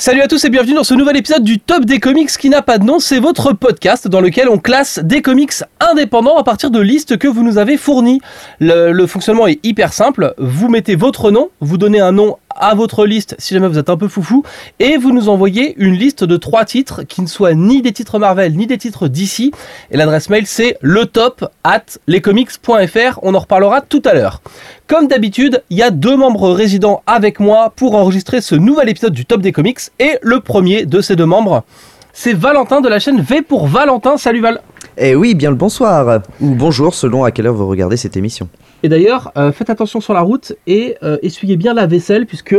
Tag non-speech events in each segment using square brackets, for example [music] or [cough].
Salut à tous et bienvenue dans ce nouvel épisode du Top des comics qui n'a pas de nom. C'est votre podcast dans lequel on classe des comics indépendants à partir de listes que vous nous avez fournies. Le, fonctionnement est hyper simple. Vous mettez votre nom, vous donnez un nom à votre liste si jamais vous êtes un peu foufou. Et vous nous envoyez une liste de trois titres qui ne soient ni des titres Marvel ni des titres DC et l'adresse mail c'est le top at lescomics.fr on en reparlera tout à l'heure. Comme d'habitude il y a deux membres résidents avec moi pour enregistrer ce nouvel épisode du top des comics. Et le premier de ces deux membres c'est Valentin de la chaîne V pour Valentin. Salut Val Eh oui, bien le bonsoir, ou bonjour selon à quelle heure vous regardez cette émission. Et d'ailleurs, euh, faites attention sur la route et euh, essuyez bien la vaisselle puisque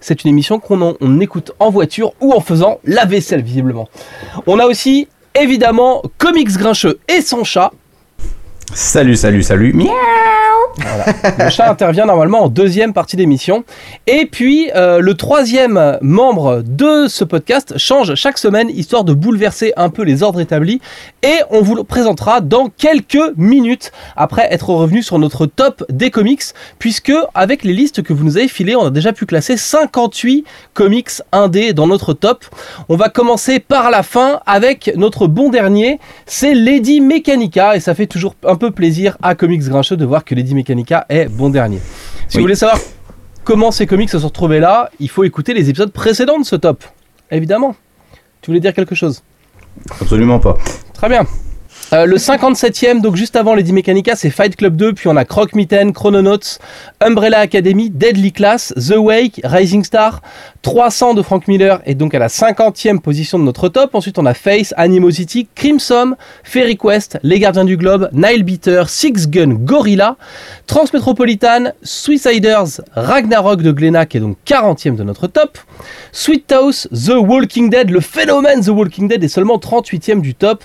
c'est une émission qu'on écoute en voiture ou en faisant la vaisselle visiblement. On a aussi évidemment Comics Grincheux et son chat. Salut, salut, salut. Miaou. Le chat intervient normalement en deuxième partie d'émission. Et puis euh, le troisième membre de ce podcast change chaque semaine histoire de bouleverser un peu les ordres établis. Et on vous le présentera dans quelques minutes après être revenu sur notre top des comics. Puisque avec les listes que vous nous avez filées, on a déjà pu classer 58 comics indés dans notre top. On va commencer par la fin avec notre bon dernier, c'est Lady Mechanica et ça fait toujours peu plaisir à Comics Grincheux de voir que Lady Mechanica est bon dernier. Si Oui. vous voulez savoir comment ces comics se sont retrouvés là, il faut écouter les épisodes précédents de ce top. Évidemment. Tu voulais dire quelque chose? Absolument pas. Très bien. Euh, le 57e, donc juste avant Lady Mechanica, c'est Fight Club 2, puis on a Croc Mitten, Chrononauts, Umbrella Academy, Deadly Class, The Wake, Rising Star, 300 de Frank Miller est donc à la 50e position de notre top. Ensuite, on a Face, Animosity, Crimson, Fairy Quest, Les Gardiens du Globe, Nile Beater, Six Gun, Gorilla, Transmetropolitan, Suiciders, Ragnarok de Glenna qui est donc 40e de notre top. Sweet House, The Walking Dead, le phénomène The Walking Dead est seulement 38e du top.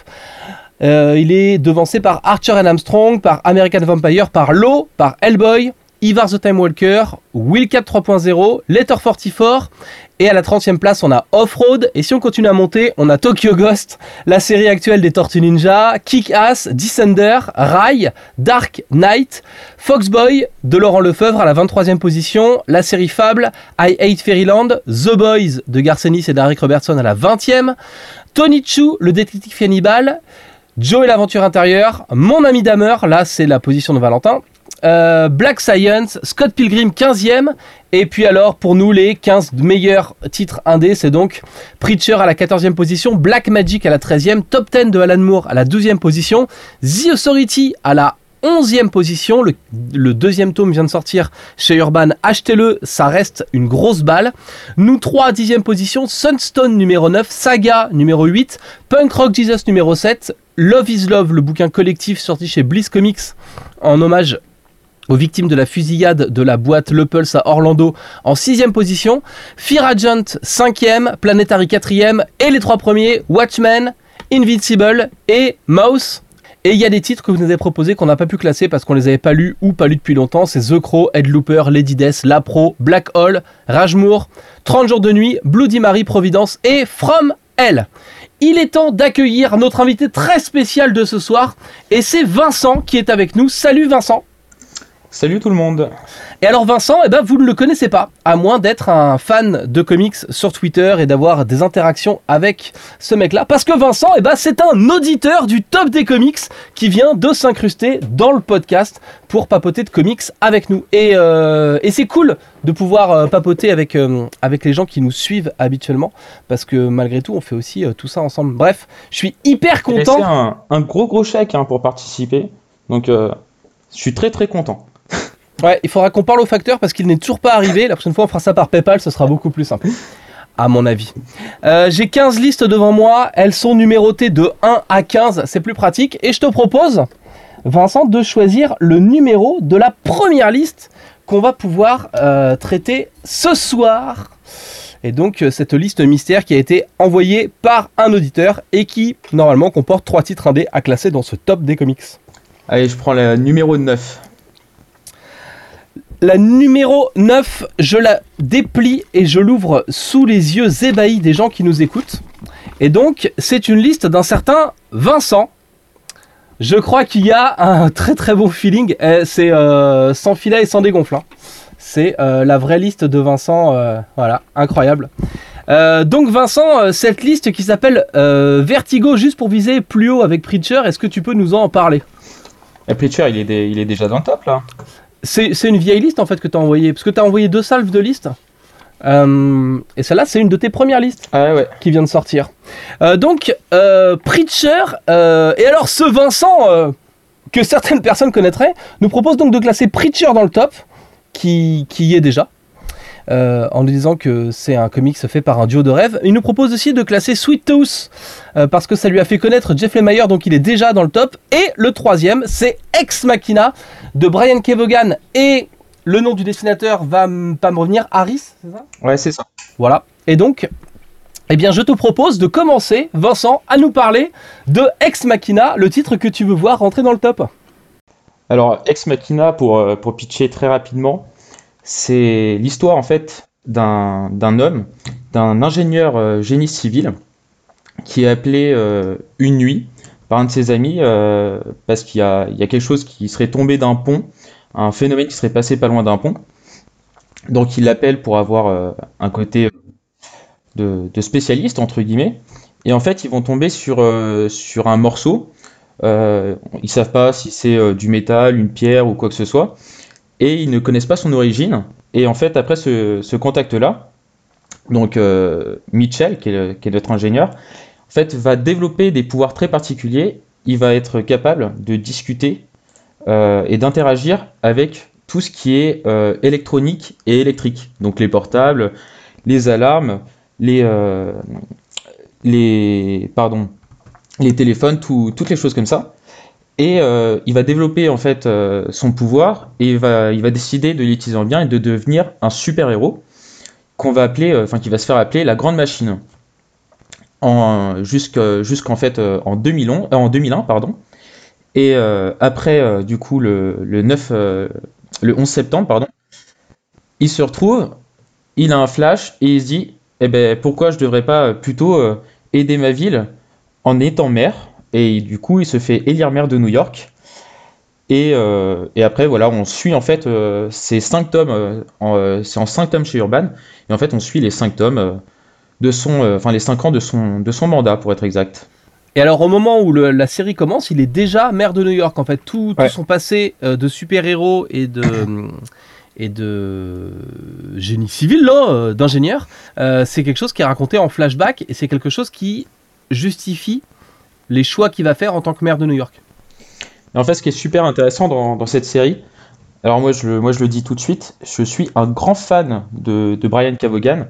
Euh, il est devancé par Archer and Armstrong, par American Vampire, par Law, par Hellboy, Ivar the Time Walker, Wildcat 3.0, Letter 44. Et à la 30e place, on a Off-Road. Et si on continue à monter, on a Tokyo Ghost, la série actuelle des Tortues Ninja, Kick-Ass, Descender, Rai, Dark Knight, Foxboy de Laurent Lefebvre à la 23e position, la série Fable, I Hate Fairyland, The Boys de Garcenis et d'Eric Robertson à la 20e, Tony Chu, le détective cannibale, Joe et l'aventure intérieure, Mon ami Damer, là c'est la position de Valentin, euh, Black Science, Scott Pilgrim 15e, et puis alors pour nous les 15 meilleurs titres indés, c'est donc Preacher à la 14e position, Black Magic à la 13e, Top 10 de Alan Moore à la 12e position, The Authority à la 11e position, le, deuxième tome vient de sortir chez Urban, achetez-le, ça reste une grosse balle. Nous 3 à 10e position, Sunstone numéro 9, Saga numéro 8, Punk Rock Jesus numéro 7, Love is Love, le bouquin collectif sorti chez Bliss Comics en hommage aux victimes de la fusillade de la boîte Le à Orlando en 6ème position, Fear Agent 5ème, Planetary 4ème et les trois premiers Watchmen, Invincible et Mouse. Et il y a des titres que vous nous avez proposés qu'on n'a pas pu classer parce qu'on les avait pas lus ou pas lus depuis longtemps. C'est The Crow, Headlooper, Lady Death, La Pro, Black Hole, Ragemoor, 30 jours de nuit, Bloody Mary, Providence et From Hell. Il est temps d'accueillir notre invité très spécial de ce soir et c'est Vincent qui est avec nous. Salut Vincent. Salut tout le monde. Et alors Vincent, eh ben, vous ne le connaissez pas, à moins d'être un fan de comics sur Twitter et d'avoir des interactions avec ce mec-là. Parce que Vincent, eh ben, c'est un auditeur du top des comics qui vient de s'incruster dans le podcast pour papoter de comics avec nous. Et, euh, et c'est cool de pouvoir euh, papoter avec, euh, avec les gens qui nous suivent habituellement, parce que malgré tout, on fait aussi tout ça ensemble. Bref, je suis hyper content. laissé un, un gros gros chèque hein, pour participer. Donc je suis très très content. Ouais, il faudra qu'on parle au facteur parce qu'il n'est toujours pas arrivé. La prochaine fois, on fera ça par PayPal, ce sera beaucoup plus simple. À mon avis. Euh, J'ai 15 listes devant moi. Elles sont numérotées de 1 à 15. C'est plus pratique. Et je te propose, Vincent, de choisir le numéro de la première liste qu'on va pouvoir euh, traiter ce soir. Et donc, euh, cette liste mystère qui a été envoyée par un auditeur et qui, normalement, comporte trois titres indés à classer dans ce top des comics. Allez, je prends le numéro 9. La numéro 9, je la déplie et je l'ouvre sous les yeux ébahis des gens qui nous écoutent. Et donc, c'est une liste d'un certain Vincent. Je crois qu'il y a un très très bon feeling. Euh, C'est euh, sans filet et sans dégonfle. hein. C'est euh, la vraie liste de Vincent. euh, voilà, incroyable. Donc Vincent, cette liste qui s'appelle Vertigo, juste pour viser plus haut avec Preacher, est-ce que tu peux nous en parler? Et Preacher, il est, il est déjà dans le top là. C'est une vieille liste en fait que tu as envoyée, parce que tu as envoyé deux salves de listes. Euh, et celle-là, c'est une de tes premières listes Ah ouais. qui vient de sortir. Euh, donc, euh, Preacher, et alors ce Vincent, que certaines personnes connaîtraient, nous propose donc de classer Preacher dans le top, qui, qui y est déjà, euh, en nous disant que c'est un comics fait par un duo de rêve. Il nous propose aussi de classer Sweet Tooth, euh, parce que ça lui a fait connaître Jeff Lemire, donc il est déjà dans le top. Et le troisième, c'est Ex Machina, de Brian Kevogan, et le nom du dessinateur va pas me revenir, Harris, c'est ça? Ouais, c'est ça. voilà. Et donc, eh bien, je te propose de commencer, Vincent, à nous parler de Ex Machina, le titre que tu veux voir rentrer dans le top. Alors, Ex Machina, pour, euh, pour pitcher très rapidement, c'est l'histoire en fait d'un homme, d'un ingénieur euh, génie civil, qui est appelé euh, une nuit par un de ses amis euh, parce qu'il y a, quelque chose qui serait tombé d'un pont, un phénomène qui serait passé pas loin d'un pont. Donc il l'appelle pour avoir un côté de, spécialiste, entre guillemets. Et en fait, ils vont tomber sur, un morceau ils savent pas si c'est du métal, une pierre ou quoi que ce soit. Et ils ne connaissent pas son origine. Et en fait, après ce, contact-là, donc euh, Mitchell, qui est, notre ingénieur, en fait, va développer des pouvoirs très particuliers. Il va être capable de discuter euh, et d'interagir avec tout ce qui est euh, électronique et électrique. Donc les portables, les alarmes, les, les, pardon, les téléphones, tout- toutes les choses comme ça. Et euh, il va développer en fait euh, son pouvoir et il va, décider de l'utiliser en bien et de devenir un super héros qu'on va appeler, euh, enfin qui va se faire appeler la Grande Machine. En jusqu'en fait en 2011, euh, en 2001 pardon. Et après du coup le, le 9, euh, le 11 septembre pardon, il se retrouve, il a un flash et il se dit, eh ben pourquoi je devrais pas plutôt aider ma ville en étant maire? Et du coup il se fait élire maire de New York et, euh, et après voilà on suit en fait euh, ces cinq tomes euh, en, euh, c'est en cinq tomes chez Urban et en fait on suit les cinq tomes de son enfin les cinq ans de son de son mandat pour être exact Et alors, au moment où le- la série commence, il est déjà maire de New York. En fait, tout, tout Ouais. son passé de super-héros et de. [coughs] et de génie civil, là, d'ingénieur, c'est quelque chose qui est raconté en flashback et c'est quelque chose qui justifie les choix qu'il va faire en tant que maire de New York. En fait, ce qui est super intéressant dans, cette série, alors moi je, moi je le dis tout de suite, je suis un grand fan de, de Brian Cavogan.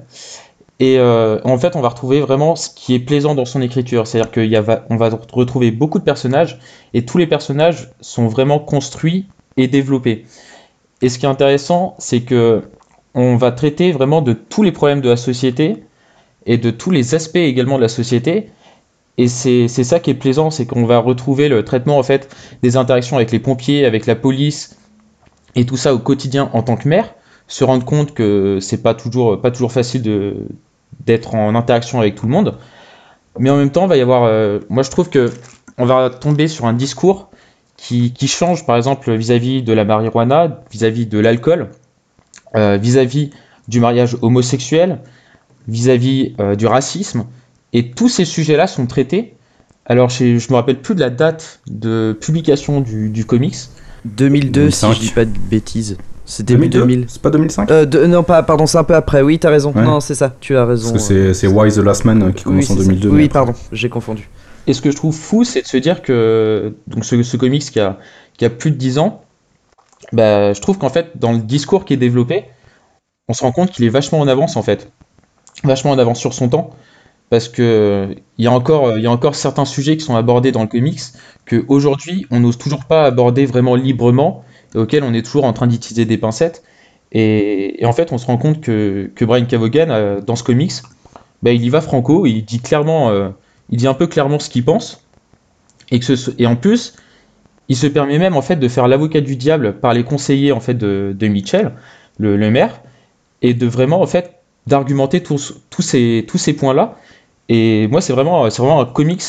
Et euh, en fait, on va retrouver vraiment ce qui est plaisant dans son écriture. C'est-à-dire qu'on va retrouver beaucoup de personnages et tous les personnages sont vraiment construits et développés. Et ce qui est intéressant, c'est que on va traiter vraiment de tous les problèmes de la société et de tous les aspects également de la société. Et c'est ça qui est plaisant, c'est qu'on va retrouver le traitement en fait des interactions avec les pompiers, avec la police et tout ça au quotidien en tant que maire, se rendre compte que c'est pas toujours pas toujours facile d'être en interaction avec tout le monde. Mais en même temps, il va y avoir euh, moi je trouve que on va tomber sur un discours qui, qui change par exemple vis-à-vis de la marijuana, vis-à-vis de l'alcool, euh, vis-à-vis du mariage homosexuel, vis-à-vis euh, du racisme et tous ces sujets-là sont traités. Alors, je je me rappelle plus de la date de publication du, du comics. 2002, si 2005. je dis pas de bêtises. C'est début 2002 2000. C'est pas 2005 Euh, de- non, pas, pardon, c'est un peu après. Oui, t'as raison. Ouais. Non, c'est ça, tu as raison. Parce que c'est c'est Why the Last Man euh, qui Oui, commence en c'est ça. 2002. mais Oui, après- pardon, j'ai confondu. Et ce que je trouve fou, c'est de se dire que donc ce, ce comics qui a, qui a plus de 10 ans, bah, je trouve qu'en fait, dans le discours qui est développé, on se rend compte qu'il est vachement en avance en fait. Vachement en avance sur son temps. Parce que il y, a encore, y a encore certains sujets qui sont abordés dans le comics que aujourd'hui on n'ose toujours pas aborder vraiment librement et auxquels on est toujours en train d'utiliser des pincettes. Et, en fait, on se rend compte que, que Brian Cavogan, euh, dans ce comics, bah, il y va franco, il dit clairement, euh, il dit un peu clairement ce qu'il pense. Et, en plus, il se permet même en fait de faire l'avocat du diable par les conseillers en fait de, de Mitchell, le, le maire, et de vraiment en fait d'argumenter tous ces, tous ces points-là. Et moi, c'est vraiment, vraiment un comics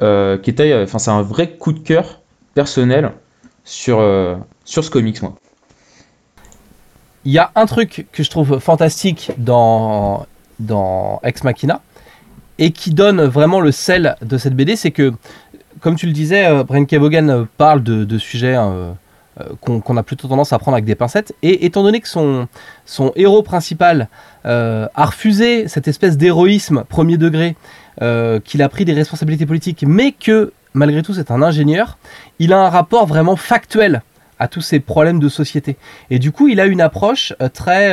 euh, qui était, c'est un vrai coup de cœur personnel sur, euh, sur ce comics, moi. Il y a un truc que je trouve fantastique dans dans Ex Machina et qui donne vraiment le sel de cette BD, c'est que, comme tu le disais, euh, Brian Kevogan parle de, sujets euh, euh, qu'on a plutôt tendance à prendre avec des pincettes, et étant donné que son, héros principal a refusé cette espèce d'héroïsme premier degré, qu'il a pris des responsabilités politiques, mais que malgré tout c'est un ingénieur, il a un rapport vraiment factuel à tous ces problèmes de société. Et du coup, il a une approche très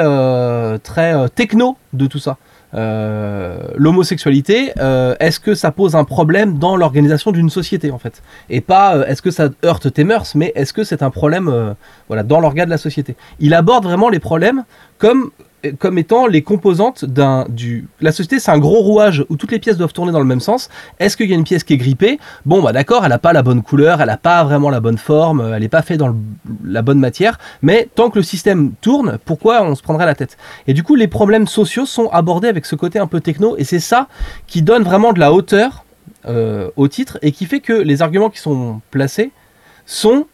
techno de tout ça. Euh, l'homosexualité, euh, est-ce que ça pose un problème dans l'organisation d'une société en fait? Et pas euh, est-ce que ça heurte tes mœurs, mais est-ce que c'est un problème voilà, dans l'organe de la société? Il aborde vraiment les problèmes comme comme étant les composantes d'un du la société c'est un gros rouage où toutes les pièces doivent tourner dans le même sens. Est-ce qu'il y a une pièce qui est grippée? Bon bah d'accord elle n'a pas la bonne couleur elle n'a pas vraiment la bonne forme elle n'est pas faite dans la bonne matière mais tant que le système tourne pourquoi on se prendrait la tête? Et du coup les problèmes sociaux sont abordés avec ce côté un peu techno et c'est ça qui donne vraiment de la hauteur euh, au titre et qui fait que les arguments qui sont placés sont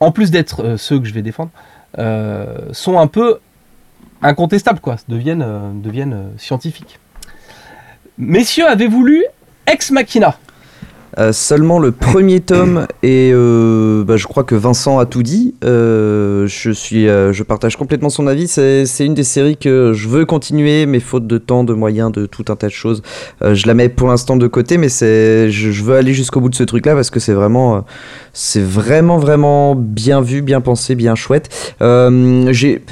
en plus d'être euh, ceux que je vais défendre euh, sont un peu incontestables, quoi, deviennent, euh, deviennent euh, scientifiques. Messieurs, avez-vous lu Ex Machina? Euh, seulement le premier tome et bah, je crois que Vincent a tout dit. je suis, je partage complètement son avis. C'est, une des séries que je veux continuer, mais faute de temps, de moyens, de tout un tas de choses, je la mets pour l'instant de côté. Mais c'est, je, je, veux aller jusqu'au bout de ce truc-là parce que c'est vraiment, c'est vraiment vraiment bien vu, bien pensé, bien chouette. j'ai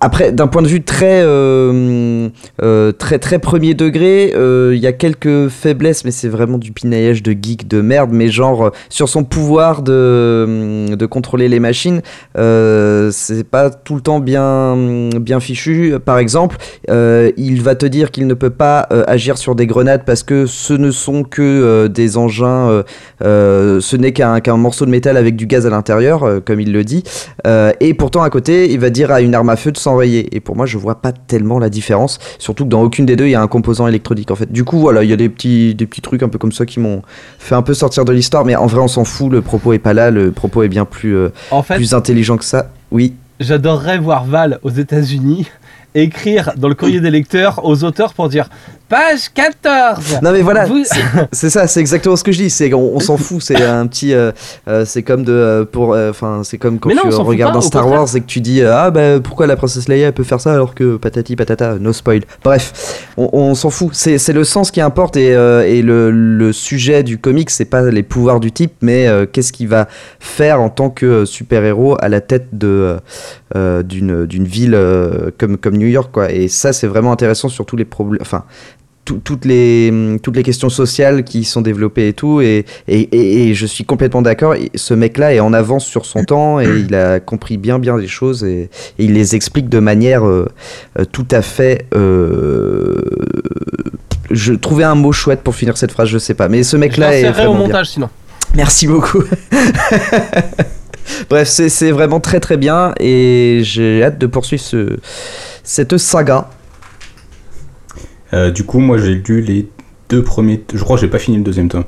après, d'un point de vue très, euh, euh, très, très premier degré, euh, il y a quelques faiblesses, mais c'est vraiment du pinaillage de geek de merde. Mais genre, sur son pouvoir de, de contrôler les machines, c'est pas tout le temps bien, bien fichu. Par exemple, il va te dire qu'il ne peut pas agir sur des grenades parce que ce ne sont que des engins, ce n'est qu'un qu'un morceau de métal avec du gaz à l'intérieur, comme il le dit. et pourtant, à côté, il va dire à une arme à feu de et pour moi, je vois pas tellement la différence. Surtout que dans aucune des deux, il y a un composant électronique en fait. Du coup, voilà, il y a des petits, des petits trucs un peu comme ça qui m'ont fait un peu sortir de l'histoire. Mais en vrai, on s'en fout. Le propos est pas là. Le propos est bien plus, euh, plus intelligent que ça. Oui. J'adorerais voir Val aux États-Unis [laughs] écrire dans le courrier des lecteurs aux auteurs pour dire Page 14 Non mais voilà, c'est ça, c'est exactement ce que je dis, c'est on, s'en fout, c'est un petit euh, euh, c'est comme de euh, pour enfin c'est comme quand tu regardes un Star Wars et que tu dis ah bah pourquoi la princesse Leia peut faire ça alors que patati patata, no spoil. Bref, on, s'en fout, c'est le sens qui importe et, et le, le, sujet du comic, c'est pas les pouvoirs du type mais qu'est-ce qu'il va faire en tant que super-héros à la tête de d'une d'une ville comme comme New York quoi. Et ça c'est vraiment intéressant sur tous les problèmes enfin toutes, les, toutes les questions sociales qui sont développées et tout. Et, et, je suis complètement d'accord. Ce mec-là est en avance sur son temps et il a compris bien, bien les choses et, il les explique de manière euh, euh, tout à fait. Euh, je trouvais un mot chouette pour finir cette phrase, je sais pas. Mais ce mec-là est. Vraiment au montage sinon. Merci beaucoup. [laughs] Bref, c'est vraiment très très bien et j'ai hâte de poursuivre ce, cette saga. Euh, du coup, moi j'ai lu les deux premiers. Je crois que j'ai pas fini le deuxième tome.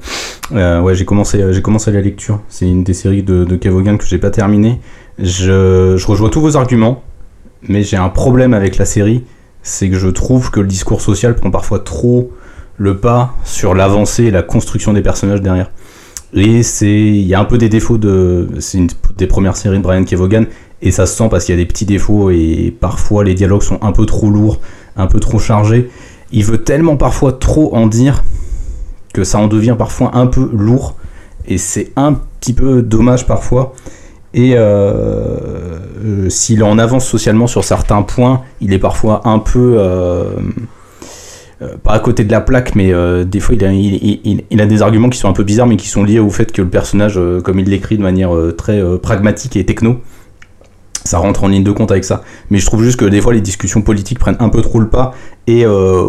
Euh, ouais, j'ai commencé, j'ai commencé la lecture. C'est une des séries de, de Kevogan que j'ai pas terminé. Je, je rejoins tous vos arguments, mais j'ai un problème avec la série. C'est que je trouve que le discours social prend parfois trop le pas sur l'avancée et la construction des personnages derrière. Et c'est, il y a un peu des défauts de, c'est une des premières séries de Brian Kevogan, et ça se sent parce qu'il y a des petits défauts et parfois les dialogues sont un peu trop lourds, un peu trop chargés il veut tellement parfois trop en dire que ça en devient parfois un peu lourd et c'est un petit peu dommage parfois. Et euh, euh, s'il en avance socialement sur certains points, il est parfois un peu euh, pas à côté de la plaque, mais des fois il a, des arguments qui sont un peu bizarres, mais qui sont liés au fait que le personnage, comme il l'écrit de manière très pragmatique et techno, ça rentre en ligne de compte avec ça. Mais je trouve juste que des fois les discussions politiques prennent un peu trop le pas et euh,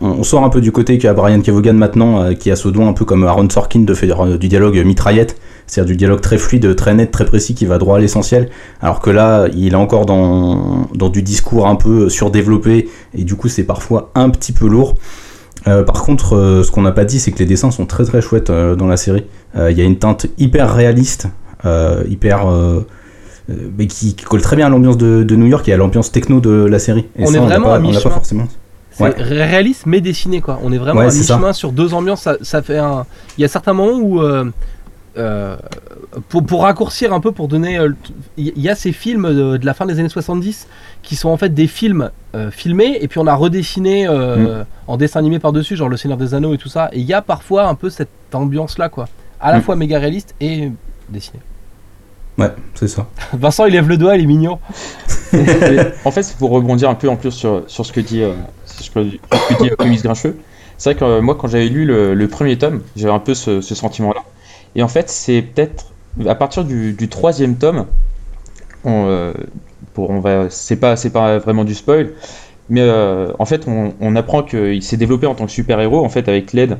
on, sort un peu du côté qu'a Brian Kevogan maintenant, euh, qui a ce don un peu comme Aaron Sorkin de faire euh, du dialogue mitraillette, c'est-à-dire du dialogue très fluide, très net, très précis, qui va droit à l'essentiel. Alors que là, il est encore dans, dans du discours un peu surdéveloppé et du coup c'est parfois un petit peu lourd. par contre, ce qu'on n'a pas dit, c'est que les dessins sont très très chouettes dans la série. Il y a une teinte hyper réaliste, hyper mais qui, colle très bien à l'ambiance de, New York et à l'ambiance techno de la série. on est vraiment à mi-chemin. C'est Ouais. réaliste mais dessiné quoi. On est vraiment Ouais, à mi-chemin sur deux ambiances. Ça, ça fait un. Il y a certains moments où. euh, euh, pour, pour raccourcir un peu, pour donner. euh, Il y a ces films de, de la fin des années 70 qui sont en fait des films euh, filmés et puis on a redessiné euh, en dessin animé par-dessus, genre Le Seigneur des Anneaux et tout ça. Et il y a parfois un peu cette ambiance là quoi. À la Mm. fois méga réaliste et dessiné. Ouais, c'est ça. [laughs] Vincent il lève le doigt, il est mignon. [laughs] En fait, c'est pour rebondir un peu en plus sur, sur ce que dit, euh, sur ce que, ce que dit Comics Grincheux. C'est vrai que euh, moi, quand j'avais lu le, le premier tome, j'avais un peu ce, ce sentiment-là. Et en fait, c'est peut-être à partir du, du troisième tome, on, euh, pour, on va, c'est pas, c'est pas vraiment du spoil, mais euh, en fait, on, on apprend qu'il s'est développé en tant que super-héros, en fait, avec l'aide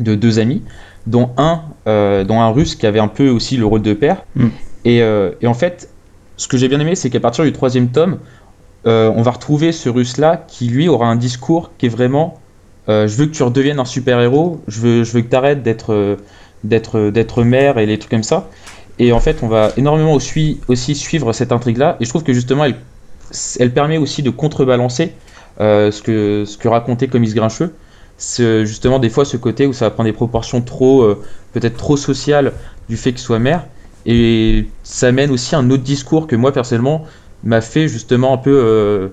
de deux amis, dont un, euh, dont un russe qui avait un peu aussi le rôle de père. Mm. Et, euh, et en fait, ce que j'ai bien aimé, c'est qu'à partir du troisième tome, euh, on va retrouver ce russe-là qui, lui, aura un discours qui est vraiment euh, Je veux que tu redeviennes un super-héros, je veux, que tu arrêtes d'être, mère et les trucs comme ça. Et en fait, on va énormément aussi, suivre cette intrigue-là. Et je trouve que justement, elle, permet aussi de contrebalancer ce, que, racontait Comics Grincheux. C'est justement des fois ce côté où ça va prendre des proportions trop, peut-être trop sociales du fait qu'il soit mère. Et ça mène aussi un autre discours que moi personnellement m'a fait justement un peu, euh,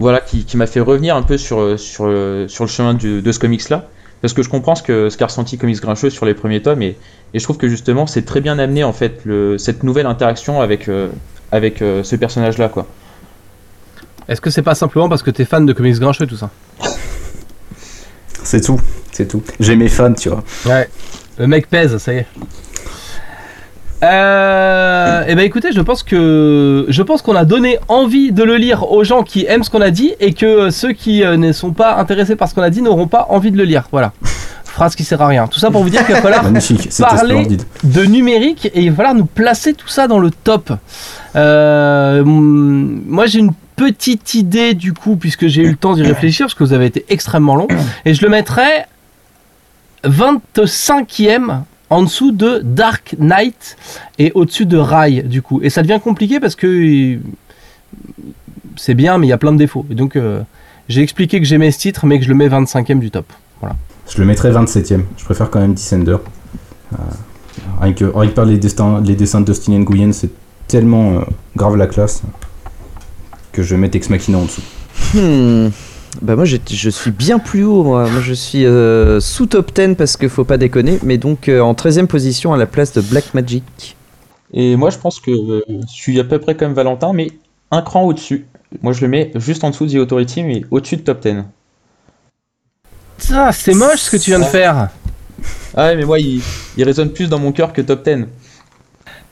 voilà, qui, qui m'a fait revenir un peu sur, euh, sur, euh, sur le chemin du- de ce comics-là. Parce que je comprends ce que ce qu'a ressenti Comics Grincheux sur les premiers tomes et, et je trouve que justement c'est très bien amené en fait le, cette nouvelle interaction avec, euh, avec euh, ce personnage-là quoi. Est-ce que c'est pas simplement parce que t'es fan de comics grincheux tout ça? C'est tout. C'est tout. J'ai mes fans, tu vois. Ouais. Le mec pèse, ça y est. Euh, et ben écoutez, je pense que je pense qu'on a donné envie de le lire aux gens qui aiment ce qu'on a dit et que ceux qui euh, ne sont pas intéressés par ce qu'on a dit n'auront pas envie de le lire. Voilà. Phrase qui sert à rien. Tout ça pour vous dire qu'il va falloir Parler- de numérique et il va falloir nous placer tout ça dans le top. Euh, moi j'ai une petite idée du coup puisque j'ai eu le temps d'y réfléchir parce que vous avez été extrêmement long et je le mettrais 25e en dessous de Dark Knight et au-dessus de Rai du coup et ça devient compliqué parce que c'est bien mais il y a plein de défauts et donc euh, j'ai expliqué que j'aimais ce titre mais que je le mets 25e du top. Je le mettrais 27ème. Je préfère quand même Descender. Euh, rien, que, rien que par les, destins, les dessins de Dustin Nguyen, c'est tellement euh, grave la classe que je vais mettre Ex Machina en dessous. Hmm. Bah moi je suis bien plus haut moi, moi je suis euh, sous top 10 parce que faut pas déconner, mais donc euh, en 13ème position à la place de Black Magic. Et moi je pense que euh, je suis à peu près comme Valentin mais un cran au-dessus. Moi je le mets juste en dessous de The Authority mais au-dessus de top 10. Ça c'est moche ce que tu viens de faire. Ah ouais mais moi il, il résonne plus dans mon cœur que top 10.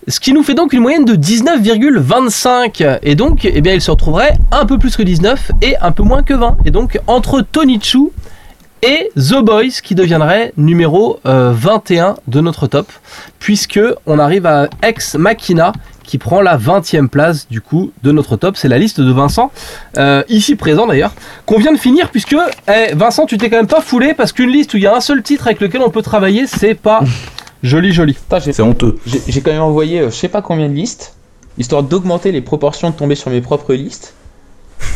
Ce qui nous fait donc une moyenne de 19,25. Et donc, eh bien, il se retrouverait un peu plus que 19 et un peu moins que 20. Et donc, entre Tony Chu et The Boys, qui deviendrait numéro euh, 21 de notre top, puisque on arrive à Ex Machina, qui prend la 20e place du coup de notre top. C'est la liste de Vincent, euh, ici présent d'ailleurs, qu'on vient de finir, puisque eh, Vincent, tu t'es quand même pas foulé, parce qu'une liste où il y a un seul titre avec lequel on peut travailler, c'est pas [laughs] joli joli. C'est honteux. J'ai quand même envoyé euh, je sais pas combien de listes, histoire d'augmenter les proportions de tomber sur mes propres listes.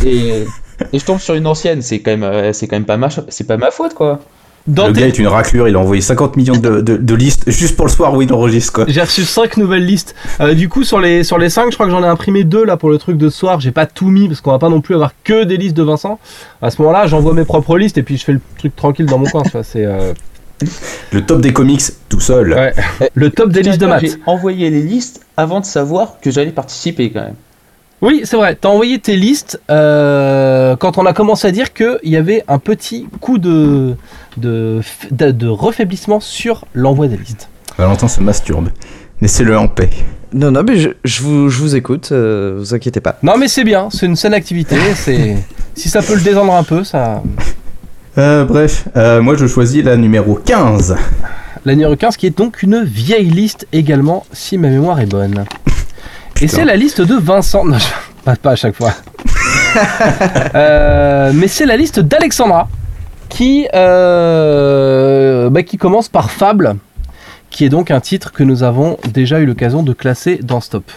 Et, [laughs] et je tombe sur une ancienne, c'est quand même, euh, c'est quand même pas ma, c'est pas ma faute quoi. Dans le tes- gars est une raclure, il a envoyé 50 millions de, de- de listes juste pour le soir où il enregistre quoi. J'ai reçu 5 nouvelles listes. Euh, du coup, sur les, sur les 5, je crois que j'en ai imprimé 2 là pour le truc de ce soir. J'ai pas tout mis parce qu'on va pas non plus avoir que des listes de Vincent. À ce moment-là, j'envoie mes propres listes et puis je fais le truc tranquille dans mon coin. C'est euh, Le top des comics tout seul. Ouais. le top des listes de maths. J'ai envoyé les listes avant de savoir que j'allais participer quand même. Oui, c'est vrai. T'as envoyé tes listes euh, quand on a commencé à dire qu'il y avait un petit coup de, de, de, de refaiblissement sur l'envoi des listes. Valentin se masturbe. Laissez-le en paix. Non non mais je, je vous, je vous écoute, euh, vous inquiétez pas. Non, mais c'est bien. C'est une saine activité. C'est si ça peut le détendre un peu, ça. Euh, bref, euh, moi je choisis la numéro 15. La numéro 15 qui est donc une vieille liste également, si ma mémoire est bonne. Et c'est la liste de Vincent. Non, je- pas, pas à chaque fois. [laughs] Euh, mais c'est la liste d'Alexandra qui, bah, qui commence par Fable, qui est donc un titre que nous avons déjà eu l'occasion de classer dans Stop.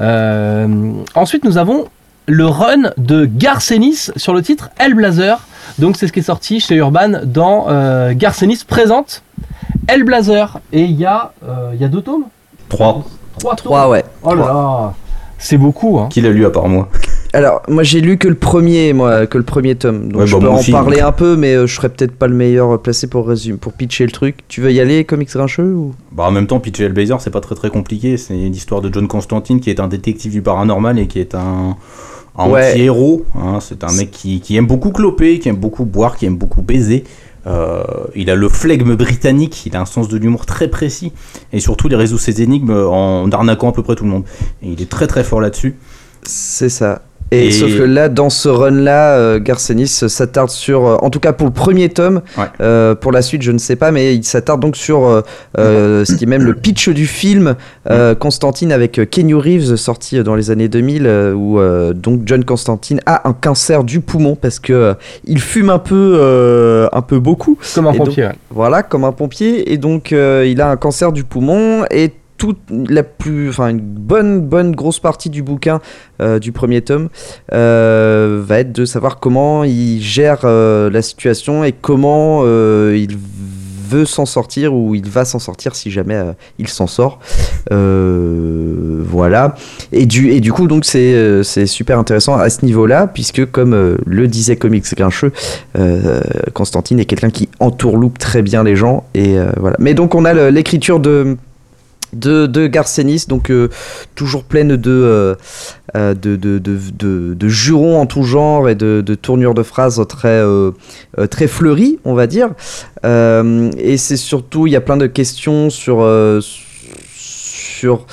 Euh, ensuite, nous avons le run de Garcenis sur le titre Hellblazer. Donc c'est ce qui est sorti chez Urban dans euh, Garcenis présente Hellblazer. Et il y, a, euh, il y a deux tomes? Trois. Trois tomes Trois, ouais. Oh là là C'est beaucoup, hein. Qui l'a lu à part moi? Alors, moi j'ai lu que le premier, moi, que le premier tome. Donc Ouais, je bah, peux en aussi, parler donc. un peu, mais euh, je serais peut-être pas le meilleur placé pour résumer, pour pitcher le truc. Tu veux y aller, comics grincheux ou? Bah en même temps, Pitch Hellblazer, c'est pas très très compliqué. C'est l'histoire de John Constantine qui est un détective du paranormal et qui est un, Ouais. anti-héros. hein. C'est un mec qui, qui aime beaucoup cloper, qui aime beaucoup boire, qui aime beaucoup baiser. Euh, il a le flegme britannique, il a un sens de l'humour très précis et surtout il résout ses énigmes en arnaquant à peu près tout le monde. Et il est très très fort là-dessus. C'est ça. Et, Et- sauf que là, dans ce run-là, euh, Garcenis s'attarde sur, euh, en tout cas pour le premier tome, Ouais. euh, pour la suite, je ne sais pas, mais il s'attarde donc sur euh, euh, ce qui est même le pitch du film euh, Constantine avec Kenny Reeves, sorti dans les années 2000, euh, où euh, donc John Constantine a un cancer du poumon parce que euh, il fume un peu, euh, un peu beaucoup. Comme un Et donc- pompier. ouais. Voilà, comme un pompier. Et donc, euh, il a un cancer du poumon. Et toute la plus, enfin, une bonne, bonne grosse partie du bouquin euh, du premier tome euh, va être de savoir comment il gère euh, la situation et comment il veut s'en sortir ou il va s'en sortir si jamais il s'en sort. Voilà. Et du, et du coup, donc, c'est c'est super intéressant à ce niveau-là, puisque, comme le disait Comics Grincheux, Constantine est quelqu'un qui entourloupe très bien les gens. Et voilà. Mais donc, on a l'écriture de. De, de Garcenis, donc euh, toujours pleine de, euh, euh, de, de, de, de- jurons en tout genre et de, tournures de phrases très, très fleuries, on va dire. Et c'est surtout, il y a plein de questions sur, sur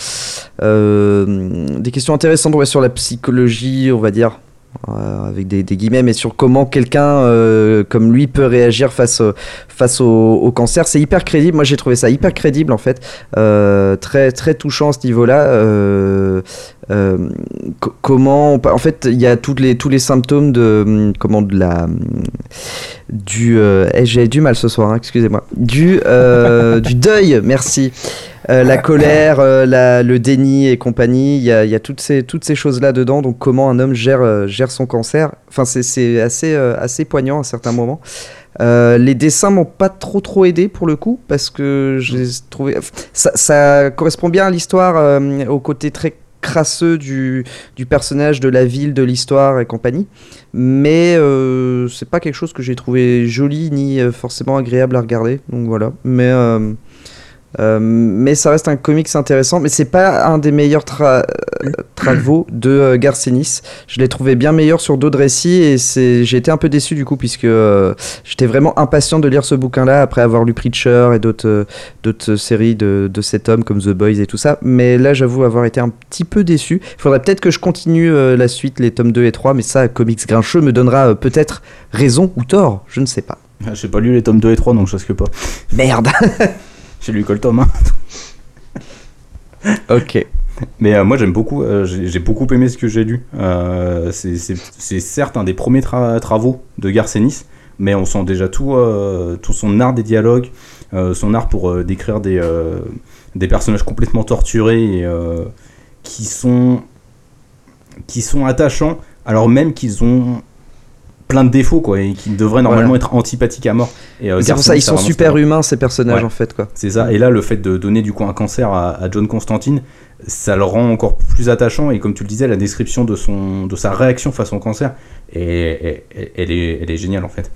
des questions intéressantes ouais, sur la psychologie, on va dire, avec des, des guillemets, mais sur comment quelqu'un euh, comme lui peut réagir face, au- face au, cancer. C'est hyper crédible. Moi, j'ai trouvé ça hyper crédible en fait, Euh, très très touchant à ce niveau-là. Euh, euh, co- comment, en fait, il y a toutes les, tous les symptômes de hum, comment de la du euh, eh, j'ai du mal ce soir, hein, excusez-moi, du euh, du deuil. Merci. Euh, la colère, euh, la- le déni et compagnie, il y a, y a toutes ces, toutes ces choses-là dedans. Donc, comment un homme gère, euh, gère son cancer. Enfin, c'est- assez, assez poignant à certains moments. Euh, les dessins m'ont pas trop trop aidé pour le coup parce que j'ai trouvé ça, ça correspond bien à l'histoire euh, au côté très crasseux du, du personnage de la ville de l'histoire et compagnie mais euh, c'est pas quelque chose que j'ai trouvé joli ni forcément agréable à regarder donc voilà mais euh, mais ça reste un comics intéressant, mais c'est pas un des meilleurs tra- euh, travaux de euh, Garcenis. Je l'ai trouvé bien meilleur sur d'autres récits et j'ai été un peu déçu du coup puisque euh, j'étais vraiment impatient de lire ce bouquin-là après avoir lu Preacher et d'autres, séries de, de cet homme comme The Boys et tout ça. Mais là, j'avoue avoir été un petit peu déçu. Il faudrait peut-être que je continue la suite, les tomes 2 et 3, mais ça, Comics Grincheux me donnera peut-être raison ou tort, je ne sais pas. J'ai pas lu les tomes 2 et 3 donc je risque pas. Merde [laughs] J'ai lu que le tome 1. Ok. Mais euh, moi j'aime beaucoup, euh, j'ai beaucoup aimé ce que j'ai lu. Euh, c'est- certes un des premiers tra- travaux de Garcenis, mais on sent déjà tout, tout son art des dialogues, son art pour décrire des, des personnages complètement torturés et qui, sont, qui sont attachants, alors même qu'ils ont plein de défauts quoi, et qui devraient normalement être antipathiques à mort. Et, euh, C'est pour ça, ils sont super humains, ces personnages, Ouais. en fait, quoi. C'est ça. Et là, le fait de donner du coup un cancer à, à John Constantine, ça le rend encore plus attachant. Et comme tu le disais, la description de, son, de sa réaction face au cancer, et, et- et- elle, est, elle est géniale en fait.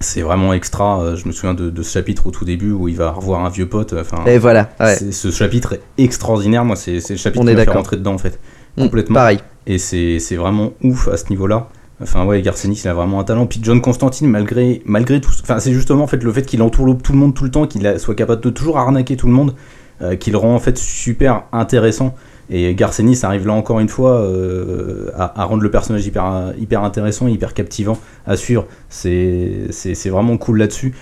C'est vraiment extra. Euh, Je me souviens de, de ce chapitre au tout début où il va revoir un vieux pote. Enfin, Et voilà, ouais. ce chapitre est extraordinaire. Moi, c'est le chapitre On qui m'a fait rentrer dedans en fait. Mm, Complètement. Pareil. Et c'est c'est vraiment ouf à ce niveau-là. Enfin ouais, Garcenis il a vraiment un talent. Puis John Constantine malgré malgré tout, enfin c'est justement en fait le fait qu'il entoure tout le monde tout le temps, qu'il soit capable de toujours arnaquer tout le monde, euh, qui le rend en fait super intéressant. Et Garcenis arrive là encore une fois euh, à, rendre le personnage hyper hyper intéressant, hyper captivant à suivre. C'est vraiment cool là-dessus.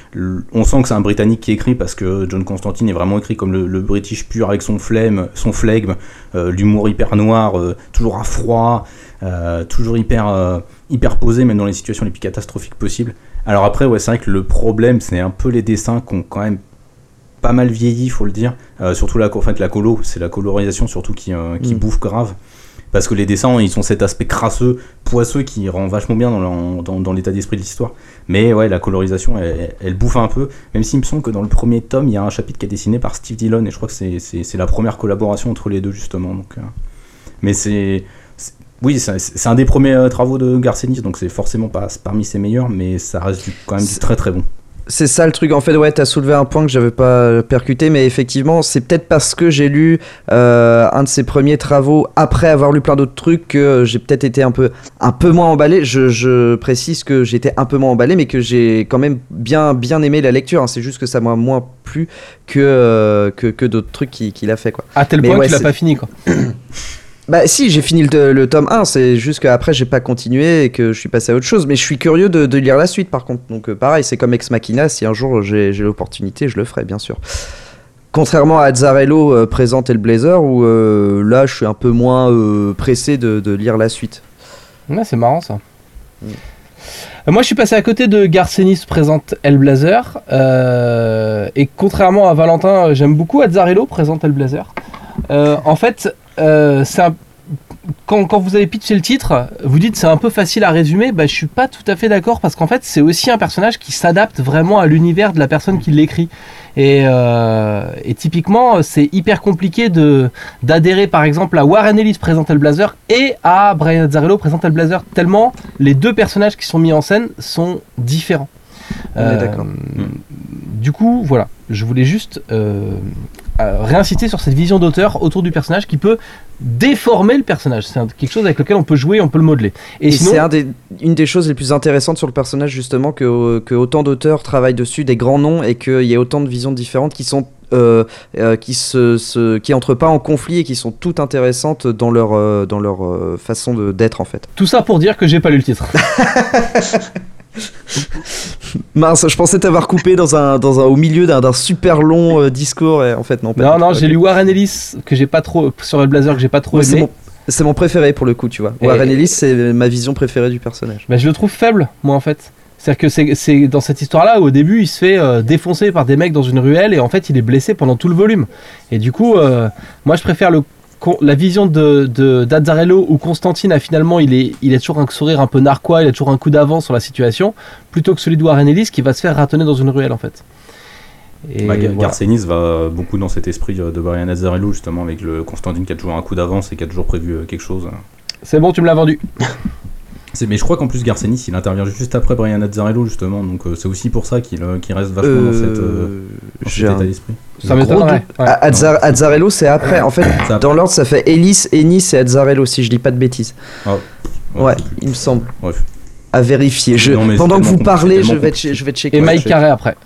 On sent que c'est un Britannique qui écrit parce que John Constantine est vraiment écrit comme le, le British pur avec son flemme, son flegme, euh, l'humour hyper noir, euh, toujours à froid, euh, toujours hyper, euh, hyper posé, même dans les situations les plus catastrophiques possibles. Alors après, ouais, c'est vrai que le problème, c'est un peu les dessins qui ont quand même pas mal vieilli, faut le dire. Euh, surtout la, en fait, la colo, c'est la colorisation surtout qui, qui Mm. bouffe grave. parce que les dessins, ils ont cet aspect crasseux, poisseux qui rend vachement bien dans, l'état d'esprit de l'histoire. Mais ouais, la colorisation, elle, elle, bouffe un peu, même s'il me semble que dans le premier tome, il y a un chapitre qui est dessiné par Steve Dillon, et je crois que c'est la première collaboration entre les deux, justement. Donc. Mais c'est. Oui, c'est un des premiers euh, travaux de Garcenis, donc c'est forcément pas parmi ses meilleurs, mais ça reste quand même du très très bon. C'est ça le truc. En fait, ouais, t'as soulevé un point que j'avais pas percuté, mais effectivement, c'est peut-être parce que j'ai lu euh, un de ses premiers travaux après avoir lu plein d'autres trucs que j'ai peut-être été un peu, un peu moins emballé. Je, précise que j'étais un peu moins emballé, mais que j'ai quand même bien, bien aimé la lecture. Hein. C'est juste que ça m'a moins plu que, euh, que, que d'autres trucs qu'il a fait, quoi. À tel point qu'il a pas fini, quoi. [clears throat] Bah si, j'ai fini le, tome 1, c'est juste qu'après j'ai pas continué et que je suis passé à autre chose, mais je suis curieux de, lire la suite par contre. Donc euh, pareil, c'est comme Ex Machina, si un jour j'ai l'opportunité, je le ferai bien sûr. Contrairement à Azzarello euh, présente et le Blazer, où euh, là je suis un peu moins pressé de, lire la suite. Ouais, c'est marrant ça. Mm. Moi, je suis passé à côté de Garcenis présente Hellblazer. et contrairement à Valentin, j'aime beaucoup Azzarello présente Hellblazer. Euh, en fait, euh, quand, quand, vous avez pitché le titre, vous dites c'est un peu facile à résumer. Bah, je suis pas tout à fait d'accord parce qu'en fait, c'est aussi un personnage qui s'adapte vraiment à l'univers de la personne qui l'écrit. Et, euh, et, typiquement, c'est hyper compliqué de d'adhérer par exemple à Warren Ellis présente le Blazer et à Brian Azzarello présente le Blazer, tellement les deux personnages qui sont mis en scène sont différents. d'accord. Du coup, voilà, je voulais juste réinciter sur cette vision d'auteur autour du personnage qui peut déformer le personnage. C'est quelque chose avec lequel on peut jouer, on peut le modeler. Et, c'est une des choses les plus intéressantes sur le personnage justement que, que autant d'auteurs travaillent dessus, des grands noms, et qu'il y ait autant de visions différentes qui sont euh, euh, qui se, qui entrent pas en conflit et qui sont toutes intéressantes dans leur euh, dans leur façon d'être en fait. Tout ça pour dire que j'ai pas lu le titre. [laughs] Mince, je pensais t'avoir coupé dans un, dans un, au milieu d'un super long euh, discours et en fait non. Pas non, non, j'ai lu Warren Ellis que j'ai pas trop sur le Blazer que j'ai pas trop aimé. C'est mon, préféré pour le coup, tu vois. Warren Ellis, c'est ma vision préférée du personnage. Bah, je le trouve faible, moi en fait. C'est-à-dire que c'est dans cette histoire-là, au début, il se fait euh, défoncer par des mecs dans une ruelle et en fait, il est blessé pendant tout le volume. Et du coup, euh, moi, je préfère le la vision de, d'Azzarello où Constantine a finalement il est il a toujours un sourire un peu narquois, il a toujours un coup d'avance sur la situation, plutôt que celui de Warren Ellis qui va se faire ratonner dans une ruelle en fait. Et bah, va beaucoup dans cet esprit de Brian Azzarello justement avec le Constantine qui a toujours un coup d'avance et qui a toujours prévu euh, quelque chose. C'est bon, tu me l'as vendu. [laughs] Mais je crois qu'en plus Garcenis il intervient juste après Brian Azzarello justement, donc euh, c'est aussi pour ça qu'il reste vachement dans, cette, euh, cet état d'esprit. Ça m'étonnerait. Azzarello, c'est après. En fait, [coughs] dans l'ordre, ça fait Ellis, Ennis et Azzarello, si je dis pas de bêtises. Ah, ouais, il me semble. À vérifier. Je, pendant que vous parlez, je vais, je vais checker. Et Mike Carré après.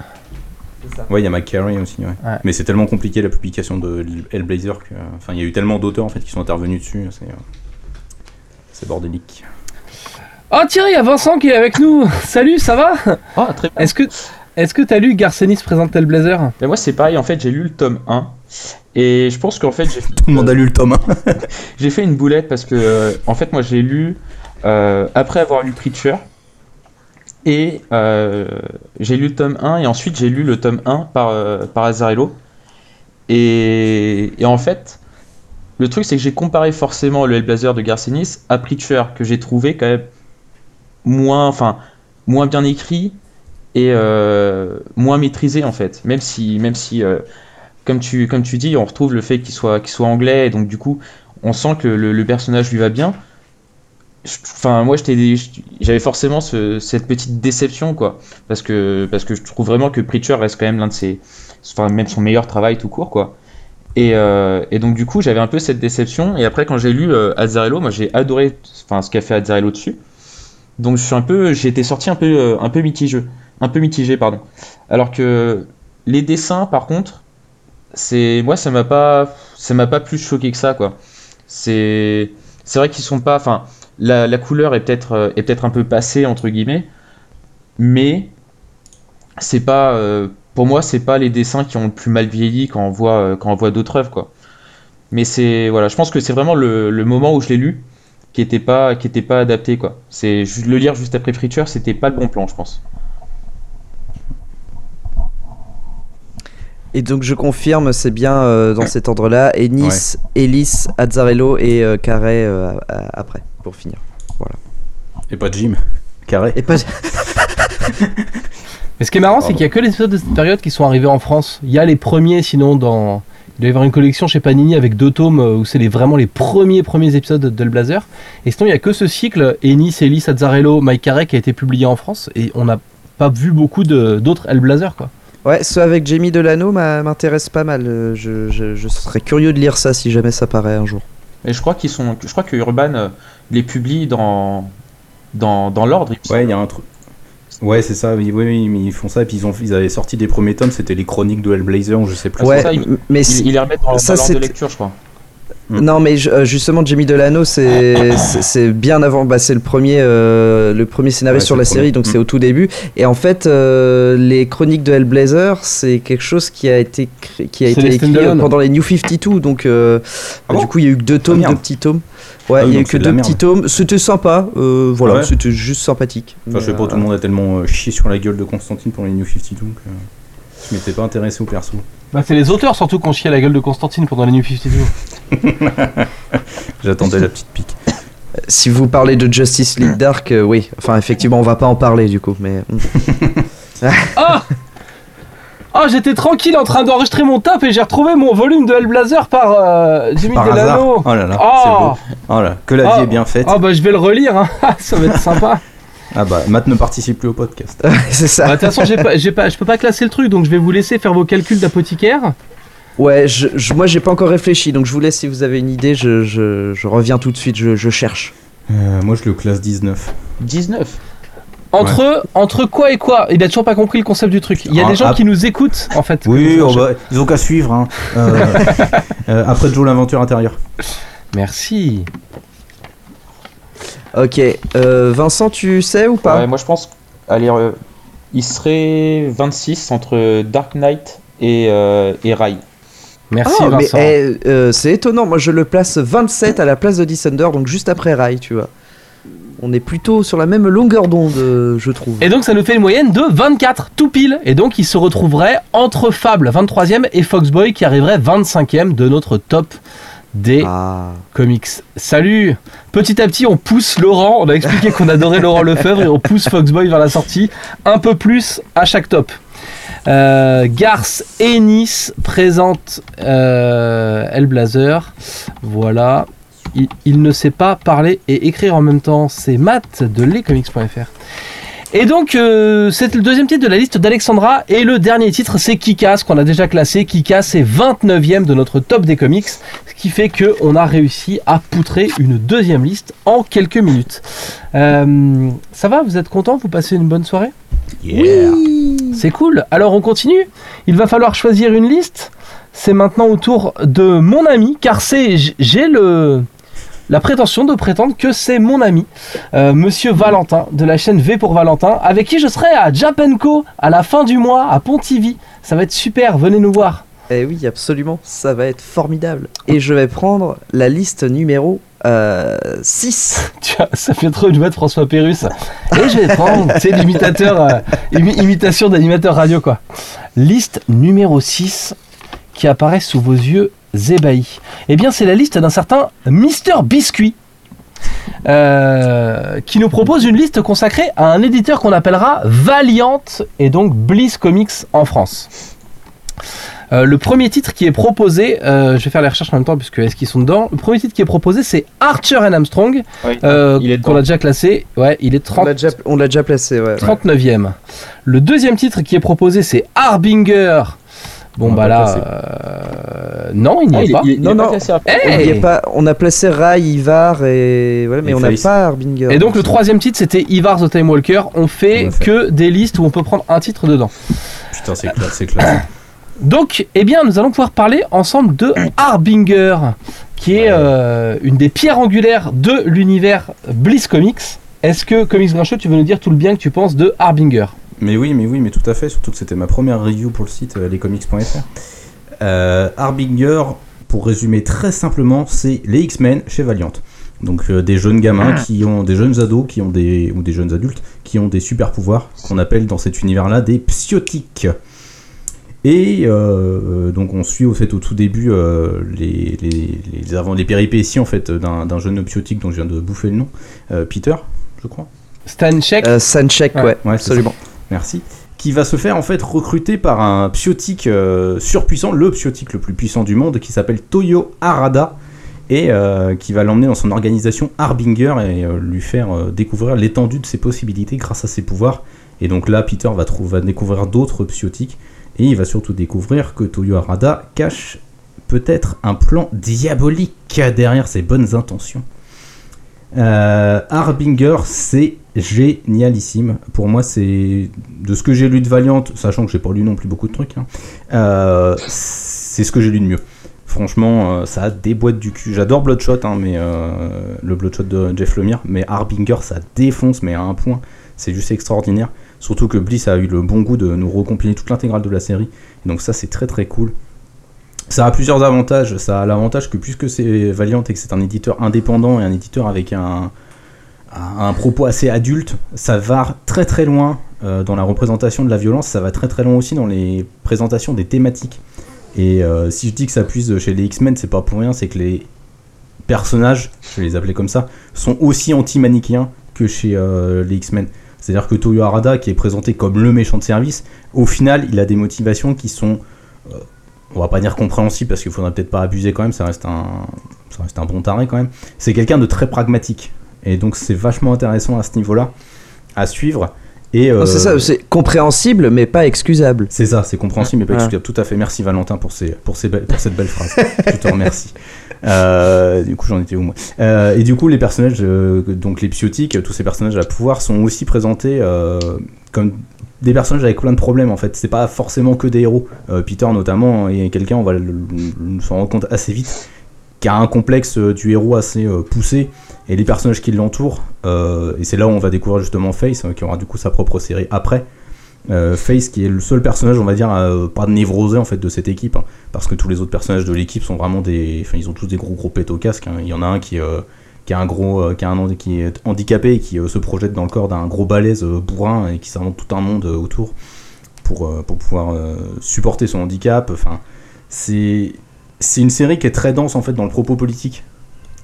Ouais, il y a Mike Carey aussi. Ouais. Mais c'est tellement compliqué la publication de Hellblazer que. Enfin, il y a eu tellement d'auteurs en fait qui sont intervenus dessus. C'est euh, bordélique. Oh Thierry, il y a Vincent qui est avec nous. Salut, ça va? Oh, très bien. Est-ce que est-ce que t'as lu Garcenis présente le Blazer ben Moi c'est pareil, en fait j'ai lu le tome 1 et je pense qu'en fait j'ai tout le monde a lu le tome 1. [laughs] j'ai fait une boulette parce que euh, en fait moi j'ai lu euh, après avoir lu Preacher et euh, j'ai lu le tome 1 et ensuite j'ai lu le tome 1 par, par Azarello et, et en fait le truc c'est que j'ai comparé forcément le Hellblazer de Garcenis à Preacher que j'ai trouvé quand même moins, enfin, moins bien écrit et euh, moins maîtrisé en fait. Même si, même si euh, comme, tu, comme tu dis, on retrouve le fait qu'il soit, qu'il soit anglais, et donc du coup, on sent que le, personnage lui va bien. Enfin, moi, j'avais forcément cette petite déception, quoi, parce que, parce que je trouve vraiment que Preacher reste quand même l'un de ses, enfin, même son meilleur travail tout court, quoi. Et, euh, et donc du coup, j'avais un peu cette déception. Et après, quand j'ai lu Azzarello, moi, j'ai adoré, enfin, ce qu'a fait Azzarello dessus. Donc je suis un peu, j'ai été sorti un peu, euh, un peu mitigé, un peu mitigé, pardon. Alors que les dessins, par contre, c'est, moi, ça m'a pas, ça m'a pas plus choqué que ça, quoi. C'est, c'est vrai qu'ils sont pas, enfin, la, la, couleur est peut-être, euh, est peut-être un peu passée entre guillemets, mais c'est pas, euh, pour moi, c'est pas les dessins qui ont le plus mal vieilli quand on voit, quand on voit d'autres œuvres, quoi. Mais c'est, voilà, je pense que c'est vraiment le, le moment où je l'ai lu qui était pas qui était pas adapté quoi. C'est le lire juste après Preacher, c'était pas le bon plan, je pense. Et donc je confirme, c'est bien euh, dans cet ordre-là. Ennis, Ellis, Azzarello et euh, Carré euh, après, pour finir. Et pas Jim. Carré. Et pas... [laughs] Mais ce qui est marrant, c'est qu'il y a que les épisodes de cette période qui sont arrivés en France. Il y a les premiers, sinon, dans. Il doit y avoir une collection chez Panini avec deux tomes euh, où c'est les, vraiment les premiers premiers épisodes de Blazer. Et sinon, il y a que ce cycle, Ennis, Ellis, Azzarello, Mike Carey, qui a été publié en France. Et on n'a pas vu beaucoup de- d'autres Hellblazer, quoi. Ouais, ceux avec Jamie Delano m'a- m'intéresse pas mal. Je, je- je serais curieux de lire ça si jamais ça paraît un jour. Et je crois qu'ils sont, je crois que Urban euh, les publie dans dans, dans l'ordre. Ouais, il y a un truc. Ouais, c'est ça, oui, oui, oui, mais ils font ça, et puis ils, ont, ils avaient sorti des premiers tomes, c'était les chroniques de Hellblazer, ou je sais plus. Ouais, c'est ça, mais Il, si- il les remet dans, Ça, de lecture, je crois. Mm. Non, mais euh, justement, Jamie Delano, c'est bien avant. Bah, c'est le premier, euh, le premier Ouais, sur la série, donc Mm. c'est au tout début. Et en fait, euh, les chroniques de Hellblazer, c'est quelque chose qui a été, qui a été écrit euh, pendant les New 52. Donc, euh, Ah bah, bon du coup, il y a eu que deux tomes, merde. deux petits tomes. Ouais, Ah il y a eu que deux petits tomes. C'était sympa. voilà, Ah ouais c'était juste sympathique. Enfin, je sais pas, tout le monde a tellement chié sur la gueule de Constantine pour les New 52 que je m'étais pas intéressé au perso. Bah, c'est les auteurs surtout qui ont chié à la gueule de Constantine pendant les New 52. J'attendais la petite pique. Si vous parlez de Justice League Dark, euh, oui. Enfin, effectivement, on va pas en parler du coup, mais. mm. [laughs] Ah Ah, j'étais tranquille en train d'enregistrer mon top et j'ai retrouvé mon volume de Hellblazer par euh, Jimmy Par hasard. Delano. Oh là là, Oh. c'est beau. Oh là, que la vie Oh. est bien faite. Ah bah je vais le relire, hein. [laughs] ça va être sympa. Ah bah, Matt ne participe plus au podcast. [laughs] c'est Bah, ça. De toute façon, j'ai pas, j'ai pas, je peux pas classer le truc, donc je vais vous laisser faire vos calculs d'apothicaire. Ouais, je, je- moi j'ai pas encore réfléchi, donc je vous laisse si vous avez une idée, je, je, je reviens tout de suite, je, je cherche. Euh, moi, je le classe 19. 19. Entre, entre quoi et quoi? Il a toujours pas compris le concept du truc. Il y a Ah, des gens ah. qui nous écoutent, en fait. Oui, Que nous oh bah, ils ont qu'à suivre. Hein. Euh, [laughs] euh, après Joe l'aventure intérieure. Merci. Ok, euh, Vincent, tu sais ou pas Ouais, moi je pense, allez, euh, il serait 26 entre Dark Knight et, euh, et Rai. Merci Ah, mais Vincent. eh, euh, c'est étonnant, moi je le place 27 à la place de Descender, donc juste après Rai, tu vois. On est plutôt sur la même longueur d'onde, je trouve. Et donc ça nous fait une moyenne de 24, tout pile. Et donc il se retrouverait entre Fable 23e et Foxboy qui arriverait 25e de notre top des Ah. comics. Salut Petit à petit on pousse Laurent, on a expliqué qu'on adorait Laurent Lefebvre et on pousse Foxboy vers la sortie un peu plus à chaque top. Euh, Garth Ennis présente euh, Hellblazer. Voilà. Il, il ne sait pas parler et écrire en même temps. C'est Matt de lescomics.fr. Et donc, euh, c'est le deuxième titre de la liste d'Alexandra. Et le dernier titre, c'est Kikas, qu'on a déjà classé. Kikas est 29e de notre top des comics. Ce qui fait qu'on a réussi à poutrer une deuxième liste en quelques minutes. Euh, ça va Vous êtes content Vous passez une bonne soirée? Yeah. c'est cool. Alors on continue. Il va falloir choisir une liste. C'est maintenant au tour de mon ami, car c'est j'ai le la prétention de prétendre que c'est mon ami, euh, Monsieur Valentin de la chaîne V pour Valentin, avec qui je serai à Japenco à la fin du mois à Pontivy. Ça va être super. Venez nous voir. Eh oui, absolument, ça va être formidable. Et je vais prendre la liste numéro euh, 6. [laughs] Tu vois, ça fait trop une voix de François Pérus. Et je vais prendre, c'est l'imitateur, euh, imi- imitation d'animateur radio quoi. Liste numéro 6 qui apparaît sous vos yeux ébahis. Eh bien, c'est la liste d'un certain Mister Biscuit. euh, qui nous propose une liste consacrée à un éditeur qu'on appellera Valiant et donc Bliss Comics en France. Euh, le premier titre qui est proposé, euh, je vais faire les recherches en même temps puisque est-ce qu'ils sont dedans? Le premier titre qui est proposé c'est Archer and Armstrong Oui, euh, qu'on a déjà classé. Ouais, il est 30, On l'a déjà, déjà placé, ouais. 39e. Le deuxième titre qui est proposé, c'est Harbinger. Bon, bah là. euh, non, il n'y Ah, est pas. il- il Non, est pas non. classé après. On, y est pas, on a placé Rai, Ivar et. Voilà, mais Et on n'a pas Harbinger. Et donc, le troisième titre, c'était Ivar the Time Walker. On fait On l'a fait. que des listes où on peut prendre un titre dedans. Putain, c'est classe, c'est classe. [coughs] Donc, eh bien, nous allons pouvoir parler ensemble de Harbinger, qui est euh, une des pierres angulaires de l'univers Bliss Comics. Est-ce que, Comics Grincheux, tu veux nous dire tout le bien que tu penses de Harbinger? Mais oui, mais oui, mais tout à fait. Surtout que c'était ma première review pour le site euh, lescomics.fr. Euh, Harbinger, pour résumer très simplement, c'est les X-Men chez Valiant. Donc euh, des jeunes gamins qui ont des jeunes ados qui ont des ou des jeunes adultes qui ont des super pouvoirs qu'on appelle dans cet univers-là des psiotiques. Et euh, donc on suit au fait au tout début euh, les, les, les, avant, les péripéties en fait d'un jeune biotique dont je viens de bouffer le nom, euh, Peter, je crois. Stanchek euh, Sanchek, ouais, ouais, Ouais, c'est absolument. Merci. Qui va se faire en fait recruter par un psiotique euh, surpuissant, le psiotique le plus puissant du monde, qui s'appelle Toyo Harada, et euh, qui va l'emmener dans son organisation Harbinger et euh, lui faire découvrir l'étendue de ses possibilités grâce à ses pouvoirs. Et donc là, Peter va, va découvrir d'autres psiotiques, et il va surtout découvrir que Toyo Harada cache peut-être un plan diabolique derrière ses bonnes intentions. Euh, Harbinger, c'est génialissime. Pour moi, c'est de ce que j'ai lu de Valiant, sachant que j'ai pas lu non plus beaucoup de trucs. hein, euh, c'est ce que j'ai lu de mieux. Franchement, euh, ça a des boîtes du cul. J'adore Bloodshot, hein, mais le Bloodshot de Jeff Lemire, mais Harbinger, ça défonce, mais à un point, c'est juste extraordinaire. Surtout que Bliss a eu le bon goût de nous recompiler toute l'intégrale de la série. Donc ça, c'est très très cool. Ça a plusieurs avantages. Ça a l'avantage que puisque c'est Valiant et que c'est un éditeur indépendant et un éditeur avec un, un propos assez adulte, ça va très très loin euh, dans la représentation de la violence, ça va très très loin aussi dans les présentations des thématiques. Et euh, si je dis que ça puise chez les X-Men, c'est pas pour rien, c'est que les personnages, je vais les appeler comme ça, sont aussi anti-manichéens que chez euh, les X-Men. C'est-à-dire que Toyo Harada, qui est présenté comme le méchant de service, au final, il a des motivations qui sont, on va pas dire compréhensibles, parce qu'il faudrait peut-être pas abuser quand même, ça reste un, ça reste un bon taré quand même. C'est quelqu'un de très pragmatique. Et donc c'est vachement intéressant à ce niveau-là, à suivre. Et, euh, C'est ça, c'est compréhensible mais pas excusable. c'est ça, c'est compréhensible mais pas excusable. Tout à fait. Merci Valentin pour, ces, pour, ces belles- pour cette belle phrase. [laughs] Je te remercie. Euh, du coup, j'en étais où moi? Euh, Et du coup, les personnages, euh, donc les psiotiques, tous ces personnages à pouvoir sont aussi présentés euh, comme des personnages avec plein de problèmes en fait. C'est pas forcément que des héros. Euh, Peter notamment est quelqu'un, on va s'en rendre compte assez vite, qui a un complexe euh, du héros assez euh, poussé. Et les personnages qui l'entourent, et c'est là où on va découvrir justement Face, euh, qui aura du coup sa propre série après. Face qui est le seul personnage on va dire euh, pas névrosé en fait de cette équipe hein, parce que tous les autres personnages de l'équipe sont vraiment des enfin ils ont tous des gros gros casque hein. il y en a un qui qui a un gros euh, qui a un est handicapé et qui euh, se projette dans le corps d'un gros balèze euh, bourrin et qui s'invente tout un monde autour pour pour pouvoir supporter son handicap enfin c'est c'est une série qui est très dense en fait dans le propos politique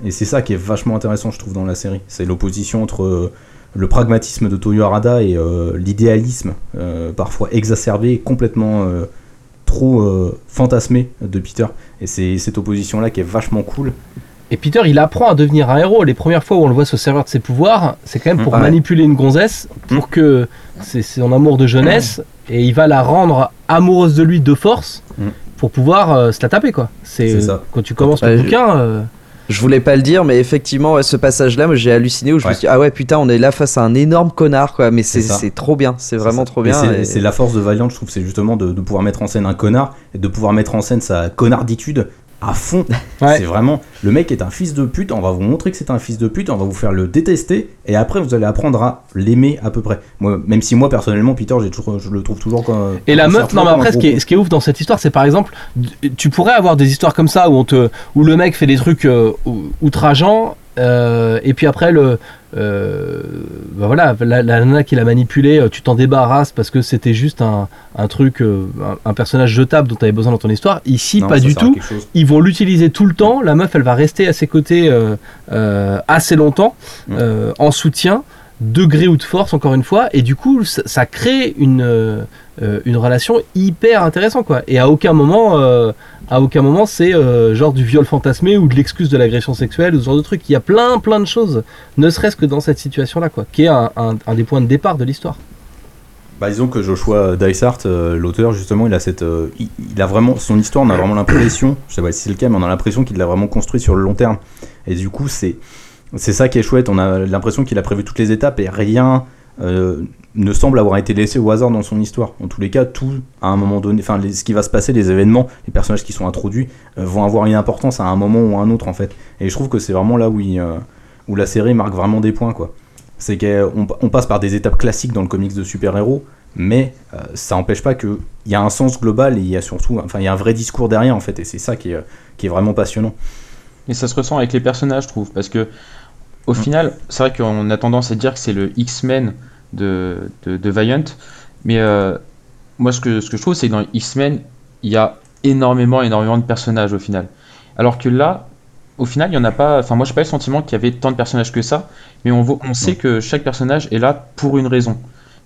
et c'est ça qui est vachement intéressant je trouve dans la série c'est l'opposition entre le pragmatisme de Toyo Harada et l'idéalisme parfois exacerbé et complètement trop fantasmé de Peter. Et c'est cette opposition-là qui est vachement cool. Et Peter, il apprend à devenir un héros. Les premières fois où on le voit se servir de ses pouvoirs, c'est quand même pour Ouais. manipuler une gonzesse, pour que c'est son amour de jeunesse, et il va la rendre amoureuse de lui de force, Mm. pour pouvoir euh, se la taper, quoi. C'est ça. quand tu commences Ouais, le je- bouquin. euh, Je voulais pas le dire, mais effectivement, ouais, ce passage-là, moi j'ai halluciné où je Ouais. me suis dit, ah ouais, putain, on est là face à un énorme connard, quoi. Mais c'est trop bien, c'est vraiment trop bien. c'est- et- C'est la force de Valiant, je trouve, c'est justement de, de pouvoir mettre en scène un connard et de pouvoir mettre en scène sa connarditude à fond. [laughs] Ouais. C'est vraiment le mec est un fils de pute. On va vous montrer que c'est un fils de pute. On va vous faire le détester et après vous allez apprendre à l'aimer à peu près. Moi, même si moi personnellement, Peter, toujours, je le trouve toujours comme. Et la meuf, non mais après, ce qui, est, ce qui est ouf dans cette histoire, c'est par exemple, tu pourrais avoir des histoires comme ça où, on te, où le mec fait des trucs euh, ou- outrageants, euh, et puis après, le, euh, bah voilà, la, la nana qui l'a manipulé, euh, tu t'en débarrasses parce que c'était juste un, un truc, un, un personnage jetable dont tu avais besoin dans ton histoire. Ici, Non, pas du tout. Ils vont l'utiliser tout le temps. La meuf, elle va rester à ses côtés euh, assez longtemps, en soutien, degré ou de force, encore une fois. Et du coup, ça, ça crée une, euh, une relation hyper intéressante, quoi. Et à aucun moment, euh, à aucun moment, c'est euh, genre du viol fantasmé ou de l'excuse de l'agression sexuelle ou ce genre de truc. Il y a plein, plein de choses, ne serait-ce que dans cette situation-là, quoi, qui est un, des points de départ de l'histoire. Bah, disons que Joshua Dysart, l'auteur, justement, il a cette, il, il a vraiment son histoire. On a vraiment l'impression, je sais pas si c'est le cas, mais on a l'impression qu'il l'a vraiment construit sur le long terme. Et du coup, c'est, c'est ça qui est chouette. On a l'impression qu'il a prévu toutes les étapes et rien euh, ne semble avoir été laissé au hasard dans son histoire. En tous les cas, tout à un moment donné, enfin, ce qui va se passer, les événements, les personnages qui sont introduits euh, vont avoir une importance à un moment ou à un autre, en fait. Et je trouve que c'est vraiment là où, il, euh, où la série marque vraiment des points, quoi. C'est qu'on on passe par des étapes classiques dans le comics de super-héros, mais euh, ça n'empêche pas qu'il y a un sens global et il y a surtout enfin, il y a un vrai discours derrière en fait, et c'est ça qui est, qui est vraiment passionnant. Et ça se ressent avec les personnages, je trouve, parce que au Mm. final, c'est vrai qu'on a tendance à dire que c'est le X-Men de, de, de Valiant, mais euh, moi, ce que, ce que je trouve, c'est que dans X-Men, il y a énormément, énormément de personnages au final. Alors que là, au final, il y en a pas. Enfin, moi, j'ai pas le sentiment qu'il y avait tant de personnages que ça, mais on, on sait que chaque personnage est là pour une raison.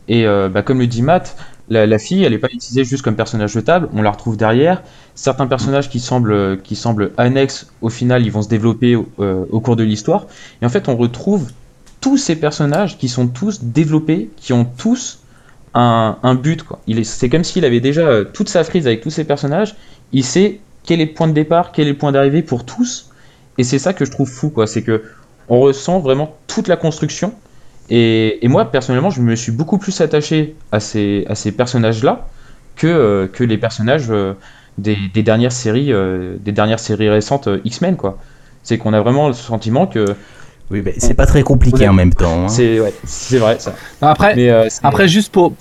Et euh, bah, comme le dit Matt, la, fille, elle n'est pas utilisée juste comme personnage de table, on la retrouve derrière. Certains personnages qui semblent, qui semblent annexes, au final, ils vont se développer euh, au cours de l'histoire. Et en fait, on retrouve tous ces personnages qui sont tous développés, qui ont tous un, un but. C'est comme s'il avait déjà euh, toute sa frise avec tous ces personnages. Il sait quel est le point de départ, quel est le point d'arrivée pour tous. Et c'est ça que je trouve fou, quoi. C'est que on ressent vraiment toute la construction et, moi, personnellement, je me suis beaucoup plus attaché à ces, à ces personnages-là que, euh, que les personnages euh, des, des, dernières séries, des dernières séries récentes X-Men, quoi. C'est qu'on a vraiment le sentiment que. Oui, mais c'est pas très compliqué en même temps. Hein. C'est ouais, vrai, ça. Après, après juste pour.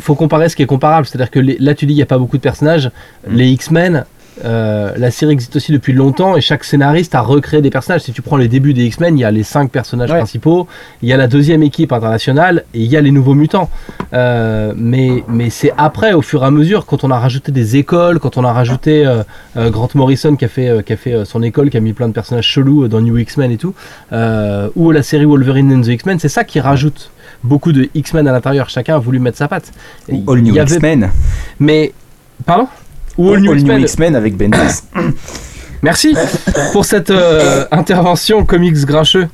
faut comparer ce qui est comparable. C'est-à-dire que là, tu dis, il n'y a pas beaucoup de personnages. Mm. Les X-Men, euh, la série existe aussi depuis longtemps et chaque scénariste a recréé des personnages. Si tu prends les débuts des X-Men, il y a les cinq personnages principaux, il y a la deuxième équipe internationale et il y a les nouveaux mutants. Euh, mais mais c'est après, au fur et à mesure, quand on a rajouté des écoles, quand on a rajouté euh, Grant Morrison qui a fait, qui a fait son école, qui a mis plein de personnages chelous dans New X-Men et tout, ou la série Wolverine and the X-Men, c'est ça qui rajoute beaucoup de X-Men à l'intérieur. Chacun a voulu mettre sa patte. All New X-Men. Mais pardon? Ou All, New X-Men avec Bendis. [coughs] Merci pour cette euh, intervention comics grincheux.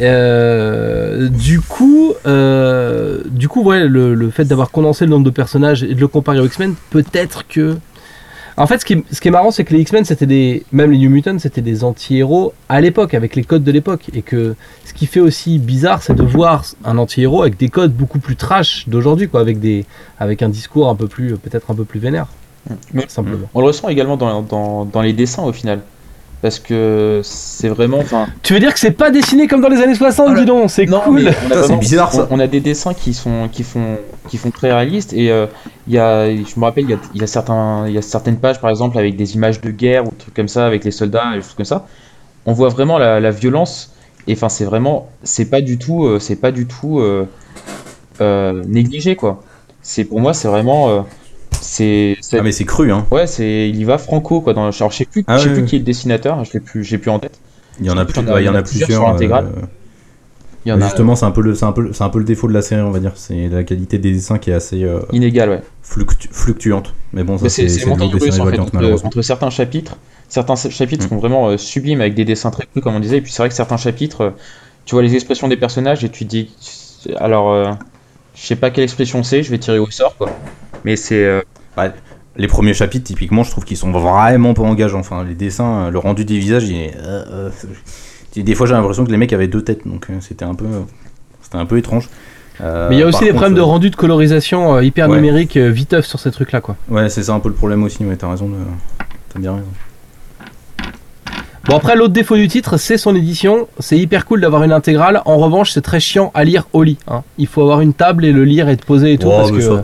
Euh, du coup, euh, du coup, ouais, le, fait d'avoir condensé le nombre de personnages et de le comparer aux X-Men, peut-être que. En fait, ce qui, ce qui est marrant, c'est que les X-Men, c'était des, même les New Mutants, c'était des anti-héros à l'époque, avec les codes de l'époque, et que ce qui fait aussi bizarre, c'est de voir un anti-héros avec des codes beaucoup plus trash d'aujourd'hui, quoi, avec des, avec un discours un peu plus, peut-être un peu plus vénère. Mais simplement. On le ressent également dans, dans, dans les dessins au final parce que c'est vraiment. Tu veux dire que c'est pas dessiné comme dans les années 60, dis donc, c'est cool. C'est bizarre ça. On, a des dessins qui sont qui font qui font très réalistes et euh, il y a, je me rappelle, il y a, y a, certains, il y a certaines pages par exemple avec des images de guerre ou trucs comme ça avec les soldats et des choses comme ça. On voit vraiment la, la violence et enfin c'est vraiment, c'est pas du tout, euh, c'est pas du tout euh, négligé quoi. C'est pour moi c'est vraiment c'est ah mais c'est cru hein. Ouais, c'est il y va franco quoi dans alors je sais plus ah je sais plus qui est le dessinateur, je l'ai plus j'ai plus en tête. Il y en a plus il y en a plusieurs intégrales. Euh, il y en a, justement, c'est un peu le c'est un peu c'est un peu le défaut de la série, on va dire, c'est la qualité des dessins qui est assez euh, inégale, ouais. fluctuante. Mais bon, ça c'est c'est en fait, entre, entre, certains chapitres, certains chapitres mm. sont vraiment euh, sublimes avec des dessins très crus comme on disait et puis c'est vrai que certains chapitres tu vois les expressions des personnages et tu te dis alors je sais pas quelle expression c'est, je vais tirer au sort quoi. Mais c'est les premiers chapitres, typiquement, je trouve qu'ils sont vraiment pas engageants. Enfin, les dessins, le rendu des visages, il est, euh, euh, des fois j'ai l'impression que les mecs avaient deux têtes, donc euh, c'était un peu, c'était un peu étrange. Mais il y a aussi des problèmes de rendu de colorisation hyper numérique viteuf sur ces trucs-là, quoi. Ouais, c'est ça un peu le problème aussi. Ouais, t'as raison, de... t'as bien raison. Bon après l'autre défaut du titre c'est son édition, c'est hyper cool d'avoir une intégrale, en revanche c'est très chiant à lire au lit. Hein. Il faut avoir une table et le lire et te poser et tout parce que...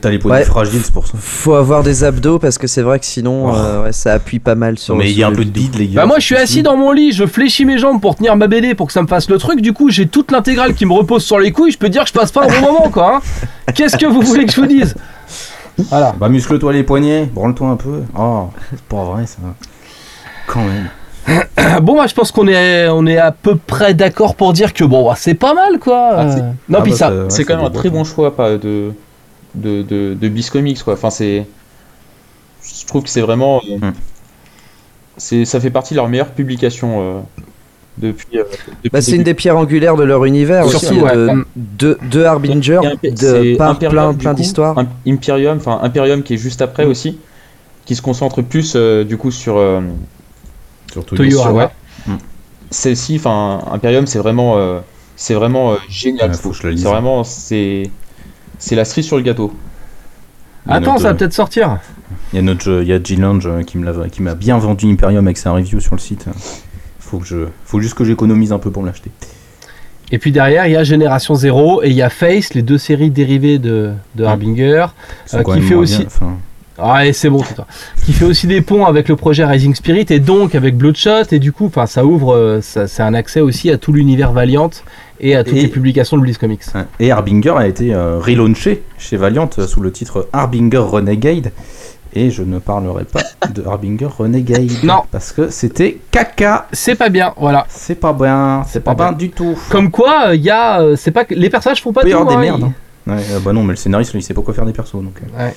T'as les poignets fragiles, c'est pour ça. Faut avoir des abdos parce que c'est vrai que sinon oh. euh, ouais, ça appuie pas mal sur. Mais il y a un peu de bide, les gars. Bah moi je suis assis dans mon lit, je fléchis mes jambes pour tenir ma BD pour que ça me fasse le truc. Du coup j'ai toute l'intégrale qui me repose sur les couilles. Je peux dire que je passe pas un bon [laughs] moment quoi. Hein. Qu'est-ce que vous voulez que je vous dise? Voilà. Bah muscle-toi les poignets, branle-toi un peu. Oh, c'est pas vrai ça. Quand même. [coughs] bon, moi, je pense qu'on est, on est à peu près d'accord pour dire que bon, bah, c'est pas mal, quoi. Ah, non, ah, puis bah, ça, c'est quand même un très bon choix, pas de de, de, de Comics, quoi. Enfin, c'est, je trouve que c'est vraiment, euh, hmm. c'est, ça fait partie de leur meilleure publication. Euh, depuis, euh, bah, c'est une des pierres angulaires de leur univers Surtout, de, de, Harbinger, de plein, plein, plein d'histoires. Imperium, enfin Imperium qui est juste après hmm. aussi, qui se concentre plus du coup sur Surtout ouais. Mm. Celle-ci, enfin, Imperium, c'est vraiment, euh, c'est vraiment euh, génial. c'est vraiment, c'est, c'est la cerise sur le gâteau. Attends, ça va peut-être sortir. Il y a notre, il y a G-Lange qui me qui m'a bien vendu Imperium avec sa review sur le site. Faut que je, faut juste que j'économise un peu pour l'acheter. Et puis derrière, il y a Génération 0 et il y a Face, les deux séries dérivées de, de. Harbinger, euh, qui fait aussi. Et c'est bon, c'est toi. Qui fait aussi des ponts avec le projet Rising Spirit et donc avec Bloodshot. Et du coup, ça ouvre, euh, c'est un accès aussi à tout l'univers Valiant et à toutes Et- les publications de Bliss Comics. Et Harbinger a été euh, relaunché chez Valiant euh, sous le titre Harbinger Renegade. Et je ne parlerai pas de Harbinger Renegade. Non. Parce que c'était caca. C'est pas bien, voilà. C'est pas bien. C'est pas, pas bien du tout. Comme quoi, il y a, euh, c'est pas que les personnages font pas Il y tout. avoir des hein, merdes. hein. Ouais, bah non, mais le scénariste, lui, il sait pas quoi faire des persos. Donc. Ouais.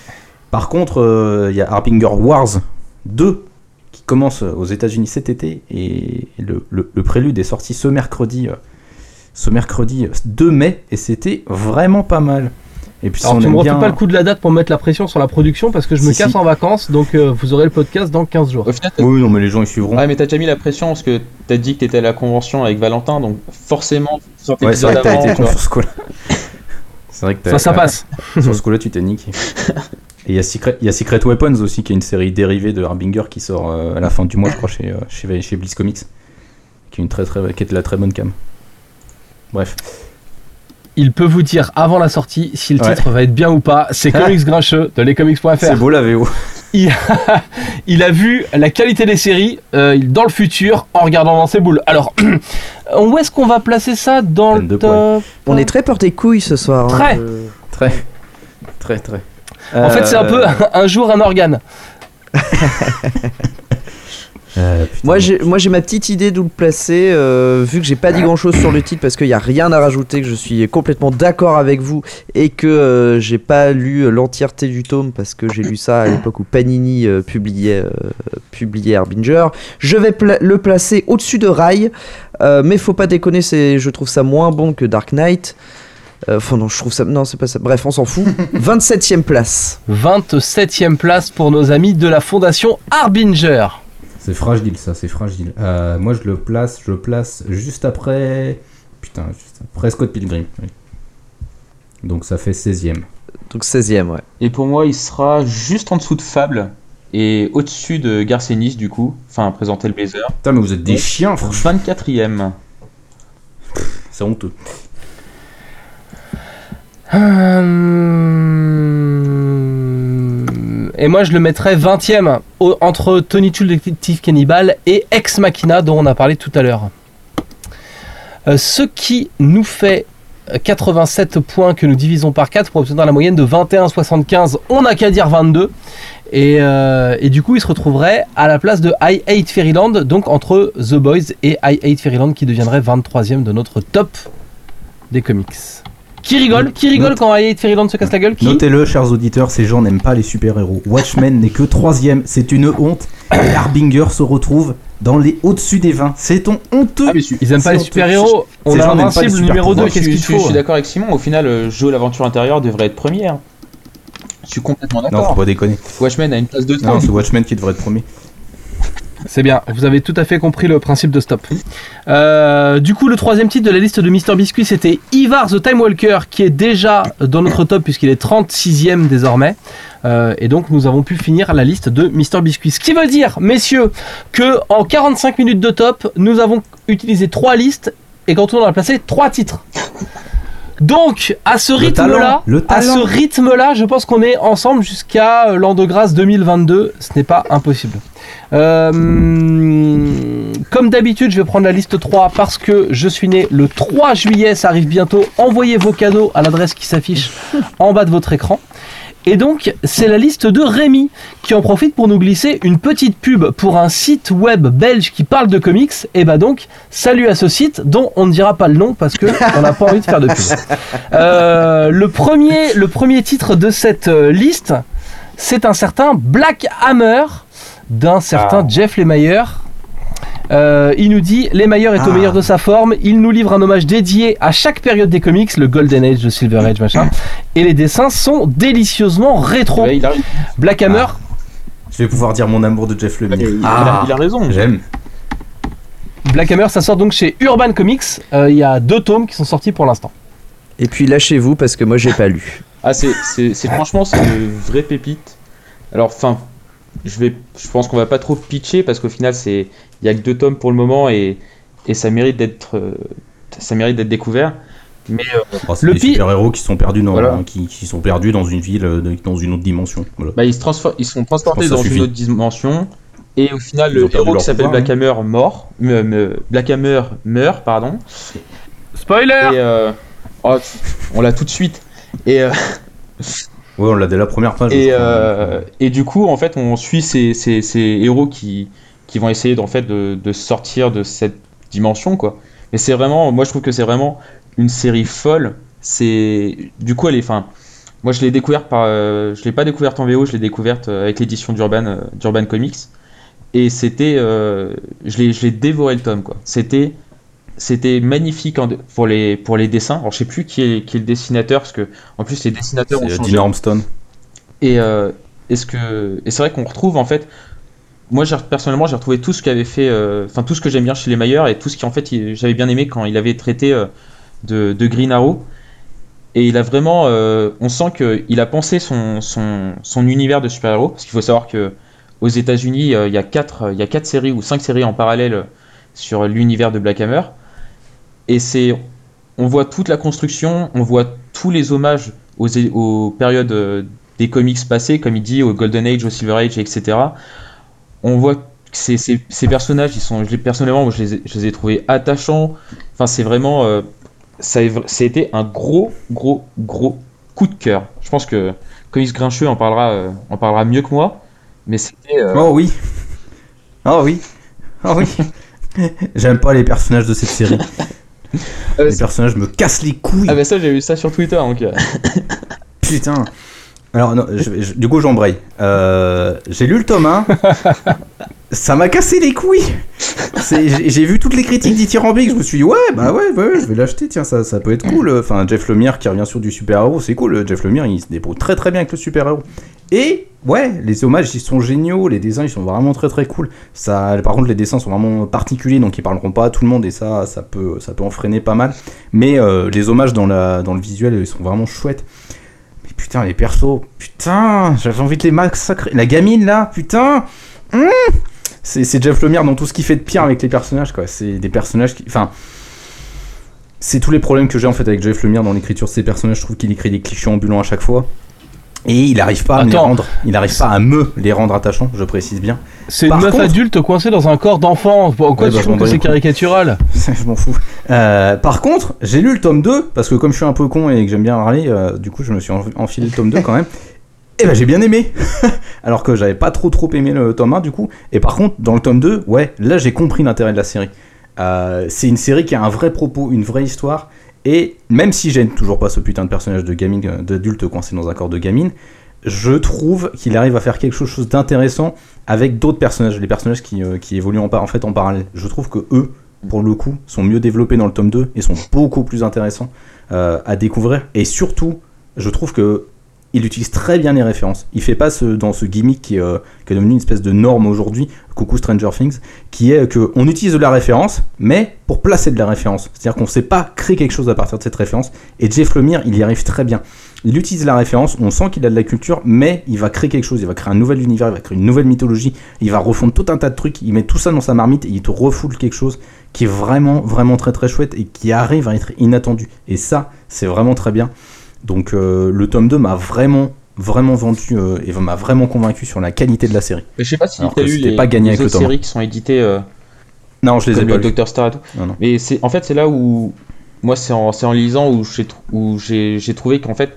Par contre, euh, il y a Harbinger Wars 2 qui commence euh, aux États-Unis cet été. Et le, le- le prélude est sorti ce mercredi, euh, ce mercredi euh, 2 mai. Et c'était vraiment pas mal. Et puis, si on tu me bien- pas le coup de la date pour mettre la pression sur la production parce que je me Si, casse si. en vacances, donc euh, vous aurez le podcast dans 15 jours. Au final, t'as- Oui, non, mais les gens ils suivront. Ouais, mais t'as déjà mis la pression parce que t'as dit que t'étais à la convention avec Valentin, donc forcément, sur Ouais, c'est vrai que t'as avant, été tu con vois. sur ce coup-là. [laughs] C'est vrai que t'as- Ça, ça passe. Sur ce coup-là, tu t'es niqué. [laughs] Et il y, a Secret- il y a Secret Weapons aussi, qui est une série dérivée de Harbinger qui sort euh, à la fin du mois, je crois, chez, euh, chez, chez Bliss Comics. Qui est, une très, très, qui est de la très bonne cam. Bref. Il peut vous dire avant la sortie si le Ouais. titre va être bien ou pas. C'est [laughs] Comics Grincheux de lescomics.fr. C'est beau la VO. Il, [laughs] il a vu la qualité des séries euh, dans le futur en regardant dans ses boules. Alors, [clears throat] où est-ce qu'on va placer ça dans le top On est très porté couilles ce soir. hein. Très. Très, très, très. En fait, c'est un peu un jour un organe. [laughs] Euh, putain. Moi j'ai moi j'ai ma petite idée d'où le placer euh, vu que j'ai pas dit grand chose sur le titre parce qu'il y a rien à rajouter que je suis complètement d'accord avec vous et que euh, j'ai pas lu l'entièreté du tome parce que j'ai lu ça à l'époque où Panini euh, publiait euh, publiait Harbinger. Je vais pla- le placer au-dessus de Rai euh, mais faut pas déconner c'est je trouve ça moins bon que Dark Knight. Euh, Enfin non je trouve ça non c'est pas ça bref on s'en fout [laughs] 27ème place 27ème place pour nos amis de la fondation Harbinger. C'est fragile, ça, c'est fragile. Euh, moi, je le place, je le place juste après. Putain, juste après Scott Pilgrim. oui. Donc ça fait 16ème. donc 16ème ouais Et pour moi, il sera juste en dessous de Fable et au-dessus de Garcenis, du coup. Enfin, présenter le Blazer. Putain, mais vous êtes des chiens, franchement. 24ème. C'est honteux. Hum, Et moi je le mettrais 20ème au- entre Tony Chul Detective Cannibal et Ex Machina dont on a parlé tout à l'heure. Euh, ce qui nous fait euh, 87 points que nous divisons par 4 pour obtenir la moyenne de 21,75. On n'a qu'à dire 22. Et, euh, et du coup, il se retrouverait à la place de I Hate Fairyland, donc entre The Boys et I Hate Fairyland qui deviendrait 23ème de notre top des comics. Qui rigole Qui rigole Note- quand I Hate Fairyland se casse la gueule Qui Notez-le, chers auditeurs, ces gens n'aiment pas les super-héros. Watchmen n'est que troisième, c'est une honte. Et Harbinger se retrouve dans les au-dessus des 20. C'est ton honteux. Ah, Ils aiment pas C'est les super-héros. On a n'aiment Invincible numéro 2, pouvoirs. je, qu'est-ce qu'il je suis- faut je suis d'accord avec Simon. Au final, euh, Joe l'aventure intérieure devrait être premier. hein. Je suis complètement non, faut d'accord. pas déconner. Watchmen a une place de Non, temps. c'est Watchmen qui devrait être premier. C'est bien, vous avez tout à fait compris le principe de stop. Euh, du coup, le troisième titre de la liste de Mister Biscuit, c'était Ivar the Time Walker, qui est déjà dans notre top puisqu'il est 36ème désormais. Euh, et donc, nous avons pu finir la liste de Mister Biscuit. Ce qui veut dire, messieurs, que en 45 minutes de top, nous avons utilisé trois listes et quand on a placé trois titres. Donc, à ce à rythme-là, je pense qu'on est ensemble jusqu'à euh, l'an de grâce 2022. Ce n'est pas impossible. Euh, comme d'habitude, je vais prendre la liste 3 parce que je suis né le 3 juillet, ça arrive bientôt. Envoyez vos cadeaux à l'adresse qui s'affiche en bas de votre écran. Et donc, c'est la liste de Rémi qui en profite pour nous glisser une petite pub pour un site web belge qui parle de comics. Et bah donc, salut à ce site dont on ne dira pas le nom parce que on n'a pas envie de faire de pub. Euh, le, premier, le premier titre de cette euh, liste, c'est un certain Black Hammer d'un certain Ah. Jeff Lemire. Euh, il nous dit Lemire est au Ah. meilleur de sa forme. Il nous livre un hommage dédié à chaque période des comics, le Golden Age, le Silver Age, machin. Et les dessins sont délicieusement rétro. Ouais, il, a, Black Hammer, Je vais pouvoir dire mon amour de Jeff Lemire. il a- il a raison. J'aime. Black Hammer, ça sort donc chez Urban Comics. Euh, Il y a deux tomes qui sont sortis pour l'instant. et puis lâchez-vous parce que moi j'ai pas lu Ah, c'est, c'est, c'est- franchement, c'est une vraie pépite. Alors, enfin, je vais, je pense qu'on va pas trop pitcher parce qu'au final, c'est, il y a que deux tomes pour le moment et, et ça mérite d'être, euh, ça mérite d'être découvert. Mais euh, Oh, c'est Le des pi- super-héros qui sont perdus dans Voilà. qui, qui sont perdus dans une ville euh, dans une autre dimension. Voilà. bah, ils, se ils sont transportés dans une autre dimension. Et au final, Ils le héros qui s'appelle pouvoir, Black Hammer mort. Me- me- Black Hammer meurt, pardon. Spoiler Et euh, oh, on l'a tout de suite. Et, euh, [laughs] Ouais, on l'a dès la première page. et, euh, et du coup, en fait, on suit ces, ces, ces héros qui, qui vont essayer fait, de, de sortir de cette dimension. quoi. Mais c'est vraiment, moi je trouve que c'est vraiment une série folle. C'est Du coup, elle est. Fin, moi je l'ai découverte par. euh, je l'ai pas découverte en VO, je l'ai découverte euh, avec l'édition d'Urban euh, d'Urban Comics. Et c'était. je l'ai je l'ai dévoré le tome. quoi. C'était. C'était magnifique en- pour les, pour les dessins. Alors je sais plus qui est, qui est le dessinateur, parce que en plus les dessinateurs ont changé. Dean Armstrong. Et euh, est-ce que et c'est vrai qu'on retrouve en fait. Moi, personnellement, j'ai retrouvé tout ce qu'avait fait, euh, enfin tout ce que j'aime bien chez les Mayer et tout ce qui en fait j'avais bien aimé quand il avait traité euh, de, de Green Arrow. Et il a vraiment, euh, on sent qu'il a pensé son, son, son univers de super-héros, parce qu'il faut savoir que aux États-Unis, euh, il y a quatre, il y a quatre séries ou cinq séries en parallèle sur l'univers de Black Hammer. Et c'est, on voit toute la construction, on voit tous les hommages aux, périodes euh, des comics passés, comme il dit, au Golden Age, au Silver Age, etc. On voit que ces, ces- ces personnages, ils sont, je les, personnellement, je les, ai, je les ai trouvés attachants. Enfin, c'est vraiment, euh, ça, a été un gros, gros, gros coup de cœur. Je pense que Comics Grincheux en parlera, euh, en parlera mieux que moi, mais c'était. euh, Oh oui. Oh oui. Oh oui. [laughs] J'aime pas les personnages de cette série. [laughs] Ah, les personnages me cassent les couilles. Ah bah ça j'ai vu ça sur Twitter donc euh, [laughs] Putain. Alors, non, je- je- du coup, j'embraye. Euh, j'ai lu le tome 1. [laughs] Ça m'a cassé les couilles. J'ai vu toutes les critiques dithyrambiques. Je me suis dit, ouais, bah ouais, je vais l'acheter. Tiens, ça, ça peut être cool. Enfin, Jeff Lemire qui revient sur du super-héros, c'est cool. Jeff Lemire, il se débrouille très très bien avec le super-héros. Et ouais, les hommages, ils sont géniaux. Les dessins, ils sont vraiment très très cool. Ça, par contre, les dessins sont vraiment particuliers, donc ils parleront pas à tout le monde. Et ça, ça peut, ça peut en freiner pas mal. Mais euh, les hommages dans, la, dans le visuel, ils sont vraiment chouettes. Mais putain, les persos, putain, j'avais envie de les massacrer. La gamine là, putain, Hum c'est Jeff Lemire dans tout ce qu'il fait de pire avec les personnages, quoi. C'est des personnages qui. Enfin. C'est tous les problèmes que j'ai en fait avec Jeff Lemire dans l'écriture de ses personnages. Je trouve qu'il écrit des clichés ambulants à chaque fois. Et il arrive pas à me les rendre. Il arrive pas à me les rendre attachants, je précise bien. C'est une meuf contre- adulte coincée dans un corps d'enfant. Pourquoi Ouais, bah, tu trouves que c'est caricatural [laughs] je m'en fous. Euh, par contre, j'ai lu le tome 2, parce que comme je suis un peu con et que j'aime bien râler, euh, du coup, je me suis en- enfilé le tome 2 quand même. [laughs] Et ben j'ai bien aimé. [laughs] Alors que j'avais pas trop trop aimé le tome 1 du coup. Et par contre, dans le tome 2, ouais, là j'ai compris l'intérêt de la série. Euh, c'est une série qui a un vrai propos, une vraie histoire. Et même si j'aime toujours pas ce putain de personnage de gamine, euh, d'adulte coincé dans un corps de gamine, je trouve qu'il arrive à faire quelque chose d'intéressant avec d'autres personnages, les personnages qui, euh, qui évoluent en, fait en parallèle. Je trouve que eux, pour le coup, sont mieux développés dans le tome 2 et sont beaucoup plus intéressants à découvrir. Et surtout, je trouve que il utilise très bien les références. Il fait pas ce, dans ce gimmick qui, euh, est devenu une espèce de norme aujourd'hui, coucou Stranger Things, qui est que on utilise de la référence, mais pour placer de la référence. C'est-à-dire qu'on sait pas créer quelque chose à partir de cette référence. Et Jeff Lemire, il y arrive très bien. Il utilise la référence, on sent qu'il a de la culture, mais il va créer quelque chose, il va créer un nouvel univers, il va créer une nouvelle mythologie, il va refondre tout un tas de trucs, il met tout ça dans sa marmite et il te refoule quelque chose qui est vraiment, vraiment très très chouette et qui arrive à être inattendu. Et ça, c'est vraiment très bien. Donc euh, le tome 2 m'a vraiment, vraiment vendu euh, et m'a vraiment convaincu sur la qualité de la série. mais je sais pas si t'as que lu les, pas gagné les avec autres séries qui sont éditées euh, Non, je les ai pas. Doctor Star et tout. Non, non. Mais c'est en fait c'est là où moi c'est en, lisant où j'ai où j'ai trouvé qu'en fait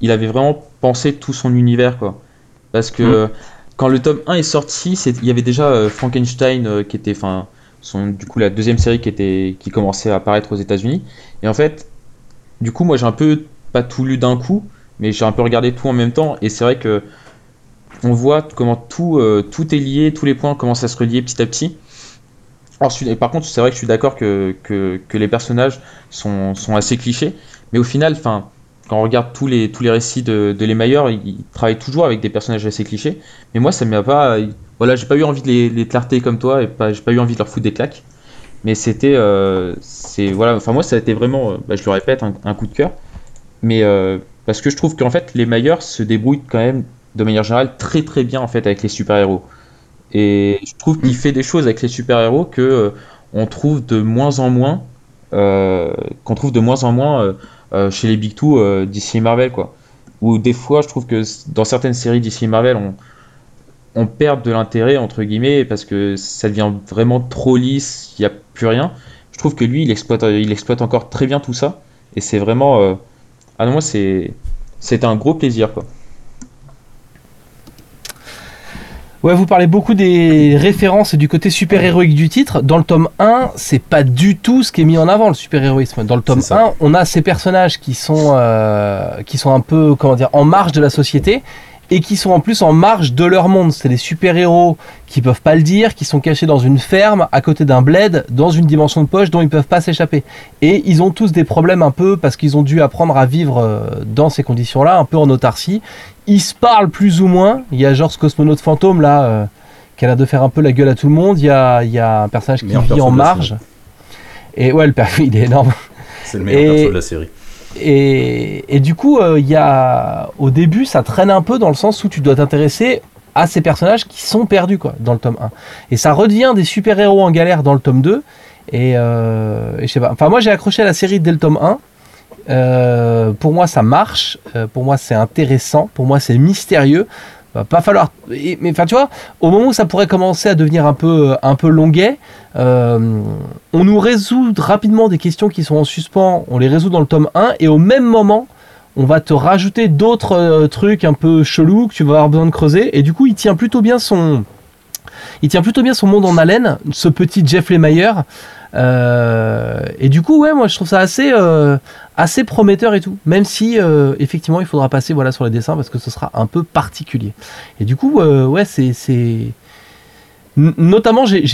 il avait vraiment pensé tout son univers quoi. Parce que Mm. euh, quand le tome 1 est sorti, il y avait déjà euh, Frankenstein qui était enfin son du coup la deuxième série qui était qui commençait à apparaître aux États-Unis et en fait du coup moi j'ai un peu pas tout lu d'un coup mais j'ai un peu regardé tout en même temps et c'est vrai que on voit comment tout, euh, tout est lié, tous les points commencent à se relier petit à petit. Et par contre, c'est vrai que je suis d'accord que, que, les personnages sont, sont assez clichés, mais au final, enfin, quand on regarde tous les, tous les récits de, de les meilleurs, ils, ils travaillent toujours avec des personnages assez clichés. Mais moi, ça m'a pas, voilà, j'ai pas eu envie de les, les clarter comme toi, et pas, j'ai pas eu envie de leur foutre des claques. Mais c'était, euh, c'est voilà, enfin moi, ça a été vraiment, euh, bah, je le répète, un, un coup de cœur. Mais euh, parce que je trouve qu'en fait, les meilleurs se débrouillent quand même de manière générale très très bien en fait avec les super-héros. Et je trouve qu'il fait des choses avec les super-héros que euh, on trouve de moins en moins qu'on trouve de moins en moins chez les Big Two d'ici Marvel, quoi. Ou des fois, je trouve que dans certaines séries d'ici Marvel, on, on perd de l'intérêt, entre guillemets, parce que ça devient vraiment trop lisse, il n'y a plus rien. Je trouve que lui, il exploite, il exploite encore très bien tout ça. Et c'est vraiment. Ah non, moi, c'est. C'est un gros plaisir, quoi. Ouais, vous parlez beaucoup des références et du côté super-héroïque du titre. Dans le tome 1, c'est pas du tout ce qui est mis en avant, le super-héroïsme. Dans le tome 1, on a ces personnages qui sont, euh, qui sont un peu, comment dire, en marge de la société et qui sont en plus en marge de leur monde. C'est des super-héros qui peuvent pas le dire, qui sont cachés dans une ferme, à côté d'un bled, dans une dimension de poche dont ils peuvent pas s'échapper. Et ils ont tous des problèmes un peu parce qu'ils ont dû apprendre à vivre euh, dans ces conditions-là, un peu en autarcie. Ils se parlent plus ou moins. Il y a genre ce cosmonaute fantôme là, euh, qui a l'air de faire un peu la gueule à tout le monde. Il y a, il y a un personnage qui vit en marge. Et ouais, le père, [laughs] il est énorme. C'est le meilleur perso de la série. Et, du coup, euh, au début, ça traîne un peu dans le sens où tu dois t'intéresser à ces personnages qui sont perdus quoi, dans le tome 1. Et ça redevient des super-héros en galère dans le tome 2. Euh, et, je sais pas. Enfin, moi, j'ai accroché à la série dès le tome 1. Euh, pour moi, ça marche. pour moi, c'est intéressant. Pour moi, c'est mystérieux va pas falloir. Mais enfin, tu vois, au moment où ça pourrait commencer à devenir un peu, un peu longuet, euh, on nous résout rapidement des questions qui sont en suspens, on les résout dans le tome 1, et au même moment, on va te rajouter d'autres euh, trucs un peu chelous que tu vas avoir besoin de creuser, et du coup, il tient plutôt bien son. Il tient plutôt bien son monde en haleine, ce petit Jeff Lemire. Euh, et du coup, ouais, moi je trouve ça assez, euh, assez prometteur et tout. Même si, euh, effectivement, il faudra passer voilà, sur les dessins parce que ce sera un peu particulier. Et du coup, ouais, c'est. Notamment, j'ai,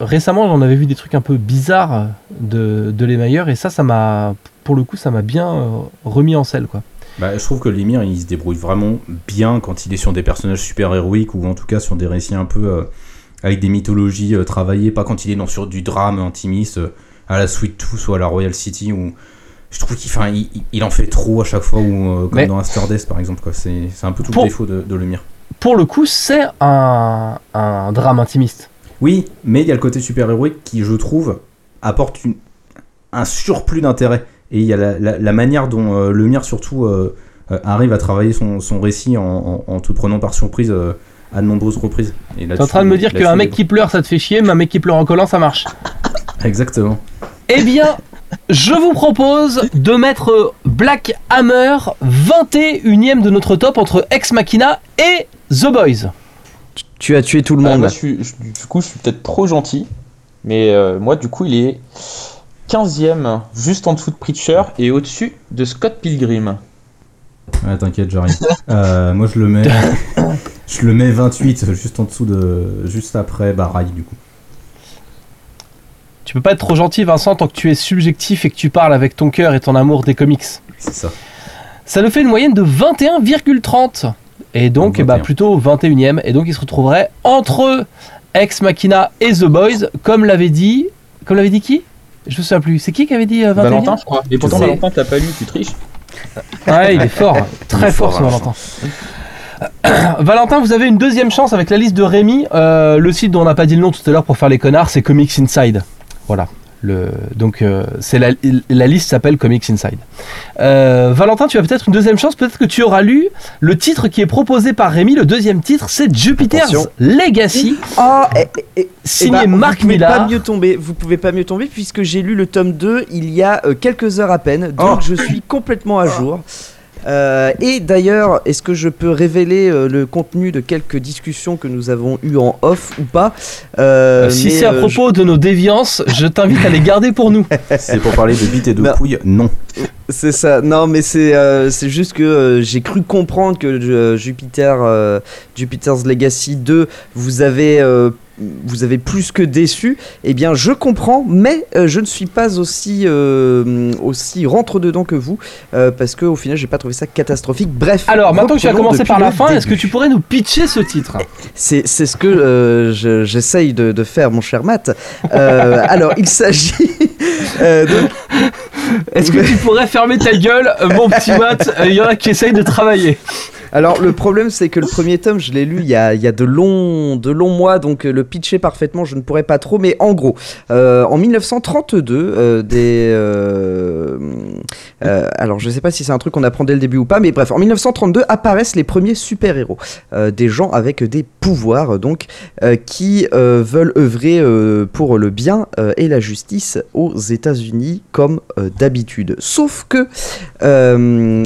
récemment, j'en avais vu des trucs un peu bizarres de, de Les et ça, ça m'a, pour le coup, ça m'a bien remis en selle, quoi. Bah, je trouve que Lemire, il se débrouille vraiment bien quand il est sur des personnages super héroïques ou en tout cas sur des récits un peu avec des mythologies euh, travaillées, pas quand il est sur du drame intimiste euh, à la Sweet Tooth ou à la Royal City où je trouve qu'il il, il, en fait trop à chaque fois ou euh, comme dans Asterdès par exemple c'est un peu tout le défaut de, de Lemire. Pour le coup c'est un, un, drame intimiste. Oui mais il y a le côté super héroïque qui je trouve apporte une, un surplus d'intérêt et il y a la, la, manière dont Lemire surtout arrive à travailler son, son récit en, en, te prenant par surprise à de nombreuses reprises. T'es en train de me dire qu'un mec qui pleure ça te fait chier, mais un mec qui pleure en collant ça marche. Exactement. Eh bien, je vous propose de mettre Black Hammer 21ème de notre top entre Ex Machina et The Boys. Tu as tué tout le monde. moi, du coup, je suis peut-être trop gentil, mais euh, moi, du coup, il est 15ème, juste en dessous de Preacher et au-dessus de Scott Pilgrim. Ouais, t'inquiète, j'arrive. [laughs] Euh, moi, je le mets. Je le mets 28, juste en dessous de. Juste après Baraille, du coup. Tu peux pas être trop gentil, Vincent, tant que tu es subjectif et que tu parles avec ton cœur et ton amour des comics. C'est ça. Ça nous fait une moyenne de 21,30. Et donc, bah, plutôt 21ème. Et donc, il se retrouverait entre Ex Machina et The Boys, comme l'avait dit. Comme l'avait dit qui? Je me souviens plus. C'est qui qui avait dit 21 euh, Valentin, je crois. Et pourtant, Valentin, t'as pas lu, tu triches. Ouais, il est fort. [laughs] Très fort, ce Valentin. [coughs] Valentin, vous avez une deuxième chance avec la liste de Rémi. Euh, le site dont on n'a pas dit le nom tout à l'heure pour faire les connards, c'est Comics Inside. Voilà. Le, donc euh, c'est la, liste s'appelle Comics Inside. Euh, Valentin, tu as peut-être une deuxième chance. Peut-être que tu auras lu le titre qui est proposé par Rémi. Le deuxième titre, c'est Jupiter's Legacy, oh, et, et, signé eh ben, Marc vous Millar. Pas mieux tomber. Vous pouvez pas mieux tomber puisque j'ai lu le tome 2 il y a quelques heures à peine. Donc oh. je suis complètement à jour. Euh, et d'ailleurs, est-ce que je peux révéler euh, le contenu de quelques discussions que nous avons eues en off ou pas? Euh, Si c'est à propos de nos déviances, je t'invite à les garder pour nous. [laughs] c'est pour parler de bites et de couilles, non. C'est ça. Non, mais c'est c'est juste que j'ai cru comprendre que Jupiter Jupiter's Legacy 2 vous avez vous avez plus que déçu, eh bien je comprends, mais euh, je ne suis pas aussi, euh, aussi rentre dedans que vous, euh, parce qu'au final j'ai pas trouvé ça catastrophique. Bref. Alors maintenant que tu as commencé par la fin, est-ce que tu pourrais nous pitcher ce titre? C'est ce que j'essaye de, de, faire, mon cher Matt. alors il s'agit Euh, Est-ce que tu pourrais fermer ta gueule, mon petit Watt Il y en a qui essayent de travailler. Alors le problème c'est que le premier tome je l'ai lu il y a, il y a de, longs, de longs mois donc euh, le pitcher parfaitement je ne pourrais pas trop mais en gros euh, en 1932 euh, des alors je sais pas si c'est un truc qu'on apprend dès le début ou pas mais bref en 1932 apparaissent les premiers super héros des gens avec des pouvoirs donc qui veulent œuvrer pour le bien et la justice aux États-Unis comme d'habitude. Sauf que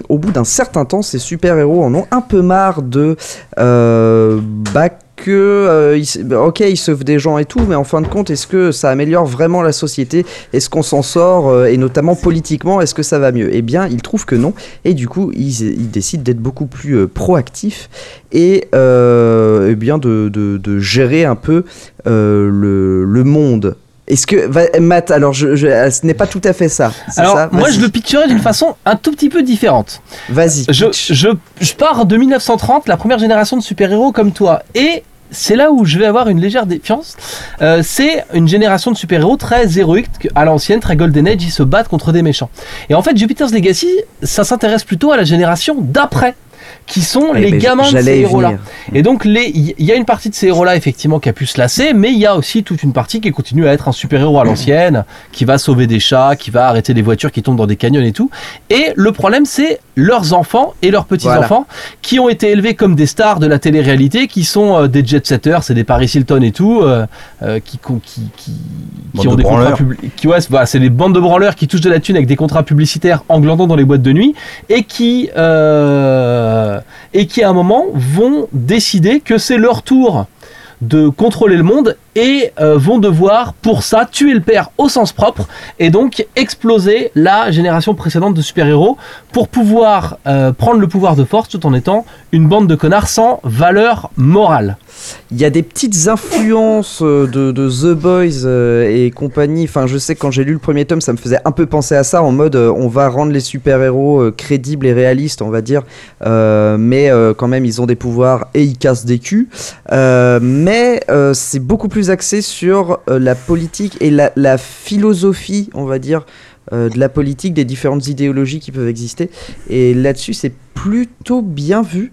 au bout d'un certain temps ces super héros en ont un peu marre de euh, bah, que euh, bah, ok ils sauvent des gens et tout mais en fin de compte est-ce que ça améliore vraiment la société? Est-ce qu'on s'en sort euh, et notamment politiquement est-ce que ça va mieux? Eh bien ils trouvent que non. Et du coup ils, décident d'être beaucoup plus proactifs et eh bien de, gérer un peu le monde est-ce que Matt, alors je, ce n'est pas tout à fait ça. Alors moi je le picturerais d'une façon un tout petit peu différente. Vas-y. Je, je, je, pars de 1930, la première génération de super-héros comme toi, et c'est là où je vais avoir une légère défiance. Euh, c'est une génération de super-héros très héroïque à l'ancienne, très Golden Age, ils se battent contre des méchants. Et en fait, Jupiter's Legacy, ça s'intéresse plutôt à la génération d'après qui sont eh les ben, gamins de ces héros-là. Et donc, il y a une partie de ces héros-là, effectivement, qui a pu se lasser, mais il y a aussi toute une partie qui continue à être un super-héros à l'ancienne, [clears throat] qui va sauver des chats, qui va arrêter des voitures qui tombent dans des canyons et tout. Et le problème, c'est leurs enfants et leurs petits-enfants qui ont été élevés comme des stars de la télé-réalité, qui sont euh, des jet-setters, c'est des Paris Hilton et tout, euh, euh, qui, qui, qui, ont des contrats publics. Ouais, c'est des bandes de branleurs qui touchent de la thune avec des contrats publicitaires englandant dans les boîtes de nuit et qui. Euh, et qui à un moment vont décider que c'est leur tour de contrôler le monde et euh, vont devoir pour ça tuer le père au sens propre et donc exploser la génération précédente de super-héros pour pouvoir euh, prendre le pouvoir de force tout en étant une bande de connards sans valeur morale. Il y a des petites influences euh, de, The Boys et compagnie. Enfin, je sais que quand j'ai lu le premier tome, ça me faisait un peu penser à ça en mode on va rendre les super-héros crédibles et réalistes, on va dire. mais quand même, ils ont des pouvoirs et ils cassent des culs. mais c'est beaucoup plus axé sur euh, la politique et la, la, philosophie, on va dire, euh, de la politique, des différentes idéologies qui peuvent exister. Et là-dessus, c'est plutôt bien vu.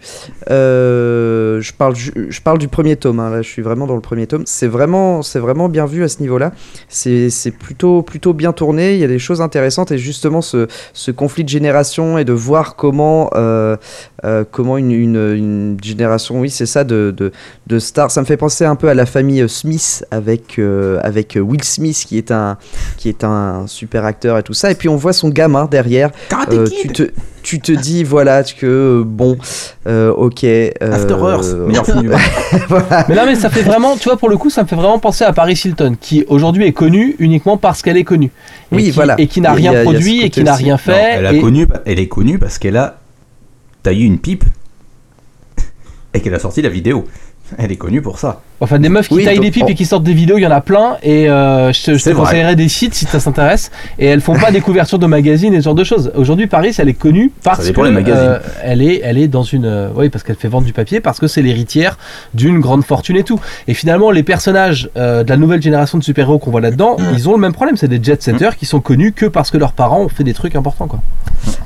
Euh, je, parle, je, parle du premier tome, hein, là je suis vraiment dans le premier tome. C'est vraiment, c'est vraiment bien vu à ce niveau-là. C'est plutôt, plutôt bien tourné, il y a des choses intéressantes et justement ce, ce conflit de génération et de voir comment, euh, euh, comment une, une, génération, oui c'est ça, de, de, de, stars. Ça me fait penser un peu à la famille Smith avec, avec Will Smith qui est, un, qui est un super acteur et tout ça. Et puis on voit son gamin derrière. tu te tu te dis voilà que bon euh, ok euh, After Earth meilleur film du monde. [laughs] Mais là mais ça fait vraiment tu vois pour le coup ça me fait vraiment penser à Paris Hilton qui aujourd'hui est connue uniquement parce qu'elle est connue. Oui qui, voilà. et qui n'a rien produit et qui n'a rien fait elle a connu elle est connue parce qu'elle a taillé une pipe. [laughs] Et qu'elle a sorti la vidéo. Elle est connue pour ça Enfin, des meufs qui taillent des pipes et qui sortent des vidéos, il y en a plein. Et euh, je, te, conseillerais des sites si ça s'intéresse. Et elles font pas des couvertures de magazines et ce genre de choses. Aujourd'hui, Paris, elle est connue parce que euh, elle est, elle est dans une, euh, oui, parce qu'elle fait vendre du papier, parce que c'est l'héritière d'une grande fortune et tout. Et finalement, les personnages de la nouvelle génération de super-héros qu'on voit là-dedans, ils ont le même problème. C'est des jet-setters qui sont connus que parce que leurs parents ont fait des trucs importants, quoi.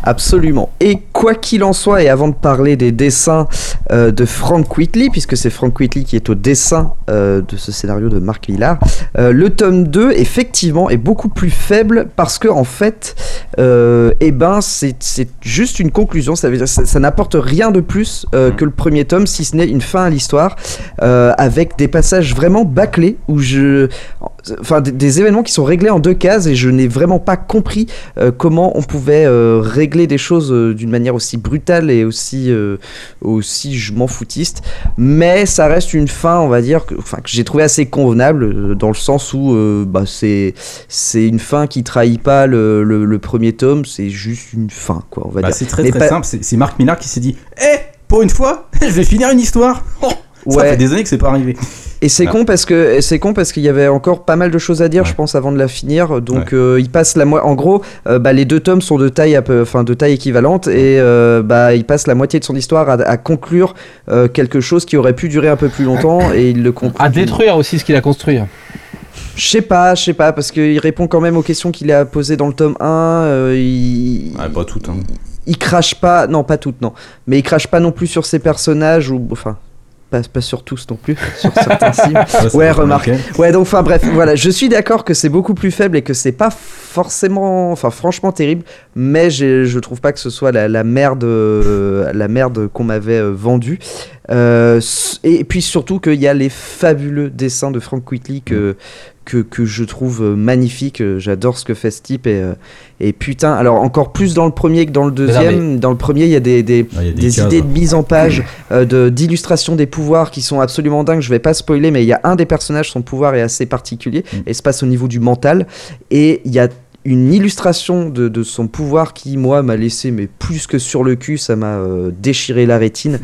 Absolument. Et quoi qu'il en soit, et avant de parler des dessins de Frank Whitley, puisque c'est Frank Whitley qui est au dessin euh, de ce scénario de Marc Villard. Euh, le tome 2, effectivement, est beaucoup plus faible parce que, en fait, euh, eh ben, c'est juste une conclusion. Ça, ça, n'apporte rien de plus mm. que le premier tome, si ce n'est une fin à l'histoire, avec des passages vraiment bâclés où je. Enfin, des, événements qui sont réglés en deux cases et je n'ai vraiment pas compris comment on pouvait régler des choses d'une manière aussi brutale et aussi, aussi je m'en foutiste. Mais ça reste une fin, on va dire que, enfin, que j'ai trouvé assez convenable euh, dans le sens où euh, bah, c'est c'est une fin qui trahit pas le, le, premier tome, c'est juste une fin quoi, on va bah, dire. C'est très très simple, c'est Marc Millar qui s'est dit, hé, pour une fois, [laughs] je vais finir une histoire. Oh, ça fait des années que c'est pas arrivé. Et c'est con parce que c'est con parce qu'il y avait encore pas mal de choses à dire, je pense, avant de la finir. Donc euh, il passe la moitié. En gros, euh, bah, les deux tomes sont de taille, enfin de taille équivalente, et euh, bah il passe la moitié de son histoire à, conclure quelque chose qui aurait pu durer un peu plus longtemps, et il le conclut. À détruire aussi ce qu'il a construit. Je sais pas, je sais pas, parce qu'il répond quand même aux questions qu'il a posées dans le tome 1. euh, il... Ouais, pas toutes. Hein. il crache pas, non pas toutes non, mais il crache pas non plus sur ses personnages ou enfin pas, pas sur tous non plus, [laughs] sur certains ça Ouais, remarque. Ouais donc enfin bref, voilà, je suis d'accord que c'est beaucoup plus faible et que c'est pas forcément, enfin franchement terrible, mais je trouve pas que ce soit la, la merde, euh, la merde qu'on m'avait euh, vendue. Euh, et puis surtout qu'il y a les fabuleux dessins de Frank Whitley que, que, que je trouve euh, magnifiques. Euh, J'adore ce que fait ce type et, et putain, alors encore plus dans le premier que dans le non, deuxième. Dans le premier, il y a des, des, Ah, il y a des des cases, idées de mise en page, euh, de d'illustration des pouvoirs qui sont absolument dingues. Je vais pas spoiler, mais il y a un des personnages, son pouvoir est assez particulier Mm. et se passe au niveau du mental. Et il y a une illustration de, de son pouvoir qui, moi, m'a laissé mais plus que sur le cul, ça m'a euh, déchiré la rétine.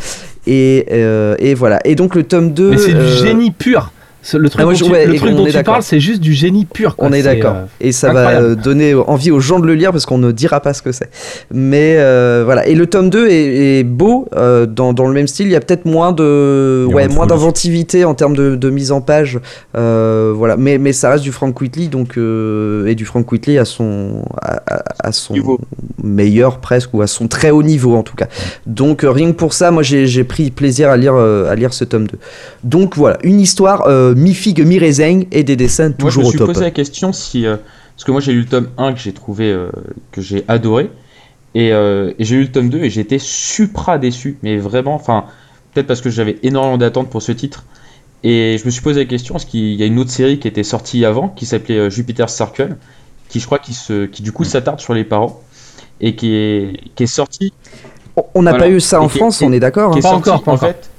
Et, euh, et voilà. Et donc le tome 2. Mais c'est du euh, génie pur. Le truc Ah, moi, dont je- tu, ouais, le truc dont tu parles, c'est juste du génie pur. quoi. On est d'accord. euh, Et ça incroyable. va euh, donner envie aux gens de le lire parce qu'on ne dira pas ce que c'est. Mais euh, voilà. Et le tome 2 est, est beau euh, dans, dans le même style. Il y a peut-être moins de, ouais, moins d'inventivité en termes de, de mise en page. Euh, voilà. Mais, mais ça reste du Frank Whitley donc, euh, et du Frank Whitley à son, à, à- à son Niveau. meilleur presque ou à son très haut niveau en tout cas. Donc euh, rien que pour ça, moi j'ai j'ai pris plaisir à lire, euh, à lire ce tome 2. Donc voilà, une histoire euh, mi-figue, mi-raisin et des dessins Moi, je toujours me au suis top. posé la question si. euh, parce que moi, j'ai lu le tome 1 que j'ai trouvé. euh, que j'ai adoré. Et, euh, et j'ai lu le tome 2 et été supra déçu. Mais vraiment, enfin. Peut-être parce que j'avais énormément d'attentes pour ce titre. Et je me suis posé la question est-ce qu'il y a une autre série qui était sortie avant, qui s'appelait Jupiter's Circle, qui je crois qui, se, qui du coup s'attarde sur les parents. Et qui est, qui est sortie On n'a Voilà. pas eu ça en Et France, et- on est d'accord. hein. Pas sorti, encore, pas en encore. fait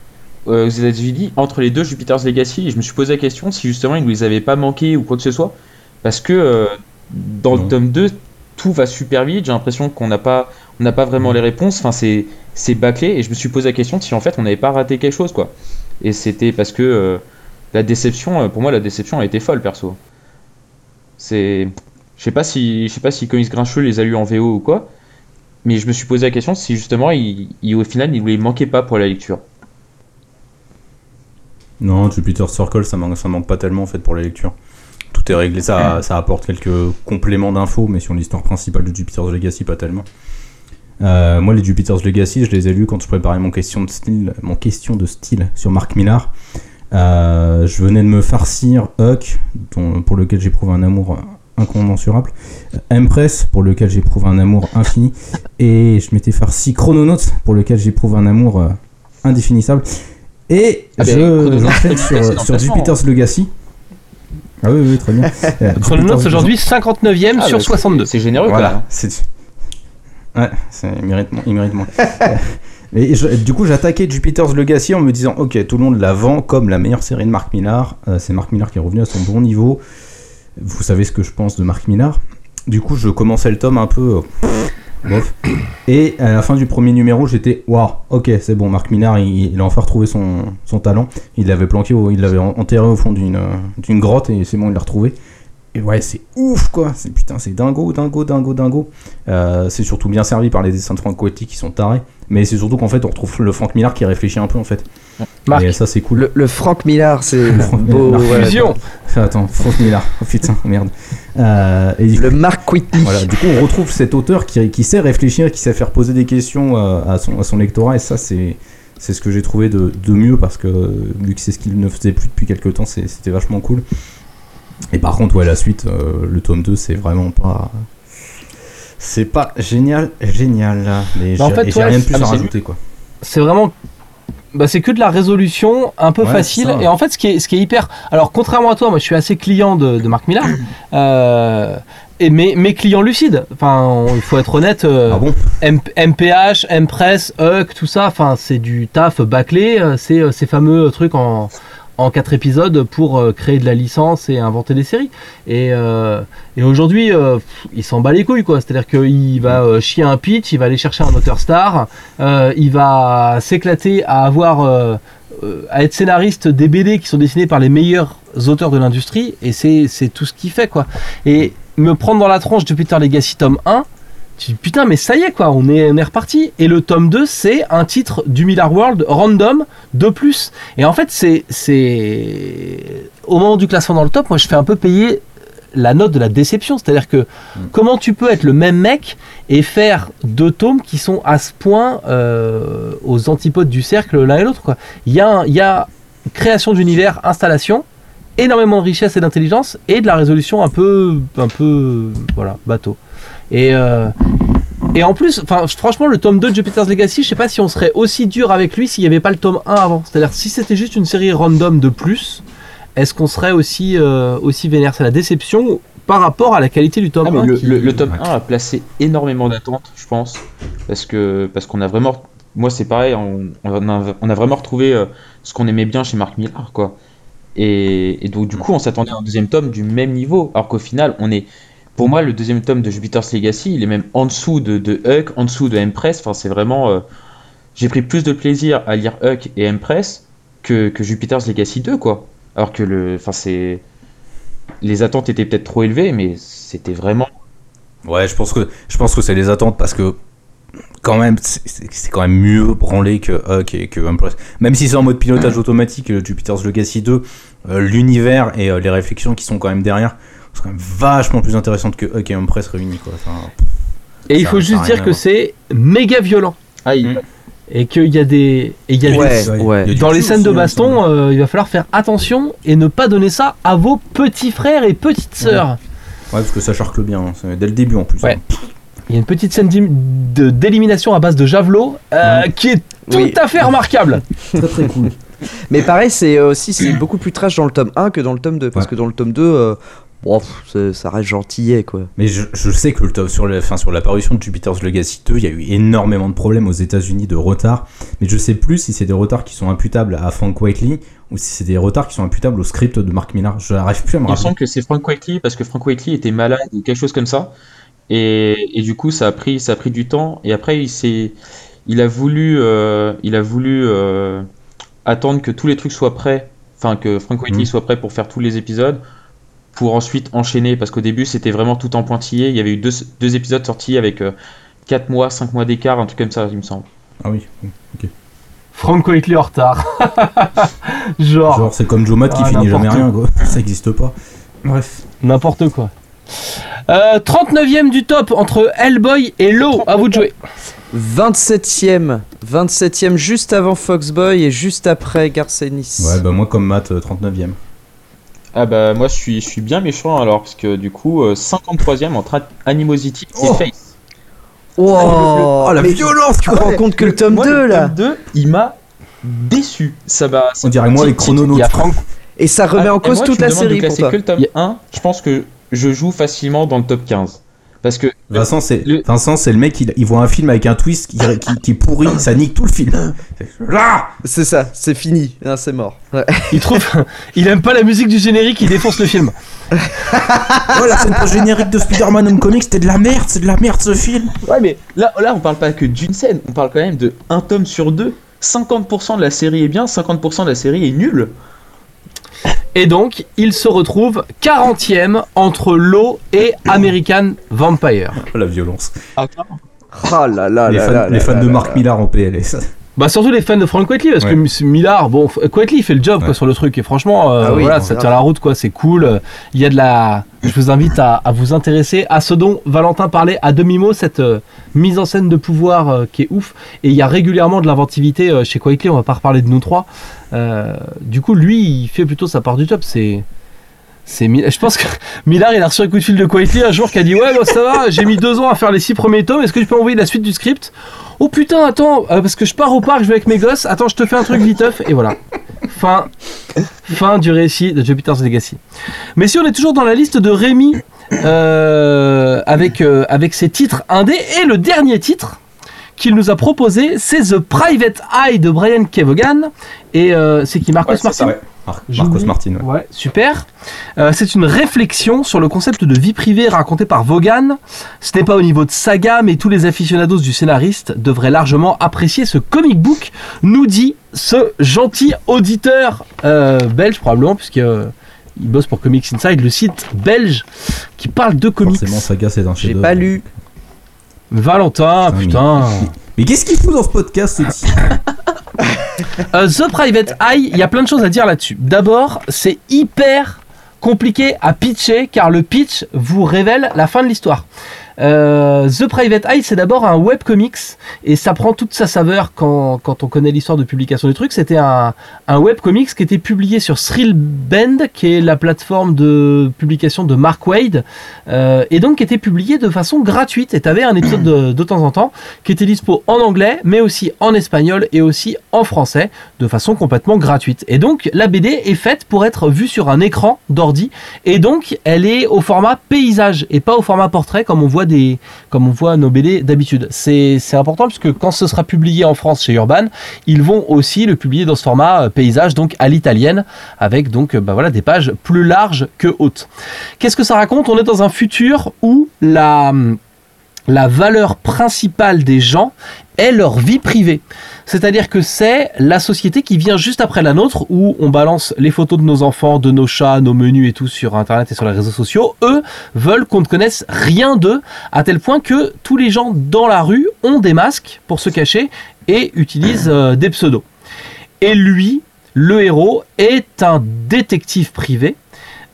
euh, aux États-Unis entre les deux Jupiter's Legacy et je me suis posé la question si justement ils ne les avaient pas manqués ou quoi que ce soit. Parce que euh, dans Non. le tome 2 tout va super vite j'ai l'impression qu'on n'a pas on n'a pas vraiment les réponses. Enfin c'est c'est bâclé et je me suis posé la question si en fait on n'avait pas raté quelque chose quoi. Et c'était parce que euh, la déception pour moi la déception a été folle perso. C'est je sais pas si je sais pas si Comics Grincheux les a lus en VO ou quoi mais je me suis posé la question si justement il, il- au final il ne les manquait pas pour la lecture Non, Jupiter Circle, ça manque, ça manque pas tellement en fait pour la lecture. Tout est réglé, ça, ça apporte quelques compléments d'infos, mais sur l'histoire principale de Jupiter's Legacy, pas tellement. Euh, moi, les Jupiter's Legacy, je les ai lus quand je préparais mon question de style, mon question de style sur Mark Millar. Euh, je venais de me farcir Huck, dont- pour lequel j'éprouve un amour incommensurable, Empress, pour lequel j'éprouve un amour infini, et je m'étais farci Chrononauts, pour lequel j'éprouve un amour euh, indéfinissable. Et Ah je c'est sur, sur Jupiter's Legacy. Ah oui, oui, très bien. [laughs] Euh, Chrononauts Jupiter's- aujourd'hui 59ème Ah, sur bah, 62. c'est généreux Voilà, c'est. [laughs] Ouais, c'est- il mérite, il mérite moins. [laughs] Et je- du coup, j'attaquais Jupiter's Legacy en me disant Ok, tout le monde la vend comme la meilleure série de Mark Millar. Euh, c'est Mark Millar qui est revenu à son bon niveau. Vous savez ce que je pense de Mark Millar. Du coup, je commençais le tome un peu. euh, Et à la fin du premier numéro, j'étais Waouh, ok, c'est bon, Mark Millar, il, a enfin retrouvé son, talent. Il l'avait planqué, il l'avait en- enterré au fond d'une grotte et c'est bon, il l'a retrouvé. Et ouais, c'est ouf quoi, c'est putain, c'est dingo, dingo, dingo, dingo. Euh, c'est surtout bien servi par les dessins de Frank Whiteley qui sont tarés, mais c'est surtout qu'en fait on retrouve le Frank Millar qui réfléchit un peu en fait. Marc. Et ça c'est cool. Le, le Frank Millar, c'est [laughs] beau. Ouais. Fusion. Attends, Frank Millar, oh putain, [laughs] merde. Euh, et du Le Mark Whitley. voilà, du coup, on retrouve cet auteur qui, qui sait réfléchir, qui sait faire poser des questions euh, à, son, à son lectorat, et ça, c'est, c'est ce que j'ai trouvé de, de mieux parce que, vu que c'est ce qu'il ne faisait plus depuis quelques temps, c'était vachement cool. Et par contre, ouais, la suite, euh, le tome 2, c'est vraiment pas. C'est pas génial, génial. Mais Bah, en j'ai fait, et j'ai ouais, rien de plus ah, à c'est rajouter, quoi. c'est vraiment bah, c'est que de la résolution un peu Ouais, facile ça. et en fait ce qui est ce qui est hyper alors contrairement à toi moi je suis assez client de, de Marc Millar [coughs] euh, et mes, mes clients lucides enfin il faut être honnête euh, Ah bon? M- MPH, Mpress, Huck, tout ça, enfin c'est du taf bâclé, euh, c'est ces fameux trucs en en quatre épisodes pour euh, créer de la licence et inventer des séries. Et, euh, et aujourd'hui, euh, il s'en bat les couilles quoi. C'est-à-dire qu'il va chier un pitch, il va aller chercher un auteur star, il va s'éclater à avoir à être scénariste des BD qui sont dessinés par les meilleurs auteurs de l'industrie et c'est c'est tout ce qu'il fait quoi. Et me prendre dans la tronche de Peter Legacy tome 1 tu dis, putain, mais ça y est, quoi, on est, on est reparti. Et le tome 2, c'est un titre du Miller World random de plus. Et en fait, c'est. c'est au moment du classement dans le top, moi je fais un peu payer la note de la déception. C'est-à-dire que comment tu peux être le même mec et faire deux tomes qui sont à ce point euh, aux antipodes du cercle l'un et l'autre quoi. Il y, a un- il y a création d'univers, installation, énormément de richesse et d'intelligence et de la résolution un peu, un peu, voilà, bateau. Et euh, et en plus, franchement, le tome 2 de Jupiter's Legacy, je sais pas si on serait aussi dur avec lui s'il n'y avait pas le tome 1 avant. C'est-à-dire, si c'était juste une série random de plus, est-ce qu'on serait aussi, euh, aussi vénère? C'est la déception par rapport à la qualité du tome Ah, mais 1. le, qui- le- le tome Ouais. 1 a placé énormément d'attentes, je pense, parce que parce qu'on a vraiment, moi c'est pareil, on, on a, on a vraiment retrouvé euh, ce qu'on aimait bien chez Mark Millar, quoi. Et, et donc du coup, on s'attendait à un deuxième tome du même niveau, alors qu'au final, on est, pour moi, le deuxième tome de Jupiter's Legacy, il est même en dessous de, Huck, en dessous de Empress. Enfin, c'est vraiment, euh, j'ai pris plus de plaisir à lire Huck et Empress que, que Jupiter's Legacy 2, quoi. Alors que le, enfin c'est, les attentes étaient peut-être trop élevées, mais c'était vraiment Ouais, je pense que je pense que c'est les attentes parce que quand même c'est- quand même mieux branlé que Huck et que Empress. Même si c'est en mode pilotage automatique euh, Jupiter's Legacy 2, euh, l'univers et les réflexions qui sont quand même derrière sont quand même vachement plus intéressantes que Huck et Empress réunis quoi. Enfin, Et il faut juste dire que c'est méga violent. Ah, il- Mm. Et qu'il y a des. Et il y a des- Ouais, il y a ouais. du Dans les scènes de hein, baston, euh, il va falloir faire attention et ne pas donner ça à vos petits frères et petites sœurs. Ouais, parce que ça charcle bien, hein. Dès le début en plus. Ouais. hein. Il y a une petite scène d'élimination à base de javelot euh, qui est tout Oui. à fait remarquable. [laughs] Très très cool. Mais pareil, c'est euh, aussi c'est beaucoup plus trash dans le tome 1 que dans le tome 2. Parce Ouais. que dans le tome 2, euh, bon, pff, ça reste gentillet quoi. Mais je, je sais que le top- sur la fin, sur l'apparition de Jupiter's Legacy 2, il y a eu énormément de problèmes aux États-Unis de retard. Mais je sais plus si c'est des retards qui sont imputables à Frank Whiteley ou si c'est des retards qui sont imputables au script de Mark Millar. Je n'arrive plus à me Il me rappeler. semble que c'est Frank Whiteley parce que Frank Whiteley était malade ou quelque chose comme ça. Et, et du coup, ça a pris, ça a pris du temps. Et après, il s'est, il a voulu, euh, il a voulu euh, attendre que tous les trucs soient prêts. Enfin, que Frank Whiteley Mhm. soit prêt pour faire tous les épisodes. Pour ensuite enchaîner. Parce qu'au début, c'était vraiment tout en pointillé. Il y avait eu deux, deux épisodes sortis avec 4 mois, 5 mois d'écart, un truc comme ça, il me semble. Ah oui. Frank Whiteley en retard. [laughs] Genre, Genre, c'est comme Joe Matt qui Ah, finit jamais n'importe rien, quoi. [laughs] Ça n'existe pas. Bref. n'importe quoi. Euh, 39ème du top entre Hellboy et Low. À vous de jouer. 27ème, 27ème juste avant Foxboy et juste après Garcenis. Ouais, bah moi, comme Matt, euh, 39ème. Ah bah moi je suis, je suis bien méchant alors parce que du coup euh, 53ème entre Animosity et Oh. Face. Oh, Oh, la mais violence Tu te rends compte que le tome Moi, 2 le là tome 2, il m'a déçu. Ça va. On dirait moi les Il y chrononautes. a Frank. Et ça remet Ah, en et cause moi, toute me la demandes de série pour classer toi. que le tome 1, je pense que je joue facilement dans le top 15. Parce que Vincent, c'est Le- Vincent, c'est le mec, il, il voit un film avec un twist qui, qui, qui est pourri, ça nique tout le film. [laughs] Ah C'est ça, c'est fini, Ah, c'est mort. Ouais. [laughs] Il trouve. il aime pas la musique du générique, il défonce le film. [laughs] Oh, la scène post-générique de Spider-Man Homecoming, c'était de la merde, c'est de la merde ce film. ouais mais là, là on parle pas que d'une scène, on parle quand même de un tome sur deux. 50% de la série est bien, 50% de la série est nulle. Et donc, il se retrouve 40ème entre Low et American Vampire. Oh, la violence. Oh là là les là fans, là les là fans là de là Mark là. Millar en PLS. Bah surtout les fans de Frank Whiteley parce Ouais. que Millard, bon, il fait le job quoi sur le truc et franchement, euh, Ah oui, voilà, ça tient la route quoi, c'est cool. Il y a de la, je vous invite à, à vous intéresser à ce dont Valentin parlait à demi mot, cette euh, mise en scène de pouvoir euh, qui est ouf et il y a régulièrement de l'inventivité euh, chez Whiteley. On va pas reparler de nous trois. Euh, du coup, lui, il fait plutôt sa part du job. C'est c'est je pense que [laughs] Millard il a reçu un coup de fil de Quietly un jour qui a dit ouais ça va j'ai mis deux ans à faire les six premiers tomes est-ce que je peux envoyer la suite du script? Oh putain attends euh, parce que je pars au parc je vais avec mes gosses attends je te fais un truc viteuf et voilà. Fin fin du récit de Jupiter's Legacy. Mais si on est toujours dans la liste de Rémi euh, avec euh, avec ses titres indés et le dernier titre qu'il nous a proposé c'est The Private Eye de Brian Kevogan et euh, c'est qui Marcos Ouais, Martin? Ouais. Mar-. Marcos Martin. ouais. Ouais, super. Euh, c'est une réflexion sur le concept de vie privée raconté par Vaughan. Ce n'est pas au niveau de saga, mais tous les aficionados du scénariste devraient largement apprécier ce comic book, nous dit ce gentil auditeur euh, belge, probablement, puisque euh, il bosse pour Comics Inside, le site belge qui parle de comics. Forcément, Saga, c'est un J'ai pas lu. Valentin, Putain. Mais qu'est-ce qu'il fout dans ce podcast, ce type? [laughs] [laughs] Euh, The Private Eye, il y a plein de choses à dire là-dessus. D'abord, c'est hyper compliqué à pitcher car le pitch vous révèle la fin de l'histoire. Euh, The Private Eye, c'est d'abord un webcomics et ça prend toute sa saveur quand, on connaît l'histoire de publication du truc. C'était un, un webcomics qui était publié sur Thrillbend, qui est la plateforme de publication de Mark Wade, euh, et donc qui était publié de façon gratuite. Et tu avais un épisode de, de temps en temps qui était dispo en anglais, mais aussi en espagnol et aussi en français, de façon complètement gratuite. Et donc la BD est faite pour être vue sur un écran d'ordi, et donc elle est au format paysage et pas au format portrait comme on voit comme on voit nos BD d'habitude. C'est important parce que quand ce sera publié en France chez Urban, ils vont aussi le publier dans ce format euh, paysage, donc à l'italienne, avec donc euh, bah voilà des pages plus larges que hautes. Qu'est-ce que ça raconte? On est dans un futur où la valeur principale des gens est leur vie privée. C'est-à-dire que c'est la société qui vient juste après la nôtre où on balance les photos de nos enfants, de nos chats, nos menus et tout sur Internet et sur les réseaux sociaux. Eux veulent qu'on ne connaisse rien d'eux à tel point que tous les gens dans la rue ont des masques pour se cacher et utilisent euh, des pseudos. Et lui, le héros, est un détective privé.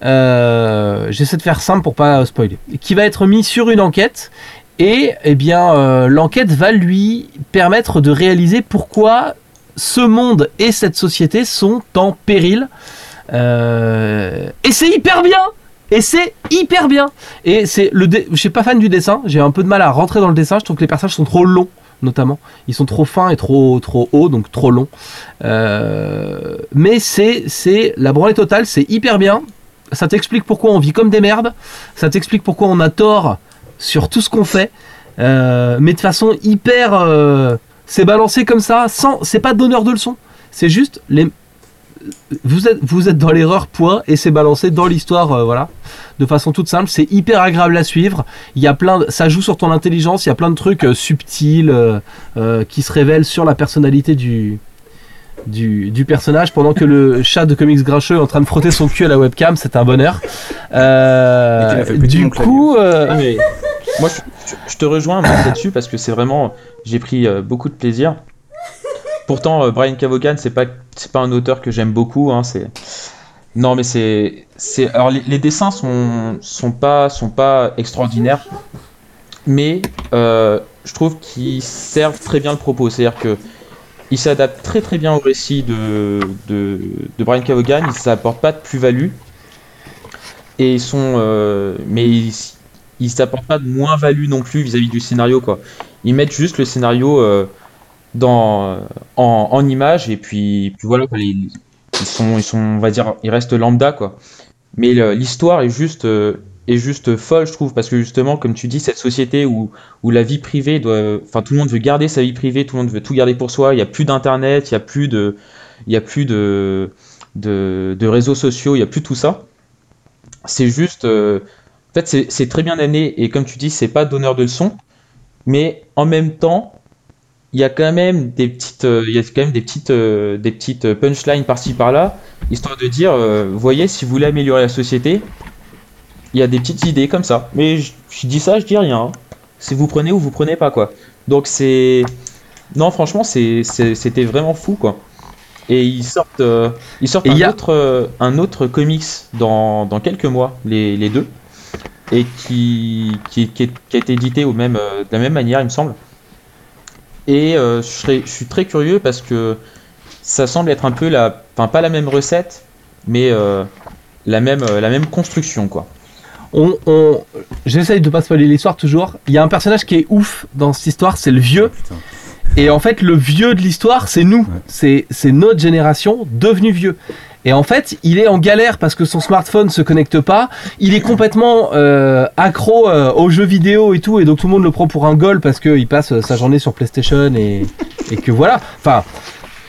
Euh, J'essaie de faire simple pour pas spoiler. Qui va être mis sur une enquête et eh bien, euh, l'enquête va lui permettre de réaliser pourquoi ce monde et cette société sont en péril. Euh, et c'est hyper bien et c'est hyper bien Et c'est le je suis pas fan du dessin, j'ai un peu de mal à rentrer dans le dessin, je trouve que les personnages sont trop longs notamment. Ils sont trop fins et trop trop hauts, donc trop longs. Euh, mais c'est c'est la branlée totale, c'est hyper bien. Ça t'explique pourquoi on vit comme des merdes. Ça t'explique pourquoi on a tort sur tout ce qu'on fait, euh, mais de façon hyper. euh, c'est balancé comme ça, sans. C'est pas donneur de leçons. C'est juste les. Vous êtes, vous êtes dans l'erreur, point, et c'est balancé dans l'histoire, euh, voilà, de façon toute simple. C'est hyper agréable à suivre. Il y a plein, de- ça joue sur ton intelligence. Il y a plein de trucs subtils qui se révèlent sur la personnalité du, du, du personnage pendant que le chat de comics grincheux est en train de frotter son cul à la webcam. C'est un bonheur. Euh, du coup, euh, Ah, mais moi, je, je- je te rejoins là-dessus parce que c'est vraiment. J'ai pris euh, beaucoup de plaisir. Pourtant, euh, Brian Cavogan, c'est pas, c'est pas un auteur que j'aime beaucoup. Hein, c'est. Non, mais c'est, c'est. Alors, les, les dessins sont, sont pas, sont pas extraordinaires, mais euh, je trouve qu'ils servent très bien le propos. C'est-à-dire que ils s'adaptent très très bien au récit de, de, Brian Cavogan. Ils s'apportent pas de plus-value et sont, euh, mais ils, ils s'apportent pas de moins-value non plus vis-à-vis du scénario quoi. Ils mettent juste le scénario euh, dans en, en image et puis, puis voilà quoi, ils sont ils sont on va dire ils restent lambda quoi. Mais l'histoire est juste euh, est juste folle je trouve parce que justement comme tu dis cette société où où la vie privée doit enfin tout le monde veut garder sa vie privée, tout le monde veut tout garder pour soi, il y a plus d'internet, il y a plus de il y a plus de de, réseaux sociaux, il y a plus tout ça. C'est juste euh, en fait, c'est- c'est très bien amené et comme tu dis, c'est pas donneur de leçons, mais en même temps, il y a quand même des petites, euh, il y a quand même des petites, euh, des petites punchlines par-ci par-là, histoire de dire, euh, voyez, si vous voulez améliorer la société, il y a des petites idées comme ça. Mais je, je dis ça, je dis rien. hein. C'est vous prenez ou vous prenez pas quoi. Donc c'est, non, franchement, c'était vraiment fou quoi. Et ils sortent, euh, ils sortent Et un, il y a- autre, euh, un autre comics dans, dans quelques mois, les, les deux et qui, qui, qui, est- qui a été édité au même, euh, de la même manière, il me semble. Et euh, je, serais- je suis très curieux parce que ça semble être un peu la, enfin pas la même recette, mais la même, la même construction quoi. On, on- j'essaye de pas spoiler l'histoire toujours. Il y a un personnage qui est ouf dans cette histoire, c'est le vieux. Et en fait, le vieux de l'histoire, c'est nous. C'est, c'est notre génération devenue vieux. Et en fait, il est en galère parce que son smartphone se connecte pas. Il est complètement euh, accro euh, aux jeux vidéo et tout, et donc tout le monde le prend pour un goal parce qu'il passe euh, sa journée sur PlayStation et, et que voilà. Enfin,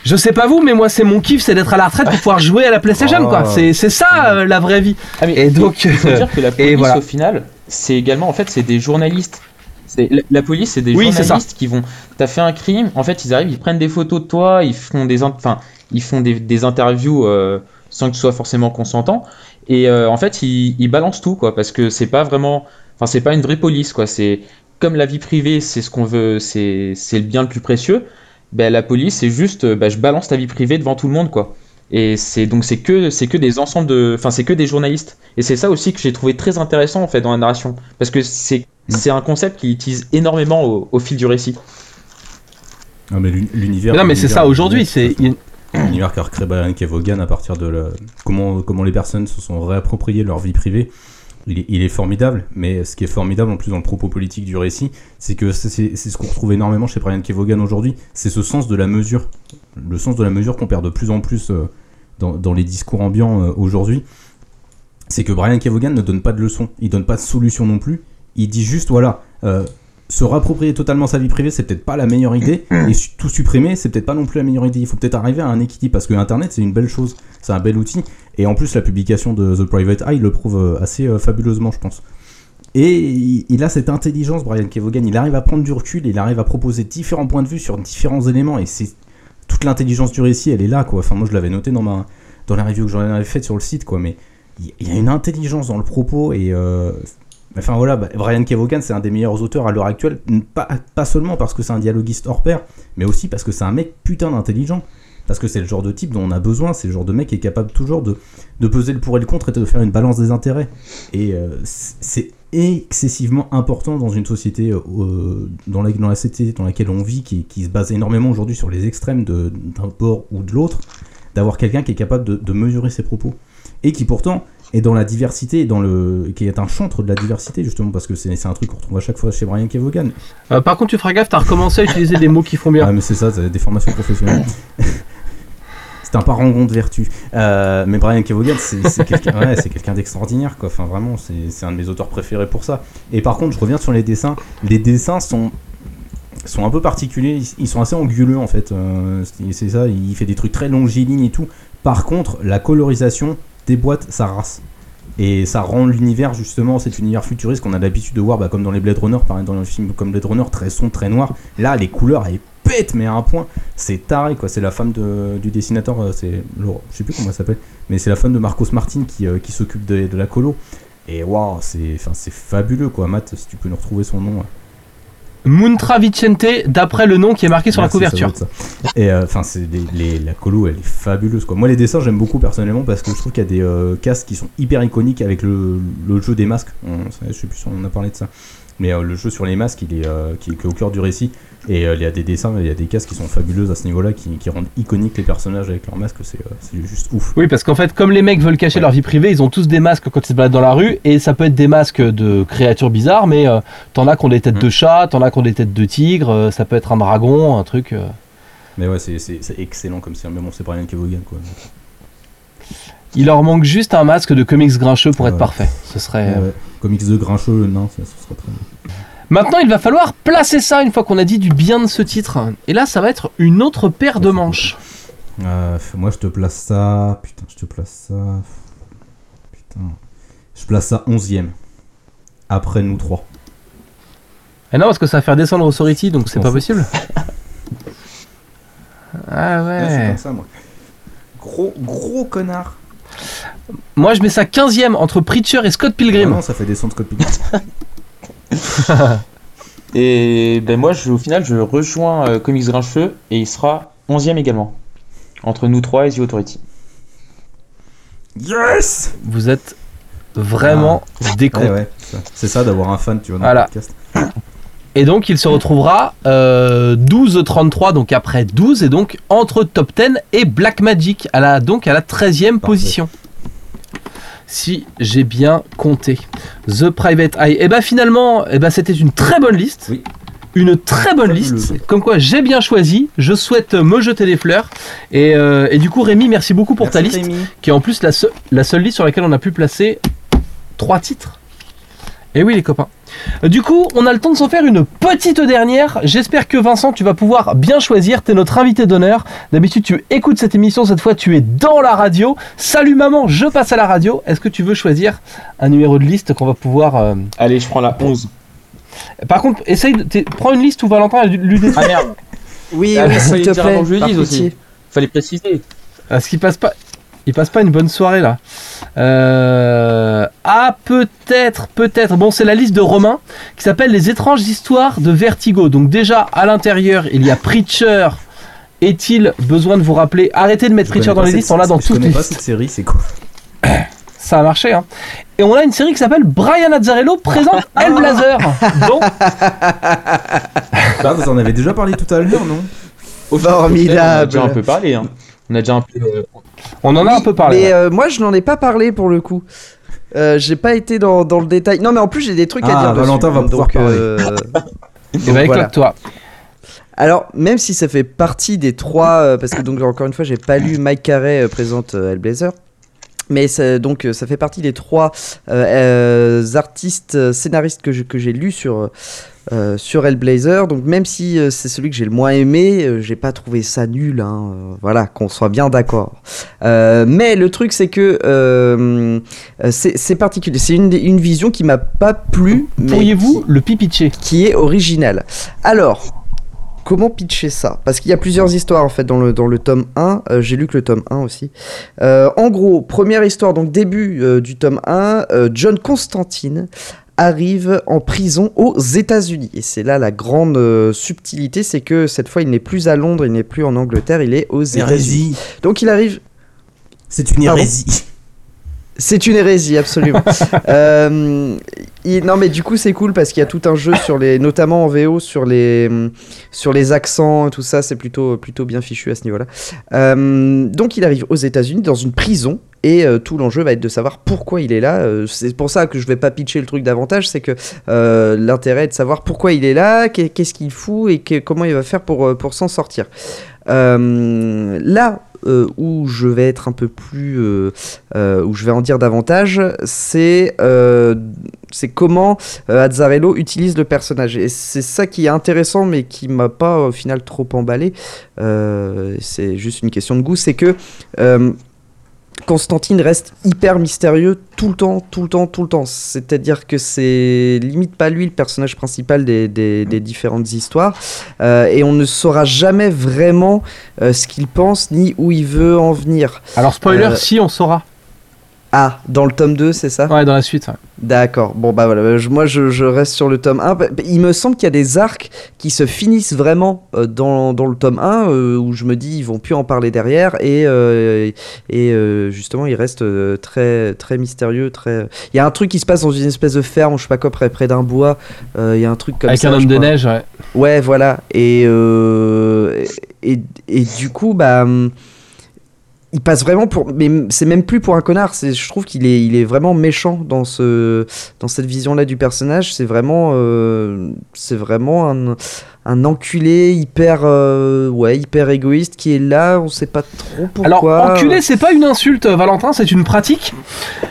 je sais pas vous, mais moi c'est mon kiff, c'est d'être à la retraite pour pouvoir jouer à la PlayStation, Oh. quoi. C'est, c'est ça euh, la vraie vie. Ah, mais Et donc, il faut dire que la police voilà. au final, c'est également en fait c'est des journalistes. C'est la, la police, c'est des Oui, journalistes qui vont. T'as fait un crime, en fait ils arrivent, ils prennent des photos de toi, ils font des, in- enfin ils font des, des interviews euh, sans que tu sois forcément consentant, et euh, en fait ils, ils balancent tout quoi, parce que c'est pas vraiment, enfin c'est pas une vraie police quoi, c'est comme la vie privée, c'est ce qu'on veut, c'est c'est le bien le plus précieux. Ben, la police, c'est juste, ben, je balance ta vie privée devant tout le monde, quoi. Et c'est donc c'est que c'est que des ensembles de, enfin c'est que des journalistes. Et c'est ça aussi que j'ai trouvé très intéressant en fait dans la narration, parce que c'est Mm. c'est un concept qui utilise énormément au, au fil du récit. Ah, mais l'uni- l'univers. non, mais c'est ça aujourd'hui. C'est L'univers qu'a recréé Brian Kevogan à partir de la- comment, comment les personnes se sont réappropriées leur vie privée. Il est, formidable, mais ce qui est formidable en plus dans le propos politique du récit, c'est que c'est ce qu'on retrouve énormément chez Brian Kevogan aujourd'hui, c'est ce sens de la mesure. Le sens de la mesure qu'on perd de plus en plus euh, dans, dans les discours ambiants euh, aujourd'hui. C'est que Brian Kevogan ne donne pas de leçons, il donne pas de solution non plus. Il dit juste, voilà, euh, se réapproprier totalement sa vie privée, c'est peut-être pas la meilleure idée, et su- tout supprimer, c'est peut-être pas non plus la meilleure idée. Il faut peut-être arriver à un équilibre, parce que Internet, c'est une belle chose, c'est un bel outil, et en plus, la publication de The Private Eye le prouve euh, assez euh, fabuleusement, je pense. Et il, a cette intelligence, Brian Kevogan, il arrive à prendre du recul, il arrive à proposer différents points de vue sur différents éléments, et c'est toute l'intelligence du récit, elle est là, quoi. Enfin, moi, je l'avais noté dans ma dans la review que j'en avais faite sur le site, quoi, mais il il y a une intelligence dans le propos, et... euh, Enfin voilà, bah, Brian Kevogan, c'est un des meilleurs auteurs à l'heure actuelle, pas, pas seulement parce que c'est un dialoguiste hors pair, mais aussi parce que c'est un mec putain d'intelligent. Parce que c'est le genre de type dont on a besoin, c'est le genre de mec qui est capable toujours de, de peser le pour et le contre et de faire une balance des intérêts. Et euh, c'est excessivement important dans une société euh, dans, la, dans la société dans laquelle on vit, qui, qui se base énormément aujourd'hui sur les extrêmes d'un bord ou de l'autre, d'avoir quelqu'un qui est capable de mesurer ses propos. Et qui pourtant est dans la diversité, et dans le, qui est un chantre de la diversité justement, parce que c'est un truc qu'on retrouve à chaque fois chez Brian Kevogan. Euh, par contre, tu feras gaffe, t'as recommencé à utiliser des mots qui font bien. Ah, mais c'est ça, des formations professionnelles. [laughs] c'est un parangon de vertu. Euh, mais Brian Kevogan, c'est quelqu'un ouais, d'extraordinaire, quoi. Enfin, vraiment, c'est un de mes auteurs préférés pour ça. Et par contre, je reviens sur les dessins. Les dessins sont sont un peu particuliers, ils- sont assez anguleux en fait. Euh, c'est ça, il fait des trucs très longilignes et tout. Par contre, la colorisation déboîte sa race. Et ça rend l'univers justement, cet univers futuriste qu'on a l'habitude de voir, bah, comme dans les Blade Runner, par exemple, dans le film comme Blade Runner, très sombre, très noir. Là, les couleurs, elles pètent, mais à un point, c'est taré quoi. C'est la femme de- du dessinateur, euh, c'est Laura- je sais plus comment elle s'appelle, mais c'est la femme de Marcos Martin qui, euh, s'occupe de, de la colo. Et waouh, c'est fabuleux quoi. Matt, si tu peux nous retrouver son nom. euh. Muntra Vicente, d'après le nom qui est marqué sur la Merci, couverture. ça. Et euh, enfin, la colo, elle est fabuleuse quoi. Moi, les dessins, j'aime beaucoup personnellement parce que je trouve qu'il y a des euh, casques qui sont hyper iconiques avec le, le jeu des masques. On- je sais plus si on a parlé de ça. Mais euh, le jeu sur les masques, il est, euh, qui, qui est au cœur du récit. Et euh, il y a des dessins, il y a des casques qui sont fabuleuses à ce niveau-là, qui, qui rendent iconiques les personnages avec leurs masques. C'est juste ouf. Oui, parce qu'en fait, comme les mecs veulent cacher leur vie privée, ils ont tous des masques quand ils se baladent dans la rue, et ça peut être des masques de créatures bizarres, mais t'en as qui ont des têtes Mm. de chat, t'en as qui ont des têtes de tigre, ça peut être un dragon, un truc. Mais ouais, c'est- excellent comme c'est. Mais bon, c'est Brian Kevogan quoi. Il leur manque juste un masque de comics grincheux pour être ouais. parfait. Ce serait. Ouais, ouais. Comics de Grincheux, non, ça, ce serait très bien. Maintenant, il va falloir placer ça une fois qu'on a dit du bien de ce titre. Et là, ça va être une autre paire de manches. Euh, moi, je te place ça. Putain, je te place ça. Putain. Je place ça 11ème. Après nous trois. Et non, parce que ça va faire descendre Authority, donc c'est pas possible. [laughs] Ah Ouais, comme ça, moi. Gros, gros connard. Moi, je mets ça 15ème entre Preacher et Scott Pilgrim. Vraiment, ça fait descendre Scott Pilgrim. [laughs] Et ben moi, je, au final, je rejoins euh, Comics Grincheux et il sera 11ème également. Entre nous trois et The Authority. yes Vous êtes vraiment des cons. Ouais, ouais. ça. C'est ça d'avoir un fan, tu vois, dans Voilà. le podcast. [laughs] Et donc, il se retrouvera euh, 12-33, donc après 12, et donc entre Top 10 et Black Magic, à la, donc à la 13e position. Si j'ai bien compté. The Private Eye. Et bah finalement, eh ben, c'était une très bonne liste. Oui. Une très bonne liste. Comme quoi, j'ai bien choisi. Je souhaite me jeter des fleurs. Et, euh, et du coup, Rémi, merci beaucoup pour ta liste, Rémi. qui est en plus la, seu- la seule liste sur laquelle on a pu placer trois titres. Et oui, les copains. Euh, Du coup, on a le temps de s'en faire une petite dernière. J'espère que Vincent, tu vas pouvoir bien choisir. Tu es notre invité d'honneur. D'habitude, tu écoutes cette émission. Cette fois, tu es dans la radio. Salut maman, je passe à la radio. Est-ce que tu veux choisir un numéro de liste qu'on va pouvoir. euh, Allez, je prends la 11. Par contre, essaye de. t'es- Prends une liste où Valentin a lu des Ah merde, Oui, Ah, oui, mais s'il fallait te dire plaît. avant que je le par dise aussi. pitié. fallait préciser. Parce qu'il passe pas. Il passe pas une bonne soirée là. Euh... Ah peut-être, peut-être. Bon, c'est la liste de Romain qui s'appelle Les étranges histoires de Vertigo. Donc déjà à l'intérieur, il y a Preacher, Est-il besoin de vous rappeler? Arrêtez de mettre Je Richard dans les pas listes, on l'a dans Je toutes connais les pas listes. cette série, c'est quoi? Ça a marché, hein. Et on a une série qui s'appelle Brian Azzarello présente [laughs] Hellblazer. Donc, Bah, vous en avez déjà parlé tout à l'heure, non? On Formidable. déjà un peu parlé. Hein. On a déjà un peu. euh, on en a un peu parlé. Mais euh, moi, je n'en ai pas parlé pour le coup. Euh, j'ai pas été dans, dans le détail. Non, mais en plus, j'ai des trucs à Ah, dire. dessus. Valentin va pouvoir [laughs] donc, euh, Et bah, voilà. éclate-toi. Alors, même si ça fait partie des trois, parce que donc encore une fois, j'ai pas lu Mike Carey euh, présente Hellblazer. Mais ça, donc ça fait partie des trois artistes scénaristes que je- que j'ai lus sur euh, sur Hellblazer. Donc même si euh, c'est celui que j'ai le moins aimé, euh, j'ai pas trouvé ça nul. hein, voilà, qu'on soit bien d'accord. Mais le truc c'est que c'est particulier. C'est une, une vision qui m'a pas plu. Pourriez-vous le pipitcher qui est original. Alors, comment pitcher ça? Parce qu'il y a plusieurs histoires en fait dans le, dans le tome 1. Euh, J'ai lu que le tome 1 aussi. En gros, première histoire, donc début du tome 1, euh, John Constantine arrive en prison aux États-Unis. Et c'est là la grande euh, subtilité, c'est que cette fois il n'est plus à Londres, il n'est plus en Angleterre, il est aux États-Unis. Hérésie. Donc il arrive C'est une hérésie. c'est une hérésie, absolument. [laughs] Euh, il- non, mais du coup, c'est cool parce qu'il y a tout un jeu sur les, notamment en VO, sur les, sur les accents, tout ça, c'est plutôt, plutôt bien fichu à ce niveau-là. Euh, donc, il arrive aux États-Unis dans une prison. Et euh, tout l'enjeu va être de savoir pourquoi il est là. Euh, c'est pour ça que je vais pas pitcher le truc davantage, c'est que euh, l'intérêt est de savoir pourquoi il est là, qu'est- qu'est-ce qu'il fout et comment il va faire pour, s'en sortir. Là où je vais être un peu plus, où je vais en dire davantage, c'est comment Azzarello utilise le personnage. Et c'est ça qui est intéressant, mais qui m'a pas au final trop emballé. C'est juste une question de goût, c'est que Constantine reste hyper mystérieux tout le temps, tout le temps, tout le temps. C'est-à-dire que c'est limite pas lui le personnage principal des, des- des différentes histoires. Euh, et on ne saura jamais vraiment euh, ce qu'il pense ni où il veut en venir. Alors, spoiler, Euh, si on saura. Ah, dans le tome 2, c'est ça? Ouais, dans la suite. ouais. D'accord. Bon, bah voilà. je- moi, je, je reste sur le tome 1. Bah, bah, Il me semble qu'il y a des arcs qui se finissent vraiment euh, dans, dans le tome 1, euh, où je me dis, ils vont plus en parler derrière. Et, euh, et justement, il reste très, très mystérieux. Très... Il y a un truc qui se passe dans une espèce de ferme, je sais pas quoi, près, près d'un bois. Il y a un truc comme Avec ça. un homme de crois. neige, ouais. Ouais, voilà. Et, et, et du coup, bah, hum, il passe vraiment pour. Mais c'est même plus pour un connard. C'est, je trouve qu'il est, il est vraiment méchant dans ce, dans cette vision-là du personnage. C'est vraiment, euh, c'est vraiment un, un enculé hyper, euh, ouais, hyper égoïste qui est là. On sait pas trop Alors, pourquoi. enculé, c'est pas une insulte, Valentin, c'est une pratique.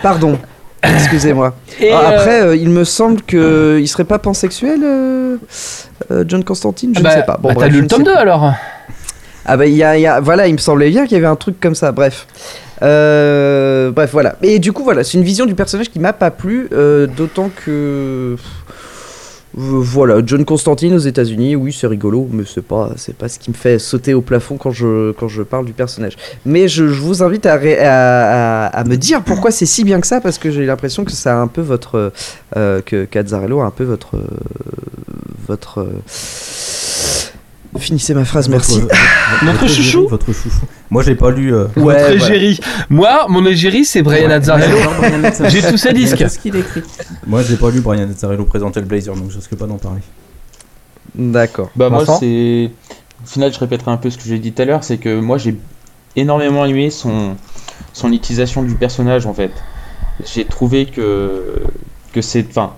Pardon. Excusez-moi. [coughs] Ah, Après, euh, il me semble que il serait pas pansexuel, euh, John Constantine. Je bah, ne sais pas. Bon, bah, t'as lu ne le tome sais 2 pas. alors Ah bah y y a- voilà, il me semblait bien qu'il y avait un truc comme ça. Bref, Euh, bref voilà. Et du coup voilà, c'est une vision du personnage qui m'a pas plu, euh, d'autant que voilà, John Constantine aux États-Unis, oui c'est rigolo, mais c'est pas c'est pas ce qui me fait sauter au plafond quand je quand je parle du personnage. Mais je, vous invite à, à, me dire pourquoi c'est si bien que ça, parce que j'ai l'impression que ça a un peu votre euh, que Cazzarello a un peu votre votre Finissez ma phrase, merci. Votre- votre- Notre votre chouchou égérie, Votre chouchou. Moi, j'ai pas lu. euh, Ouais, Votre égérie. Moi, mon égérie, c'est [laughs] Brian Azzarello. J'ai tous ses disques. Qu'est-ce qu'il écrit Moi, j'ai pas lu Brian Azzarello présenter le Blazer, donc je risque pas d'en parler. D'accord. Bah moi c'est au final je répéterai un peu ce que j'ai dit tout à l'heure, c'est que moi j'ai énormément aimé son son utilisation du personnage en fait. J'ai trouvé que que c'est enfin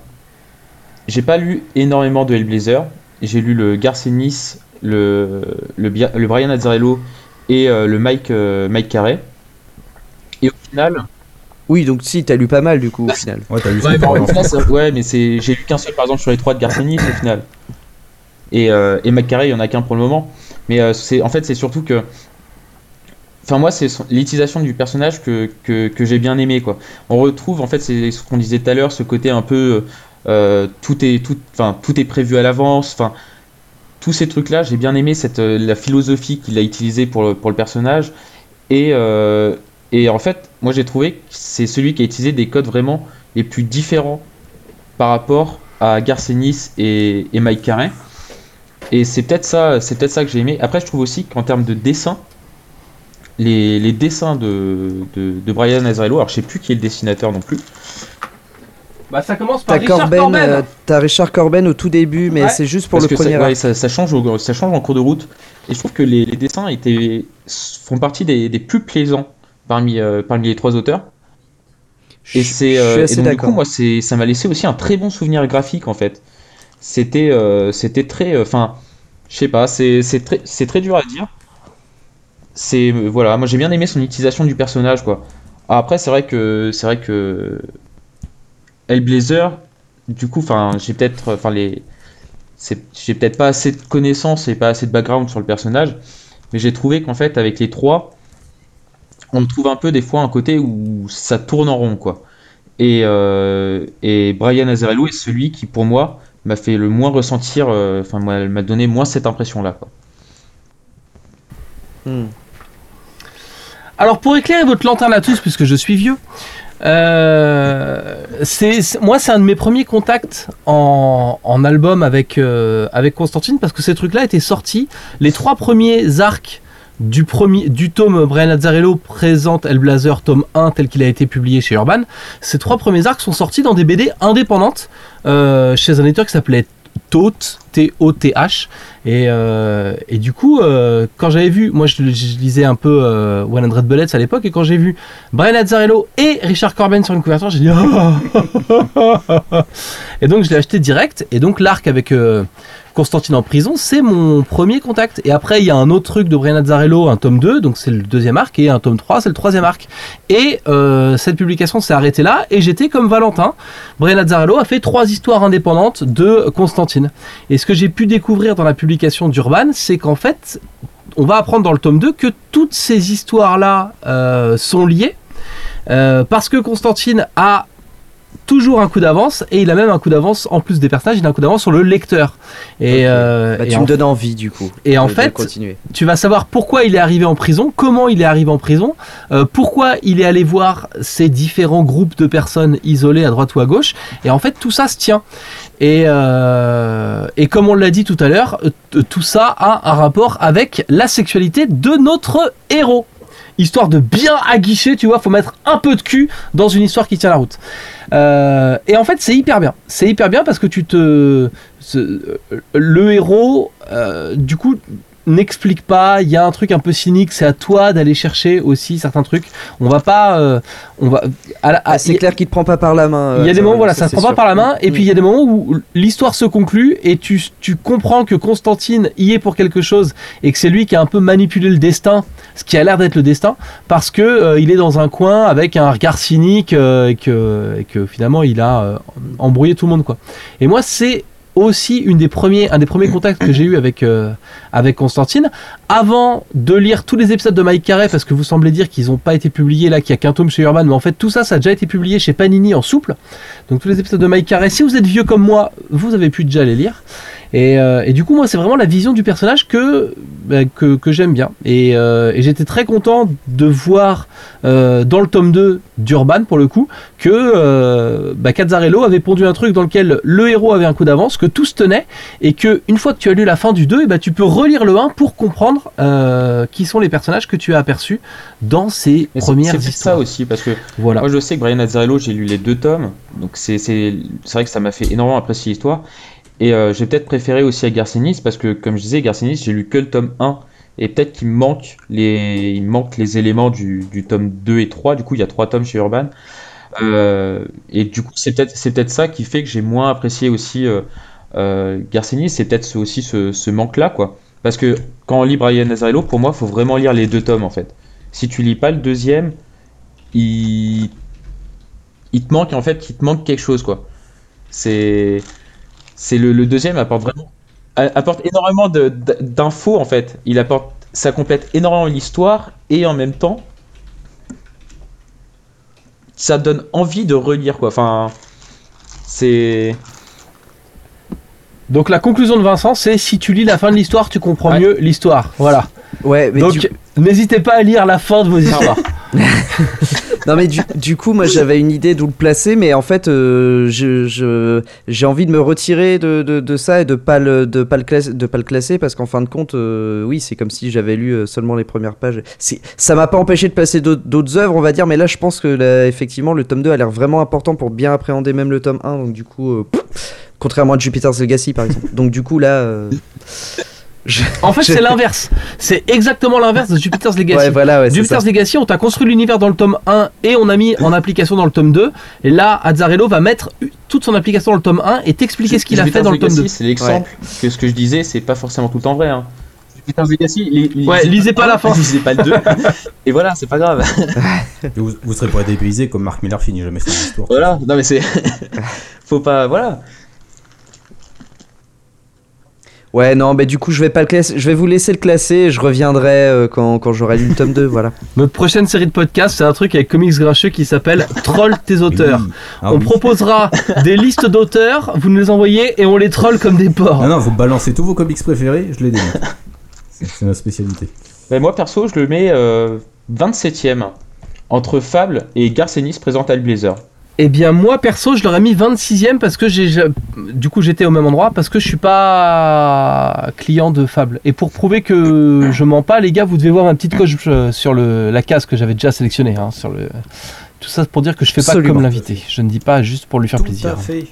j'ai pas lu énormément de Hellblazer, j'ai lu le Garcenis, le le, le Brian Azzarello et euh, le Mike euh, Mike Carey. Et au final, Oui, donc si, t'as lu pas mal du coup au final. Ouais, t'as lu Ouais, au final, France. c'est- ouais, mais c'est j'ai lu qu'un seul par exemple sur les trois de Garcenis au final. Et, euh, et McCarrey, il y en a qu'un pour le moment. Mais euh, c'est en fait c'est surtout que. Enfin moi c'est l'utilisation du personnage que, que, que j'ai bien aimé quoi. On retrouve en fait c'est ce qu'on disait tout à l'heure, ce côté un peu euh, tout est tout enfin tout est prévu à l'avance. Enfin tous ces trucs là, j'ai bien aimé cette euh, la philosophie qu'il a utilisée pour le, pour le personnage. Et, euh, et en fait moi j'ai trouvé que c'est celui qui a utilisé des codes vraiment les plus différents par rapport à Garcenis et, et Mike Carey. Et c'est peut-être ça, c'est peut-être ça que j'ai aimé. Après, je trouve aussi qu'en termes de dessin, les, les dessins de, de, Brian Azzarello, alors je sais plus qui est le dessinateur non plus. Bah ça commence par Richard Corben, Corben. euh, t'as Richard Corben au tout début, mais Ouais. c'est juste pour Parce le que premier ça, ouais, ça, ça change au- ça change en cours de route. Et je trouve que les, les dessins étaient, font partie des, des plus plaisants parmi, euh, parmi les trois auteurs. Et Je- c'est je euh, suis et assez donc, du d'accord. coup moi c'est ça m'a laissé aussi un très bon souvenir graphique en fait. C'était euh, c'était très enfin je sais pas c'est c'est très c'est très dur à dire. C'est euh, voilà moi j'ai bien aimé son utilisation du personnage quoi. Ah, Après c'est vrai que c'est vrai que Hellblazer du coup enfin j'ai peut-être enfin les j'ai peut-être pas assez de connaissances et pas assez de background sur le personnage mais j'ai trouvé qu'en fait avec les trois on trouve un peu des fois un côté où ça tourne en rond quoi. Et, euh, Brian Azzarello est celui qui pour moi m'a fait le moins ressentir, euh, enfin m'a donné moins cette impression là. Hmm. Alors pour éclairer votre lanterne à tous, puisque je suis vieux, euh, c'est moi c'est un de mes premiers contacts en, en album avec euh, avec Constantine parce que ces trucs-là étaient sortis. Les trois premiers arcs du premier du tome Brian Azzarello présente Hellblazer tome 1 tel qu'il a été publié chez Urban. Ces trois premiers arcs sont sortis dans des BD indépendantes euh, chez un éditeur qui s'appelait Toth, T-O-T-H. Et, euh, et du coup, euh, quand j'avais vu, moi je, lisais un peu euh, 100 Bullets à l'époque, et quand j'ai vu Brian Azzarello et Richard Corben sur une couverture, j'ai dit Ah [laughs] Et donc je l'ai acheté direct, et donc l'arc avec euh, Constantine en prison, c'est mon premier contact. Et après, il y a un autre truc de Brian Azzarello, un tome 2, donc c'est le deuxième arc, et un tome 3, c'est le troisième arc. Et cette publication s'est arrêtée là, et j'étais comme Valentin. Brian Azzarello a fait trois histoires indépendantes de Constantine. Et ce que j'ai pu découvrir dans la publication d'Urban, c'est qu'en fait, on va apprendre dans le tome 2 que toutes ces histoires-là euh, sont liées. euh, parce que Constantine a toujours un coup d'avance et il a même un coup d'avance en plus des personnages, il a un coup d'avance sur le lecteur. Et, Ok. euh, Bah, et tu en, me donnes envie du coup. et en fait, continuer. tu vas savoir pourquoi il est arrivé en prison, comment il est arrivé en prison, euh, pourquoi il est allé voir ces différents groupes de personnes isolées à droite ou à gauche, et en fait tout ça se tient. Et, euh, et comme on l'a dit tout à l'heure, euh, tout ça a un rapport avec la sexualité de notre héros. Histoire de bien aguicher, tu vois, faut mettre un peu de cul dans une histoire qui tient la route. Euh, et en fait, c'est hyper bien. C'est hyper bien parce que tu te. le héros, du coup, n'explique pas. Il y a un truc un peu cynique. C'est à toi d'aller chercher aussi certains trucs. On va pas. euh, on va. Ah, c'est clair qu'il te prend pas par la main. il y a euh, des moments, voilà, ça, se c'est prend pas par la main, et puis il y a des moments où l'histoire se conclut et tu, tu comprends que Constantine y est pour quelque chose et que c'est lui qui a un peu manipulé le destin, ce qui a l'air d'être le destin, parce que euh, il est dans un coin avec un regard cynique euh, et, que, et que finalement il a euh, embrouillé tout le monde, quoi. Et moi, c'est aussi un des premiers contacts que j'ai eu avec, euh, avec Constantine. Avant de lire tous les épisodes de Mike Carey, parce que vous semblez dire qu'ils n'ont pas été publiés là, qu'il n'y a qu'un tome chez Urban, mais en fait tout ça, ça a déjà été publié chez Panini en souple. Donc tous les épisodes de Mike Carey, si vous êtes vieux comme moi, vous avez pu déjà les lire. Et, euh, et du coup, moi, c'est vraiment la vision du personnage que, bah, que, que j'aime bien. Et, euh, et j'étais très content de voir euh, dans le tome 2 d'Urban, pour le coup, que bah, Cazzarello avait pondu un truc dans lequel le héros avait un coup d'avance, que tout se tenait, et que une fois que tu as lu la fin du 2, eh ben, tu peux relire le 1 pour comprendre qui sont les personnages que tu as aperçus dans ces Mais c'est- premières c'est histoires. ça aussi parce que Voilà. moi je sais que Brian Azzarello j'ai lu les deux tomes donc c'est c'est c'est vrai que ça m'a fait énormément apprécier l'histoire et euh, j'ai peut-être préféré aussi à Garcenis parce que comme je disais Garcenis j'ai lu que le tome 1 et peut-être qu'il manque les il manque les éléments du, du tome 2 et 3 du coup il y a trois tomes chez Urban. Euh, et du coup c'est peut-être c'est peut-être ça qui fait que j'ai moins apprécié aussi euh, euh, c'est peut-être aussi ce, ce manque là quoi. Parce que quand on lit Brian Azzarello pour moi faut vraiment lire les deux tomes en fait. Si tu lis pas le deuxième il il te manque en fait il te manque quelque chose quoi. C'est c'est le, le deuxième apporte vraiment apporte énormément d'infos en fait il apporte ça complète énormément l'histoire et en même temps ça donne envie de relire quoi enfin c'est Donc la conclusion de Vincent, c'est si tu lis la fin de l'histoire, tu comprends Ouais. mieux l'histoire. Voilà. Ouais, mais Donc n'hésitez pas à lire la fin de vos histoires. [laughs] [laughs] non mais du, coup moi j'avais une idée d'où le placer mais en fait euh, j'ai envie de me retirer de, de, ça et de pas le de pas le classer, parce qu'en fin de compte euh, oui c'est comme si j'avais lu euh, seulement les premières pages. Ça m'a pas empêché de placer d'autres, œuvres on va dire mais là je pense que effectivement le tome 2 a l'air vraiment important pour bien appréhender même le tome 1 donc du coup euh, contrairement à Jupiter's Legacy par exemple. Donc du coup là je- En fait, je- c'est l'inverse. C'est exactement l'inverse de Jupiter's Legacy. ouais voilà ouais, c'est ça. Jupiter's Legacy, on t'a construit l'univers dans le tome 1 et on a mis en application dans le tome 2. Et là, Azzarello va mettre toute son application dans le tome 1 et t'expliquer ce qu'il a fait dans le tome 2. C'est l'exemple que ce que je disais, c'est pas forcément tout le temps vrai. Hein. Jupiter's Legacy, li- li- Ouais, lisez pas la fin. [laughs] Lisez pas le 2. Et voilà, c'est pas grave. Vous, vous serez pas dépaysé comme Mark Miller finit jamais son histoire. Voilà, non mais c'est. [laughs] Faut pas. Voilà. Ouais, non, mais du coup, je vais pas le classer. Je vais vous laisser le classer et je reviendrai euh, quand, quand j'aurai lu le tome 2. [laughs] Voilà. Notre prochaine série de podcasts, c'est un truc avec Comics Grincheux qui s'appelle [laughs] Troll tes auteurs. Oui. Ah on oui. proposera [laughs] des listes d'auteurs, vous nous les envoyez et on les troll comme des porcs. Ah non, vous balancez tous vos comics préférés, je les démonte. C'est c'est notre spécialité. Mais moi perso, je le mets euh, 27ème. Entre Fable et Garcenis présente Al Blazer. Eh bien, moi perso, je l'aurais mis 26ème parce que j'ai. Du coup, j'étais au même endroit parce que je suis pas client de Fable. Et pour prouver que je mens pas, les gars, vous devez voir ma petite coche euh, sur le, la case que j'avais déjà sélectionnée. hein, sur le... Tout ça pour dire que je fais pas Absolument. comme l'invité. Je ne dis pas juste pour lui faire Tout plaisir. à fait.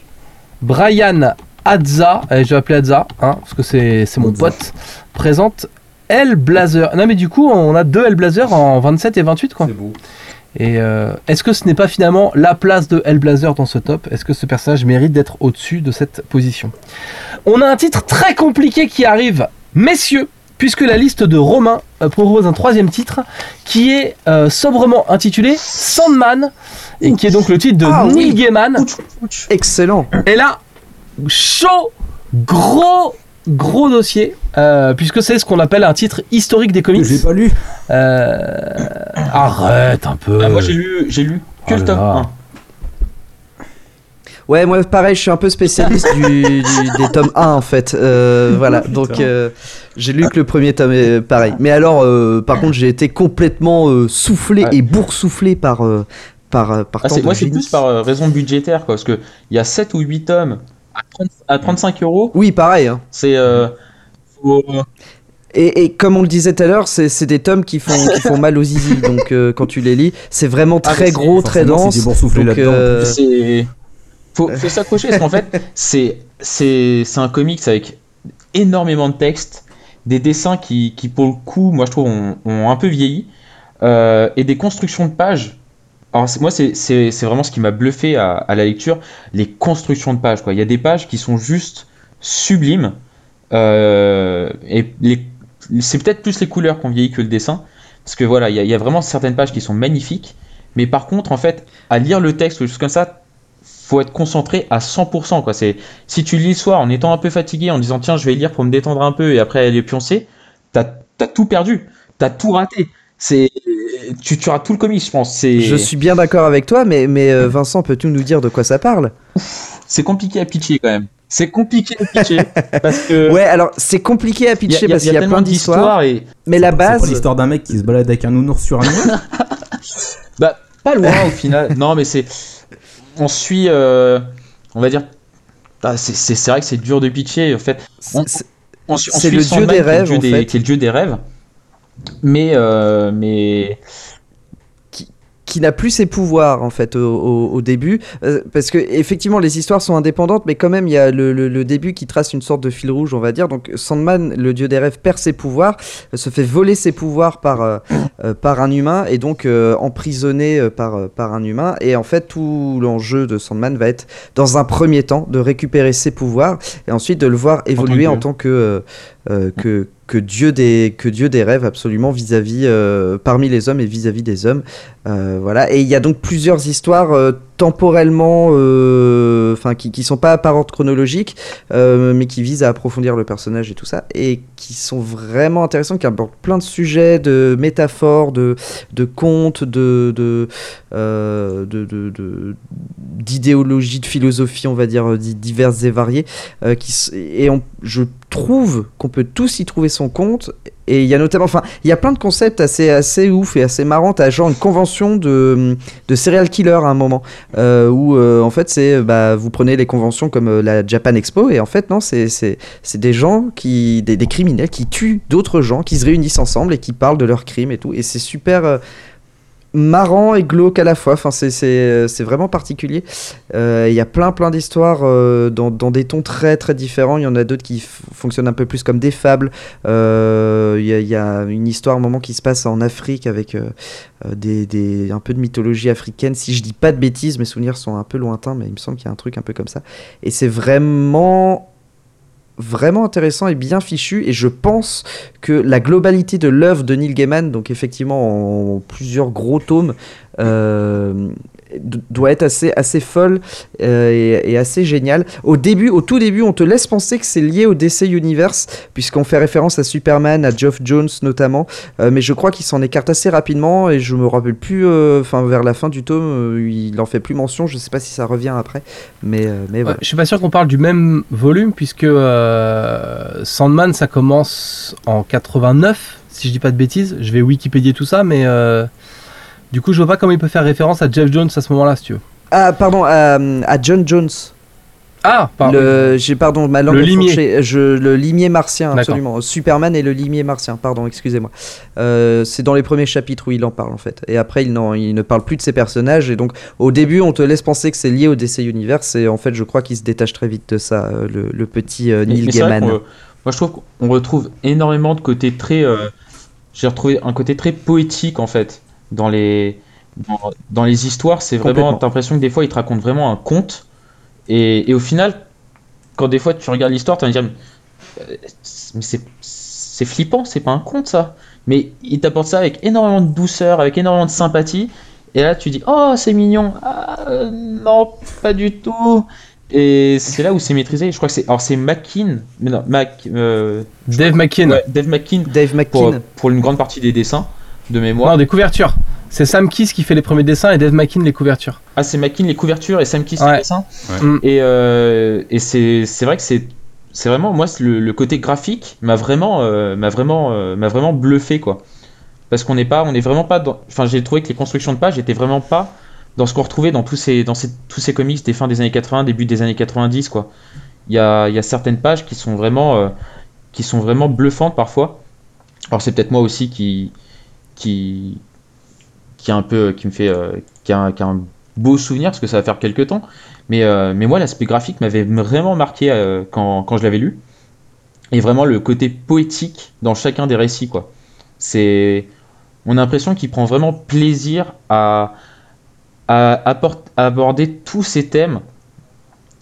Brian Adza, eh, je vais appeler Adza, hein, parce que c'est c'est mon Adza. pote, présente El Blazer. Non mais du coup, on a deux El Blazer en 27 et 28 quoi. C'est beau. Et euh, est-ce que ce n'est pas finalement la place de El Blazer dans ce top? Est-ce que ce personnage mérite d'être au-dessus de cette position? On a un titre très compliqué qui arrive, messieurs, puisque la liste de Romain euh, propose un troisième titre qui est euh, sobrement intitulé Sandman, et qui est donc le titre de Ah Neil oui. Gaiman. Excellent. Et là, chaud, gros, gros dossier, euh, puisque c'est ce qu'on appelle un titre historique des comics. J'ai pas lu. Euh, arrête un peu. Ah, moi j'ai lu, j'ai lu que Oh le là. 1. Ouais, moi pareil, je suis un peu spécialiste du, du- des tomes 1 en fait. Euh, voilà, [laughs] donc euh, j'ai lu que le premier tome, euh, pareil. Mais alors, euh, par contre, j'ai été complètement euh, soufflé Ouais. et boursouflé par, euh, par, par Ah, tant c'est- de moi c'est génie. plus par euh, raison budgétaire quoi, parce que il y a 7 ou 8 tomes à, 30 à 35 euros. Oui, pareil. hein. C'est. euh, faut- Et, et comme on le disait tout à l'heure, c'est des tomes qui font, qui font mal aux zizi. [laughs] Donc euh, quand tu les lis, c'est vraiment Ah, très gros, très dense. c'est là-dedans, euh. Faut, faut s'accrocher parce qu'en fait, c'est c'est c'est un comics avec énormément de textes, des dessins qui, qui pour le coup, moi je trouve, ont, ont un peu vieilli, euh, et des constructions de pages. Alors moi, c'est vraiment ce qui m'a bluffé à, la lecture, les constructions de pages. Quoi. Il y a des pages qui sont juste sublimes, euh, et c'est peut-être plus les couleurs qu'on vieillit que le dessin, parce que voilà, il y, a- vraiment certaines pages qui sont magnifiques, mais par contre, en fait, à lire le texte ou choses comme ça, faut être concentré à 100%. Quoi. Si tu lis le soir en étant un peu fatigué, en disant tiens, je vais lire pour me détendre un peu et après aller pioncer, t'as, t'as tout perdu, t'as tout raté. C'est, tu, tu rates tout le comics, je pense. C'est, Je suis bien d'accord avec toi, mais, mais euh, Vincent, peux-tu nous dire de quoi ça parle? C'est compliqué à pitcher quand même. C'est compliqué à pitcher [laughs] parce que Ouais, alors c'est compliqué à il y a, pitcher il y a- parce il y a qu'il y a tellement plein d'histoires. d'histoires et Mais la C'est pas base, l'histoire d'un mec qui se balade avec un nounours sur un [laughs] bah pas loin au final. Non, mais c'est, on suit, euh, on va dire. Ah, c'est, c'est, c'est vrai que c'est dur de pitcher en fait. on- c'est- On, on C'est suit le dieu des qui est le rêves, dieu en des- fait. qui est le dieu des rêves. Mais, euh, mais qui n'a plus ses pouvoirs en fait au, au- au début. Euh, parce que effectivement les histoires sont indépendantes mais quand même il y a le, le- le début qui trace une sorte de fil rouge on va dire. Donc Sandman le dieu des rêves perd ses pouvoirs euh, se fait voler ses pouvoirs par euh, par un humain et donc emprisonné par par un humain. Et en fait tout l'enjeu de Sandman va être dans un premier temps de récupérer ses pouvoirs et ensuite de le voir évoluer en tant que euh, que que Dieu des que Dieu des rêves absolument vis-à-vis euh, parmi les hommes et vis-à-vis des hommes. Euh, voilà, et il y a donc plusieurs histoires temporellement, enfin qui, qui sont pas par ordre chronologique, euh, mais qui visent à approfondir le personnage et tout ça, et qui sont vraiment intéressantes, qui abordent plein de sujets, de métaphores, de, de contes, de, de, euh, de, de- de- d'idéologie, philosophie, on va dire di- diverses et variées, qui, et on, je trouve qu'on peut tous y trouver son compte Et il y a notamment, enfin, il y a plein de concepts assez, assez ouf et assez marrants. T'as genre une convention de, de serial killer à un moment, euh, où euh, en fait c'est, bah, vous prenez les conventions comme euh, la Japan Expo, et en fait non, c'est, c'est, des gens qui, des, criminels qui tuent d'autres gens, qui se réunissent ensemble et qui parlent de leurs crimes et tout. Et c'est super. Marrant et glauque à la fois. Enfin, c'est, vraiment particulier. Euh, Il y a plein plein d'histoires euh, dans, dans des tons très très différents. Il y en a d'autres qui fonctionnent un peu plus comme des fables. Euh, Il y, y a une histoire un moment qui se passe en Afrique avec des, des- un peu de mythologie africaine. Si je dis pas de bêtises, mes souvenirs sont un peu lointains, mais il me semble qu'il y a un truc un peu comme ça. Et c'est vraiment vraiment intéressant et bien fichu et je pense que la globalité de l'œuvre de Neil Gaiman donc effectivement en plusieurs gros tomes doit être assez, assez folle euh, et, assez géniale. Au début, au tout début, on te laisse penser que c'est lié au DC Universe, puisqu'on fait référence à Superman, à Geoff Jones notamment, euh, mais je crois qu'il s'en écarte assez rapidement et je me rappelle plus, euh, enfin vers la fin du tome, euh, il en fait plus mention, je sais pas si ça revient après, mais, euh, mais voilà. je suis pas sûr qu'on parle du même volume puisque euh, Sandman ça commence en 89 si je dis pas de bêtises. Je vais Wikipédier tout ça mais euh, du coup je vois pas comment il peut faire référence à Jeff Jones à ce moment-là si tu veux. Ah, pardon, à, à John Jones. Ah pardon. Le, j'ai pardon, ma langue Le limier. Je, le limier martien, D'accord. absolument. Superman et le limier martien, pardon, excusez-moi. Euh, c'est dans les premiers chapitres où il en parle en fait. Et après, il, n'en- il ne parle plus de ses personnages. Et donc, au début, on te laisse penser que c'est lié au DC Universe. Et en fait, je crois qu'il se détache très vite de ça, euh, le, le petit euh, Neil mais Gaiman. moi, je trouve qu'on retrouve énormément de côté très. euh, J'ai retrouvé un côté très poétique en fait dans les dans, dans les histoires. C'est vraiment. T'as l'impression que des fois, ils te racontent vraiment un conte. Et, et au final, quand des fois tu regardes l'histoire, tu vas te dire, euh, mais c'est c'est flippant, c'est pas un conte ça. Mais il t'apporte ça avec énormément de douceur, avec énormément de sympathie. Et là, tu dis, oh, c'est mignon. Ah, euh, non, pas du tout. Et c'est là où c'est maîtrisé. Je crois que c'est. Alors, c'est McKean. Mais non, Mac. euh, Dave McKean. ouais, Dave McKean Dave pour, McKean. pour une grande partie des dessins de mémoire. Non des couvertures. C'est Sam Kiss qui fait les premiers dessins et Dave McKean les couvertures. Ah, c'est McKean les couvertures et Sam Kiss Ouais. les dessins. Ouais. Mm. Et, euh, et c'est c'est vrai que c'est c'est vraiment moi c'est le, le côté graphique m'a vraiment euh, m'a vraiment euh, m'a vraiment bluffé quoi. Parce qu'on n'est pas on est vraiment pas dans enfin j'ai trouvé que les constructions de pages étaient vraiment pas dans ce qu'on retrouvait dans tous ces dans ces, tous ces comics des fins des années 80 début des années 90 quoi. Il y a, il y a certaines pages qui sont vraiment euh, qui sont vraiment bluffantes parfois. Alors c'est peut-être moi aussi qui qui qui un peu qui me fait euh, qui, a, un- beau souvenir parce que ça va faire quelques temps. Mais euh, mais moi l'aspect graphique m'avait vraiment marqué euh, quand, quand je l'avais lu. Et vraiment le côté poétique dans chacun des récits quoi. C'est on a l'impression qu'il prend vraiment plaisir à à, apport- aborder tous ces thèmes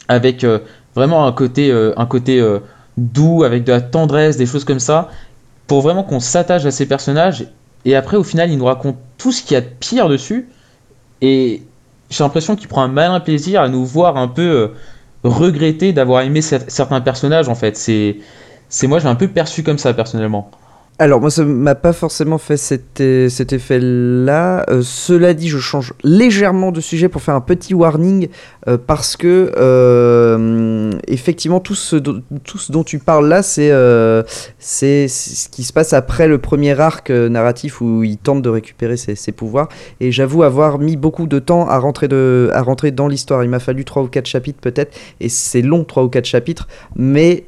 avec vraiment un côté un côté doux avec de la tendresse des choses comme ça pour vraiment qu'on s'attache à ces personnages et après au final il nous raconte tout ce qu'il y a de pire dessus. Et j'ai l'impression qu'il prend un malin plaisir à nous voir un peu euh, regretter d'avoir aimé cer- certains personnages en fait. C'est c'est moi j'ai un peu perçu comme ça personnellement Alors, moi, ça m'a pas forcément fait cet, cet effet-là. Euh, cela dit, je change légèrement de sujet pour faire un petit warning, euh, parce que, euh, effectivement, tout ce, tout ce dont tu parles là, c'est ce qui se passe après le premier arc narratif où il tente de récupérer ses, pouvoirs. Et j'avoue avoir mis beaucoup de temps à rentrer, de, à rentrer dans l'histoire. Il m'a fallu 3 ou 4 chapitres peut-être, et c'est long, 3 ou 4 chapitres, mais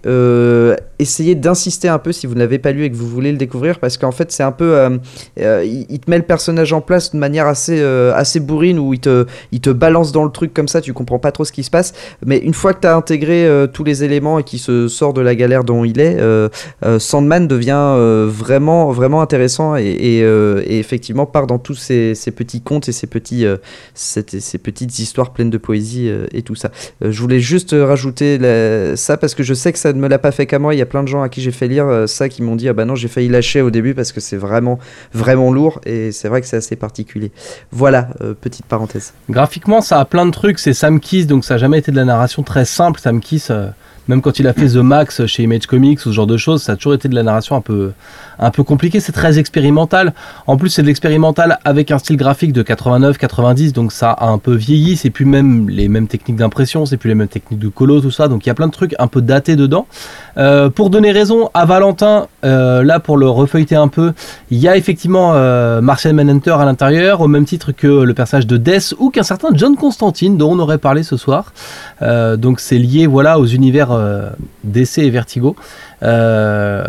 essayez d'insister un peu si vous ne l'avez pas lu et que vous voulez découvrir parce qu'en fait c'est un peu euh, euh, il, te met le personnage en place de manière assez euh, assez bourrine où il te il te balance dans le truc comme ça tu comprends pas trop ce qui se passe mais une fois que tu as intégré tous les éléments et qu'il se sort de la galère dont il est Sandman devient vraiment vraiment intéressant et, effectivement part dans tous ces, petits contes et ces petits ces petites histoires pleines de poésie et tout ça je voulais juste rajouter ça parce que je sais que ça ne me l'a pas fait qu'à moi. Il y a plein de gens à qui j'ai fait lire ça qui m'ont dit ah bah non j'ai failli lâcher au début parce que c'est vraiment vraiment lourd et c'est vrai que c'est assez particulier. Voilà euh, petite parenthèse. Graphiquement ça a plein de trucs. C'est Sam Kiss donc ça a jamais été de la narration très simple. Sam Kiss Même quand il a fait The Max chez Image Comics ou ce genre de choses, ça a toujours été de la narration un peu, un peu compliqué. C'est très expérimental. En plus, c'est de l'expérimental avec un style graphique de 89-90, donc ça a un peu vieilli. C'est plus même les mêmes techniques d'impression, c'est plus les mêmes techniques de colo, tout ça. Donc il y a plein de trucs un peu datés dedans. Euh, pour donner raison à Valentin, euh, là pour le refeuilleter un peu, il y a effectivement euh, Martian Manhunter à l'intérieur, au même titre que le personnage de Death ou qu'un certain John Constantine dont on aurait parlé ce soir. Euh, donc c'est lié voilà aux univers euh, DC et Vertigo. Euh,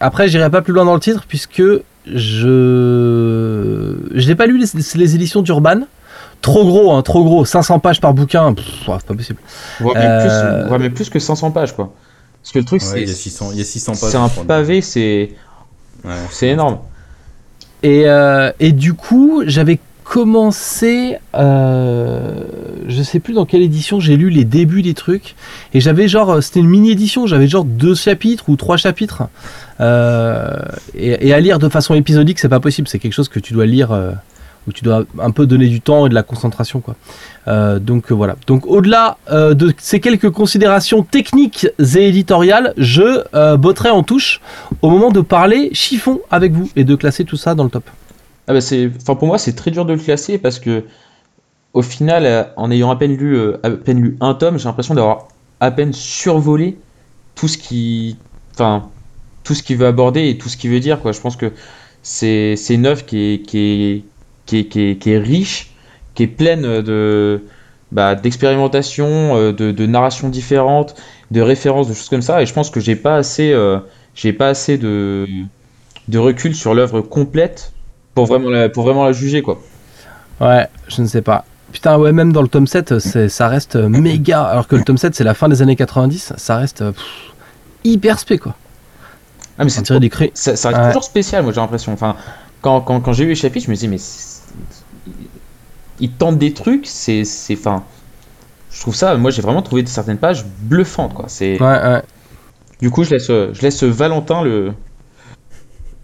après, j'irai pas plus loin dans le titre puisque je je n'ai pas lu les, les éditions d'Urban. Trop gros, hein, trop gros, 500 pages par bouquin, pff, ouais, c'est pas possible. Voire même, Euh, plus, même plus que 500 pages, quoi. Parce que le truc, Ouais, il y a c'est 600, il y a 600 pages. c'est un pavé, c'est Ouais. c'est énorme. Et, euh, et du coup, j'avais commencé, euh, je sais plus dans quelle édition, j'ai lu les débuts des trucs, et j'avais genre, c'était une mini-édition, j'avais genre deux chapitres ou trois chapitres, Euh, et, à lire de façon épisodique, c'est pas possible, c'est quelque chose que tu dois lire, euh, où tu dois un peu donner du temps et de la concentration, quoi. Euh, donc euh, voilà. Donc au-delà euh, de ces quelques considérations techniques et éditoriales, je euh, botterai en touche au moment de parler chiffon avec vous et de classer tout ça dans le top. Ah bah enfin pour moi c'est très dur de le classer parce que au final, en ayant à peine lu, euh, à peine lu un tome, j'ai l'impression d'avoir à peine survolé tout ce qui, enfin tout ce qu'il veut aborder et tout ce qu'il veut dire quoi. Je pense que c'est c'est une œuvre qui est qui est qui est, qui est, riche, qui est pleine de bah, d'expérimentation, euh, de, de narrations différentes, de références, de choses comme ça. Et je pense que j'ai pas assez, euh, pas assez de de recul sur l'œuvre complète pour vraiment la, pour vraiment la juger quoi. Ouais, je ne sais pas. Putain, ouais, même dans le tome 7, c'est- ça reste euh, méga. Alors que le tome 7, c'est la fin des années 90, ça reste euh, pff, hyper spé, quoi. Ah mais c'est dirait des cris. ça, ça reste Ouais. toujours spécial moi j'ai l'impression. Enfin quand, quand, quand j'ai vu les chapitres je me disais mais ils tentent des trucs c'est c'est enfin je trouve ça moi j'ai vraiment trouvé certaines pages bluffantes quoi. C'est Ouais, ouais. du coup je laisse je laisse Valentin le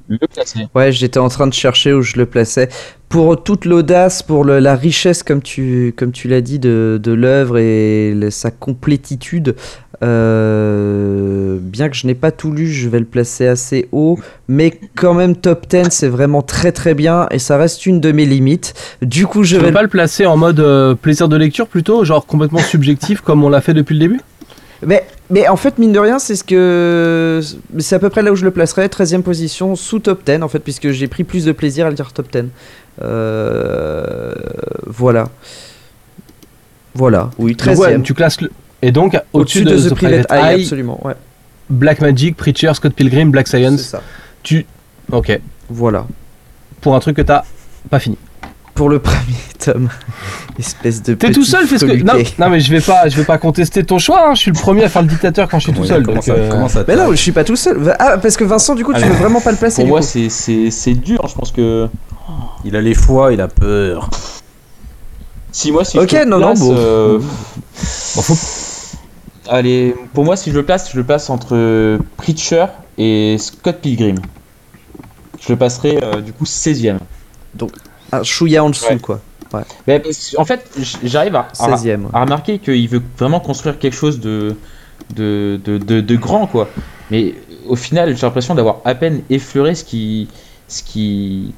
le classer. Ouais, j'étais en train de chercher où je le plaçais. Pour toute l'audace, pour le- la richesse, comme tu, comme tu l'as dit, de, de l'œuvre et le- sa complétitude, euh, bien que je n'ai pas tout lu, je vais le placer assez haut. Mais quand même, top 10, c'est vraiment très très bien et ça reste une de mes limites. Du coup, je Je vais pas le placer en mode euh, plaisir de lecture plutôt, genre complètement subjectif [laughs] comme on l'a fait depuis le début? Mais, mais en fait, mine de rien, c'est ce que. C'est à peu près là où je le placerais. 13ème position, sous top 10, en fait, puisque j'ai pris plus de plaisir à le dire top 10. Euh, Voilà. Voilà, oui, Donc, ouais, 13ème. tu classes le... Et donc, au-dessus de, The Private Eye, absolument. Ouais, Black Magic, Preacher, Scott Pilgrim, Black c'est Science, ça. tu... Ok. Voilà. Pour un truc que t'as pas fini. Pour le premier tome. Espèce de. T'es tout seul, fais ce que. Non, non, mais je vais pas, je vais pas contester ton choix. hein. Je suis le premier à faire le dictateur quand je suis tout seul. comment donc, ça- euh, comment ça Mais non, je suis pas tout seul. Ah, parce que Vincent, du coup, tu veux vraiment pas le placer Pour du moi c'est c'est c'est dur je pense que Il a les foies, il a peur. si moi si Ok, je le non, non, place, bon. euh, bon, faut- Allez, pour moi, si je le place, je le place entre Preacher et Scott Pilgrim. Je le passerai euh, du coup 16ème. Un chouïa en dessous, Ouais. quoi. Mais, en fait, j'arrive à, à, 16ème. à remarquer qu'il veut vraiment construire quelque chose de, de, de, de, de grand, quoi. Mais au final, j'ai l'impression d'avoir à peine effleuré ce qui. Ce qui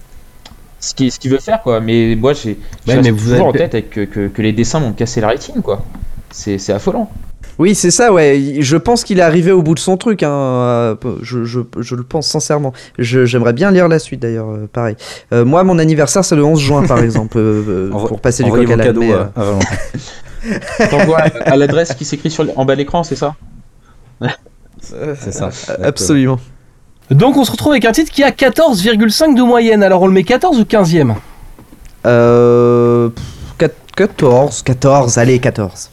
ce qu'il ce qu'il veut faire quoi mais moi j'ai je Ouais, toujours avez- en tête avec que, que, que les dessins m'ont cassé la rétine quoi c'est c'est affolant Oui, c'est ça, ouais. Je pense qu'il est arrivé au bout de son truc. Hein. euh, Je, je, je le pense sincèrement. Je- J'aimerais bien lire la suite d'ailleurs, euh, pareil. Euh, moi, mon anniversaire, c'est le 11 juin, par [laughs] exemple, euh, euh, pour passer du coq à cadeaux mais, [laughs] à, à l'adresse qui s'écrit sur en bas de l'écran c'est ça euh, C'est ça. euh, Absolument. Donc, on se retrouve avec un titre qui a 14,5 de moyenne. Alors, on le met 14 ou 15ème Euh, pff, quat- 14, 14, allez, 14.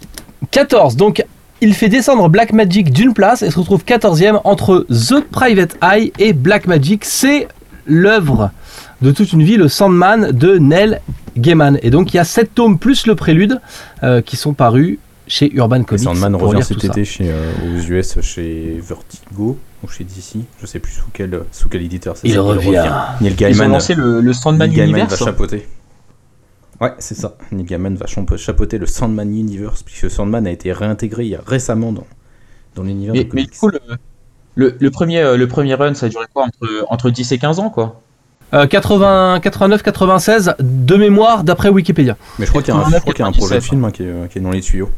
14. Donc, il fait descendre Black Magic d'une place et se retrouve 14ème entre The Private Eye et Black Magic. C'est l'œuvre de toute une vie, le Sandman de Neil Gaiman. Et donc, il y a 7 tomes plus le prélude euh, qui sont parus chez Urban Comics. Sandman revient cet été chez, euh, aux US chez Vertigo ou chez DC. Je sais plus sous quel, sous quel éditeur c'est. Il ça, revient. Neil ils ont Gaiman, lancé le, le Sandman Neil Gaiman va Universe chapeauter. Ouais, c'est ça. Neil Gaiman va chapeauter le Sandman Universe, puisque Sandman a été réintégré il y a récemment dans, dans l'univers Mais, du coup, le, le, le premier, euh, le premier run, ça a duré quoi entre, entre 10 et 15 ans, quoi? Euh, 80, 89, 96 de mémoire d'après Wikipédia. Mais je crois qu'il y a un, je crois qu'il y a un 97, projet de film hein, qui, est, qui est dans les tuyaux.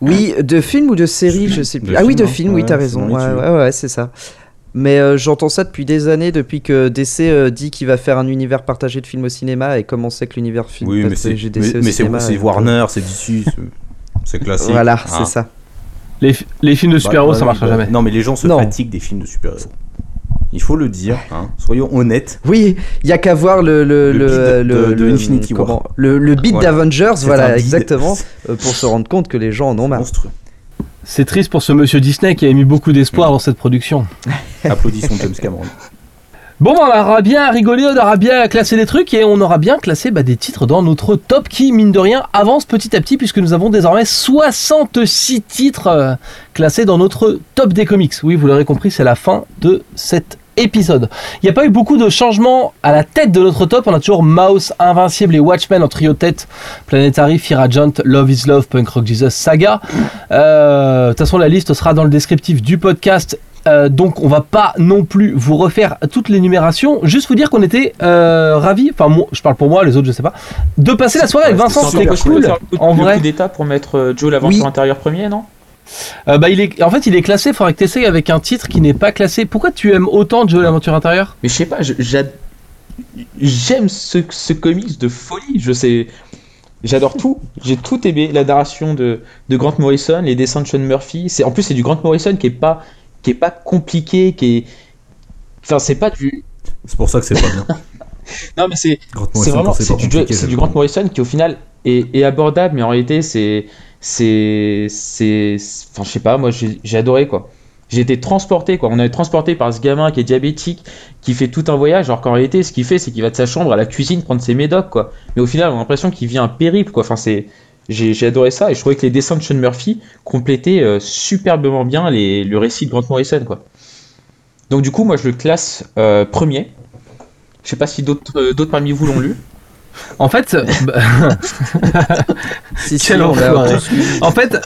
Oui, de film ou de série, je sais plus. De ah oui, film, de hein. film, oui, t'as raison. ouais, ouais, c'est ça. Mais euh, j'entends ça depuis des années, depuis que DC euh, dit qu'il va faire un univers partagé de films au cinéma et comment c'est que l'univers film Oui, mais c'est partagé DC mais, au mais c'est Warner, c'est DC, c'est- classique. Voilà, hein. c'est ça. Les, les films de Bah, super-héros, bah ça oui, marchera bah, jamais. Non, mais les gens se Non. fatiguent des films de super-héros. Il faut le dire, hein. soyons honnêtes. Oui, il y a qu'à voir le le Le le, beat de- de Infinity War. comment- le, le beat Voilà. d'Avengers, voilà, exactement, [laughs] euh, pour se rendre compte que les gens en ont marre. Monstrueux. C'est triste pour ce monsieur Disney qui a mis beaucoup d'espoir dans cette production. [laughs] Applaudissons James Cameron. Bon, bah, on aura bien rigolé, on aura bien classé des trucs et on aura bien classé bah, des titres dans notre top qui, mine de rien, avance petit à petit puisque nous avons désormais 66 titres euh, classés dans notre top des comics. Oui, vous l'aurez compris, c'est la fin de cet épisode. Il n'y a pas eu beaucoup de changements à la tête de notre top. On a toujours Mouse, Invincible et Watchmen en trio tête. Planetary, Fear Agent, Love is Love, Punk Rock Jesus, Saga. Euh, De toute façon, la liste sera dans le descriptif du podcast euh, donc on va pas non plus vous refaire toutes les numérations, juste vous dire qu'on était euh, ravis, enfin moi, je parle pour moi, les autres je sais pas, de passer la soirée avec Vincent, c'était cool, coup, en le vrai. d'état pour mettre Joe l'aventure Oui. intérieure premier, non? Euh, bah, il est, en fait il est classé, faudrait que tu essayes avec un titre qui n'est pas classé. Pourquoi tu aimes autant Joe l'aventure intérieure? Mais je sais pas, j'aime ce, ce comics de folie. Je sais, j'adore tout. J'ai tout aimé. La narration de, de Grant Morrison, les dessins de Sean Murphy. C'est en plus c'est du Grant Morrison qui est pas qui est pas compliqué, qui est, enfin c'est pas du, C'est pour ça que c'est pas bien. [laughs] non mais c'est Grant c'est Morrison, vraiment c'est du, du. Grant Morrison qui au final est, est abordable mais en réalité c'est c'est c'est enfin je sais pas moi j'ai adoré quoi. J'ai été transporté quoi. On été transporté par ce gamin qui est diabétique qui fait tout un voyage alors qu'en réalité ce qu'il fait c'est qu'il va de sa chambre à la cuisine prendre ses médocs quoi. Mais au final on a l'impression qu'il vit un périple quoi. Enfin c'est j'ai j'ai adoré ça et je trouvais que les dessins de Sean Murphy complétaient euh, superbement bien les, le récit de Grant Morrison quoi. Donc du coup moi je le classe euh, premier. Je sais pas si d'autres euh, d'autres parmi vous l'ont lu. En fait, bah, [laughs] [laughs] Si, si, on en fait,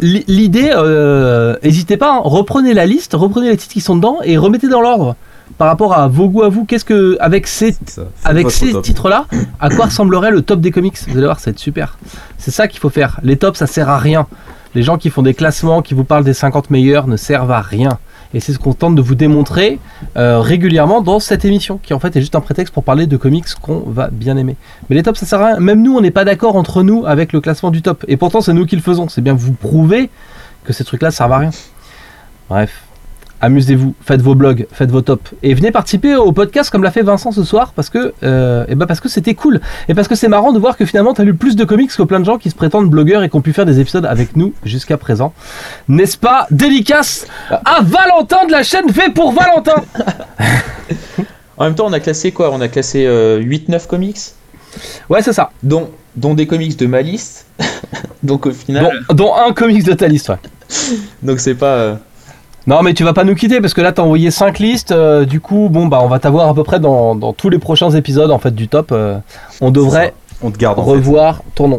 l'i- l'idée, euh, n'hésitez pas, hein, reprenez la liste, reprenez les titres qui sont dedans et remettez dans l'ordre par rapport à vos goûts à vous. Qu'est-ce que, avec ces ça. Avec ces titres-là, à quoi ressemblerait le top des comics? Vous allez voir, ça va être super. C'est ça qu'il faut faire. Les tops, ça sert à rien. Les gens qui font des classements, qui vous parlent des 50 meilleurs, ne servent à rien. Et c'est ce qu'on tente de vous démontrer euh, régulièrement dans cette émission, qui en fait est juste un prétexte pour parler de comics qu'on va bien aimer. Mais les tops, ça sert à rien. Même nous, on n'est pas d'accord entre nous avec le classement du top. Et pourtant, c'est nous qui le faisons. C'est bien vous prouver que ces trucs-là servent à rien. Bref. Amusez-vous, faites vos blogs, faites vos tops et venez participer au podcast comme l'a fait Vincent ce soir parce que euh, eh ben parce que c'était cool et parce que c'est marrant de voir que finalement tu as lu plus de comics que plein de gens qui se prétendent blogueurs et qui ont pu faire des épisodes avec nous jusqu'à présent. N'est-ce pas Dédicace à Valentin de la chaîne V pour Valentin? [laughs] En même temps, on a classé quoi? On a classé euh, 8-9 comics, Ouais, c'est ça. dont, dont des comics de ma liste. [laughs] donc au final, Dont, dont un comics de ta liste. ouais. donc c'est pas. Non mais tu vas pas nous quitter parce que là t'as envoyé 5 listes, euh, du coup bon bah on va t'avoir à peu près dans, dans tous les prochains épisodes en fait du top. euh, on devrait On te garde en fait. revoir ton nom.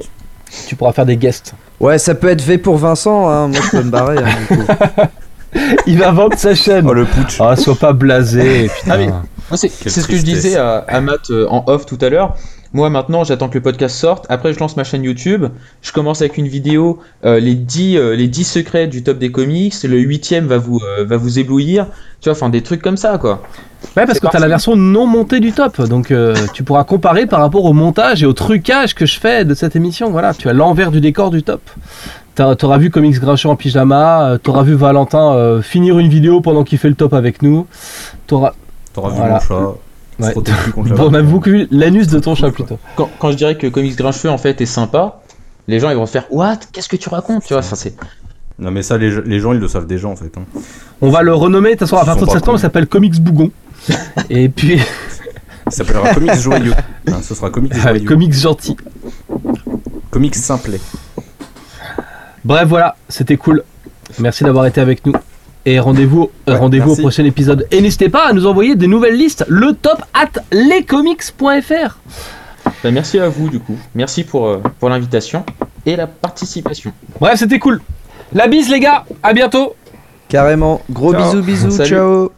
Tu pourras faire des guests. Ouais, ça peut être V pour Vincent, hein. moi je peux me barrer. hein, du coup. [laughs] Il va vendre sa chaîne. Oh le putsch. Ah, sois pas blasé. Putain. Ah, mais- Moi, c'est ce que je disais à, à Matt euh, en off tout à l'heure. Moi maintenant, j'attends que le podcast sorte. Après, je lance ma chaîne YouTube. Je commence avec une vidéo, euh, les 10 euh, les 10 secrets du top des comics. Le huitième va vous euh, va vous éblouir. Tu vois, enfin des trucs comme ça quoi. Ouais, parce que t'as parti. la version non montée du top. Donc euh, [laughs] tu pourras comparer par rapport au montage et au trucage que je fais de cette émission. Voilà, tu as l'envers du décor du top. T'auras vu Comics Grincheux en pyjama. T'auras vu Valentin euh, finir une vidéo pendant qu'il fait le top avec nous. T'auras. T'auras vu Voilà. mon chat. Ouais. contre Bon, on a beaucoup vu l'anus de ton chat plutôt. Quand, quand je dirais que comics grincheux en fait est sympa, les gens ils vont faire What? Qu'est-ce que tu racontes? Tu vois, c'est. Non mais ça les, les gens ils le savent déjà en fait. hein. On va le renommer. De toute façon, à partir de septembre, il s'appelle Comics Bougon. [laughs] et puis Ça s'appellera Comics Joyeux. [laughs] Ce sera Comics Joyeux. Comics Gentil. Comics Simplet. Bref, voilà, c'était cool. Merci d'avoir été avec nous. Et rendez-vous euh, Ouais, au prochain épisode. Et n'hésitez pas à nous envoyer des nouvelles listes. Le top at lescomics.fr. Bah, merci à vous du coup. Merci pour, euh, pour l'invitation et la participation. Bref, c'était cool. La bise les gars, à bientôt Carrément. Gros Ciao. bisous, bisous, Salut. ciao.